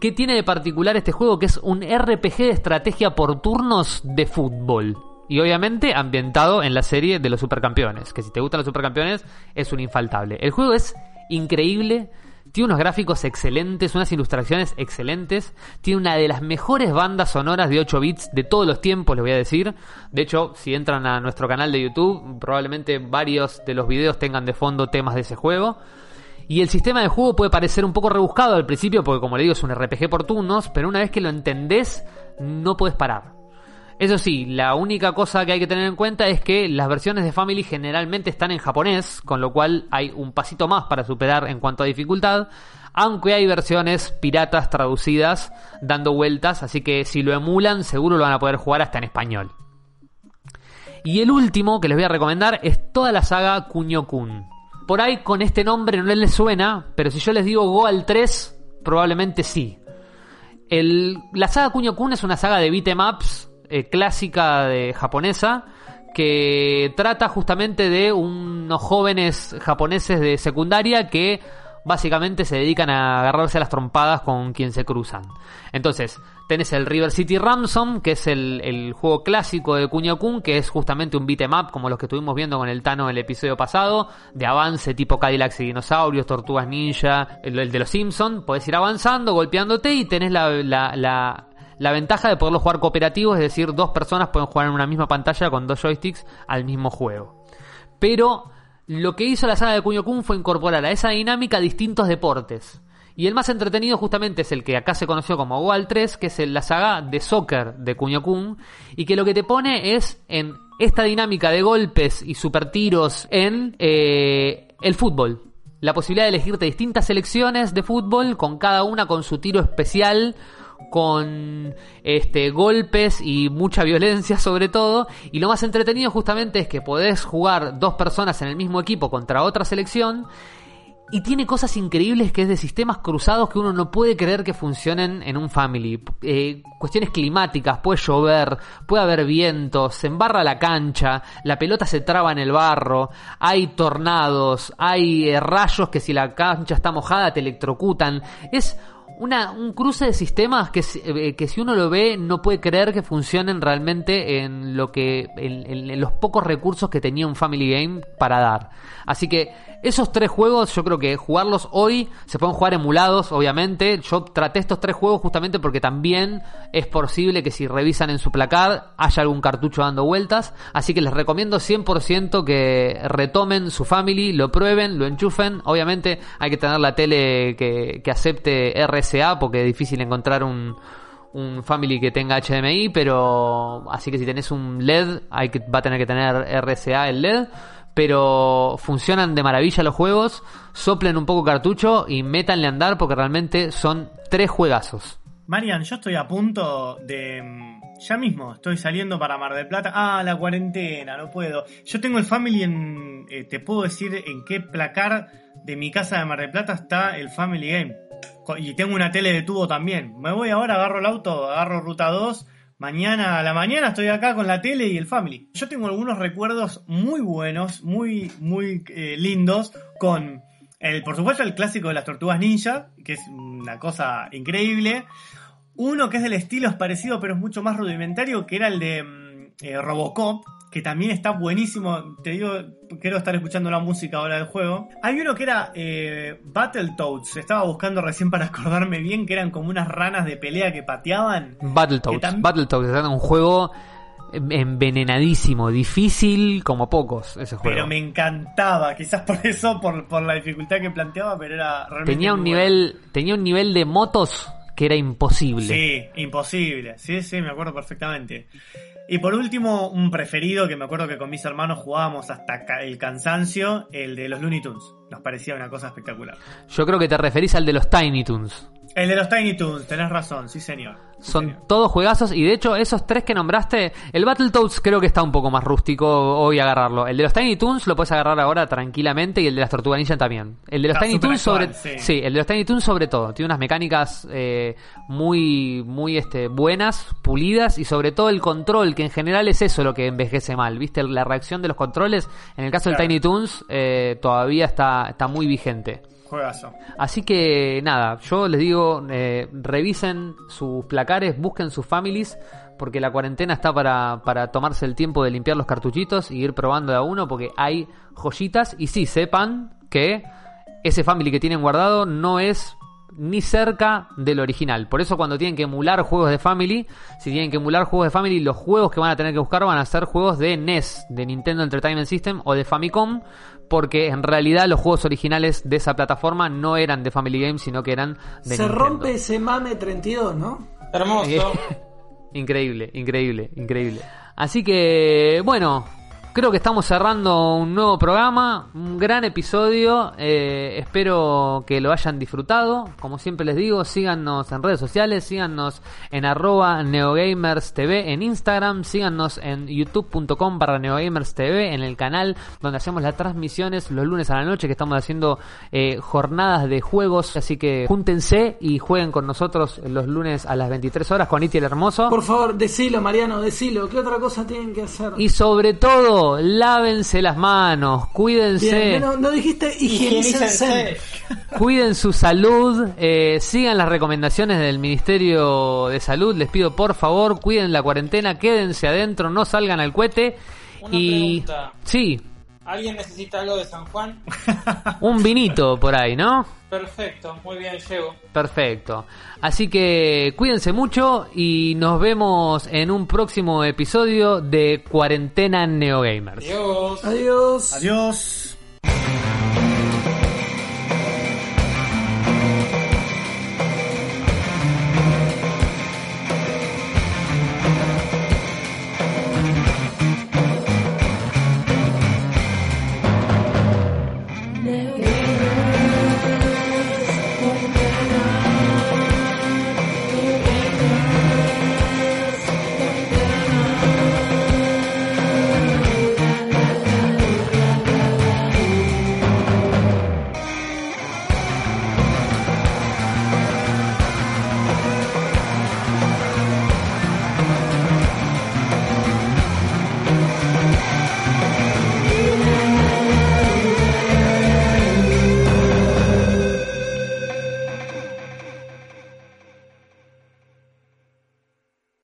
Speaker 1: ¿Qué tiene de particular este juego? Que es un RPG de estrategia por turnos de fútbol. Y obviamente ambientado en la serie de los supercampeones. Que si te gustan los supercampeones, es un infaltable. El juego es increíble. Tiene unos gráficos excelentes, unas ilustraciones excelentes. Tiene una de las mejores bandas sonoras de 8 bits de todos los tiempos, les voy a decir. De hecho, si entran a nuestro canal de YouTube, probablemente varios de los videos tengan de fondo temas de ese juego. Y el sistema de juego puede parecer un poco rebuscado al principio, porque como le digo, es un RPG por turnos, pero una vez que lo entendés, no puedes parar. Eso sí, la única cosa que hay que tener en cuenta es que las versiones de Family generalmente están en japonés, con lo cual hay un pasito más para superar en cuanto a dificultad, aunque hay versiones piratas traducidas dando vueltas, así que si lo emulan seguro lo van a poder jugar hasta en español. Y el último que les voy a recomendar es toda la saga Kunio-kun. Por ahí con este nombre no les suena, pero si yo les digo Goal 3, probablemente sí. La saga Kunio-kun es una saga de beat'em ups eh, clásica de japonesa que trata justamente de unos jóvenes japoneses de secundaria que básicamente se dedican a agarrarse a las trompadas con quien se cruzan. Entonces, tenés el River City Ransom, que es el, juego clásico de Kunio Kun, que es justamente un beat'em up como los que estuvimos viendo con el Tano en el episodio pasado, de avance tipo Cadillacs y dinosaurios, Tortugas Ninja, el, de los Simpson. Podés ir avanzando, golpeándote y tenés la, la ventaja de poderlo jugar cooperativo, es decir, dos personas pueden jugar en una misma pantalla con dos joysticks al mismo juego. Pero lo que hizo la saga de Kunio Kun fue incorporar a esa dinámica distintos deportes. Y el más entretenido justamente es el que acá se conoció como Goal 3, que es la saga de soccer de Kunio Kun, y que lo que te pone es en esta dinámica de golpes y super tiros en eh, el fútbol. La posibilidad de elegirte distintas selecciones de fútbol, con cada una con su tiro especial, con este golpes y mucha violencia sobre todo y lo más entretenido justamente es que podés jugar dos personas en el mismo equipo contra otra selección y tiene cosas increíbles que es de sistemas cruzados que uno no puede creer que funcionen en un family. Eh, cuestiones climáticas, puede llover, puede haber vientos, se embarra la cancha, la pelota se traba en el barro, hay tornados, hay eh, rayos que si la cancha está mojada te electrocutan. Es una, un cruce de sistemas que, eh, que si uno lo ve no puede creer que funcionen realmente en lo que en los pocos recursos que tenía un Family Game para dar. Así que esos tres juegos yo creo que jugarlos hoy se pueden jugar emulados, obviamente. Yo traté estos tres juegos justamente porque también es posible que si revisan en su placar haya algún cartucho dando vueltas. Así que les recomiendo 100% que retomen su Family, lo prueben, lo enchufen. Obviamente hay que tener la tele que, acepte RSA porque es difícil encontrar un, Family que tenga HDMI, pero así que si tenés un LED, hay que, va a tener que tener RSA el LED. Pero funcionan de maravilla los juegos, soplen un poco cartucho y métanle a andar porque realmente son tres juegazos.
Speaker 2: Marian, yo estoy a punto de. mm, Ya mismo, estoy saliendo para Mar del Plata. Ah, la cuarentena, no puedo. Yo tengo el Family en. eh, te puedo decir en qué placar de mi casa de Mar del Plata está el Family Game. Y tengo una tele de tubo también. Me voy ahora, agarro el auto, agarro ruta 2. Mañana a la mañana estoy acá con la tele y el Family. Yo tengo algunos recuerdos muy buenos, muy, muy eh, lindos con. El, por supuesto, el clásico de las tortugas ninja, que es una cosa increíble. Uno que es del estilo es parecido, pero es mucho más rudimentario, que era el de mm, eh, Robocop, que también está buenísimo. Te digo, quiero estar escuchando la música ahora del juego. Hay uno que era eh, Battletoads, estaba buscando recién para acordarme bien, que eran como unas ranas de pelea que pateaban.
Speaker 1: Battletoads. Battletoads es un juego envenenadísimo, difícil como pocos ese juego.
Speaker 2: Pero me encantaba, quizás por eso, por, por la dificultad que planteaba, pero era realmente.
Speaker 1: tenía un
Speaker 2: bueno.
Speaker 1: nivel, tenía un nivel de motos que era imposible.
Speaker 2: Sí, imposible. Sí, sí, me acuerdo perfectamente. Y por último, un preferido que me acuerdo que con mis hermanos jugábamos hasta el cansancio, el de los Looney Tunes. Nos parecía una cosa espectacular.
Speaker 1: Yo creo que te referís al de los Tiny Toons.
Speaker 2: El de los Tiny Toons, tenés razón, sí señor.
Speaker 1: Son todos juegazos y de hecho esos tres que nombraste, el Battletoads creo que está un poco más rústico hoy agarrarlo. El de los Tiny Toons lo puedes agarrar ahora tranquilamente y el de las Tortugas Ninja también. El de los
Speaker 2: Está
Speaker 1: Tiny Toons sobre
Speaker 2: sí.
Speaker 1: sí, el de los Tiny Toons sobre todo, tiene unas mecánicas eh, muy muy este buenas, pulidas y sobre todo el control, que en general es eso lo que envejece mal, ¿viste? La reacción de los controles, en el caso
Speaker 2: Claro.
Speaker 1: del Tiny Toons eh, todavía está está muy vigente. Así que nada, yo les digo, eh, revisen sus placares, busquen sus families, porque la cuarentena está para, para tomarse el tiempo de limpiar los cartuchitos y ir probando de a uno, porque hay joyitas. Y sí, sepan que ese family que tienen guardado no es ni cerca del original. Por eso cuando tienen que emular juegos de Family, si tienen que emular juegos de Family, los juegos que van a tener que buscar van a ser juegos de NES, de Nintendo Entertainment System o de Famicom, porque en realidad los juegos originales de esa plataforma no eran de Family Games, sino que eran de
Speaker 3: Se
Speaker 1: Nintendo.
Speaker 3: rompe ese mame 32, ¿no?
Speaker 5: Hermoso.
Speaker 1: Eh, increíble, increíble, increíble. Así que, bueno, creo que estamos cerrando un nuevo programa, un gran episodio. eh, espero que lo hayan disfrutado. Como siempre les digo, síganos en redes sociales, síganos en arroba neogamers TV en Instagram, síganos en youtube.com barra neogamers TV en el canal donde hacemos las transmisiones los lunes a la noche que estamos haciendo eh, jornadas de juegos. Así que júntense y jueguen con nosotros los lunes a las 23 horas con Iti el Hermoso.
Speaker 3: Por favor, decilo, Mariano, decilo. ¿Qué otra cosa tienen que hacer?
Speaker 1: Y sobre todo, lávense las manos, cuídense,
Speaker 3: Bien, no, no dijiste higienícense.
Speaker 5: Higienícense.
Speaker 1: cuiden su salud, eh, sigan las recomendaciones del Ministerio de Salud, les pido por favor, cuiden la cuarentena, quédense adentro, no salgan al cohete.
Speaker 5: Una
Speaker 1: y
Speaker 5: pregunta.
Speaker 1: sí,
Speaker 5: ¿Alguien necesita algo de San Juan?
Speaker 1: un vinito por ahí, ¿no?
Speaker 5: Perfecto, muy bien, llego.
Speaker 1: Perfecto. Así que cuídense mucho y nos vemos en un próximo episodio de Cuarentena Neogamers.
Speaker 5: Adiós.
Speaker 3: Adiós.
Speaker 2: Adiós.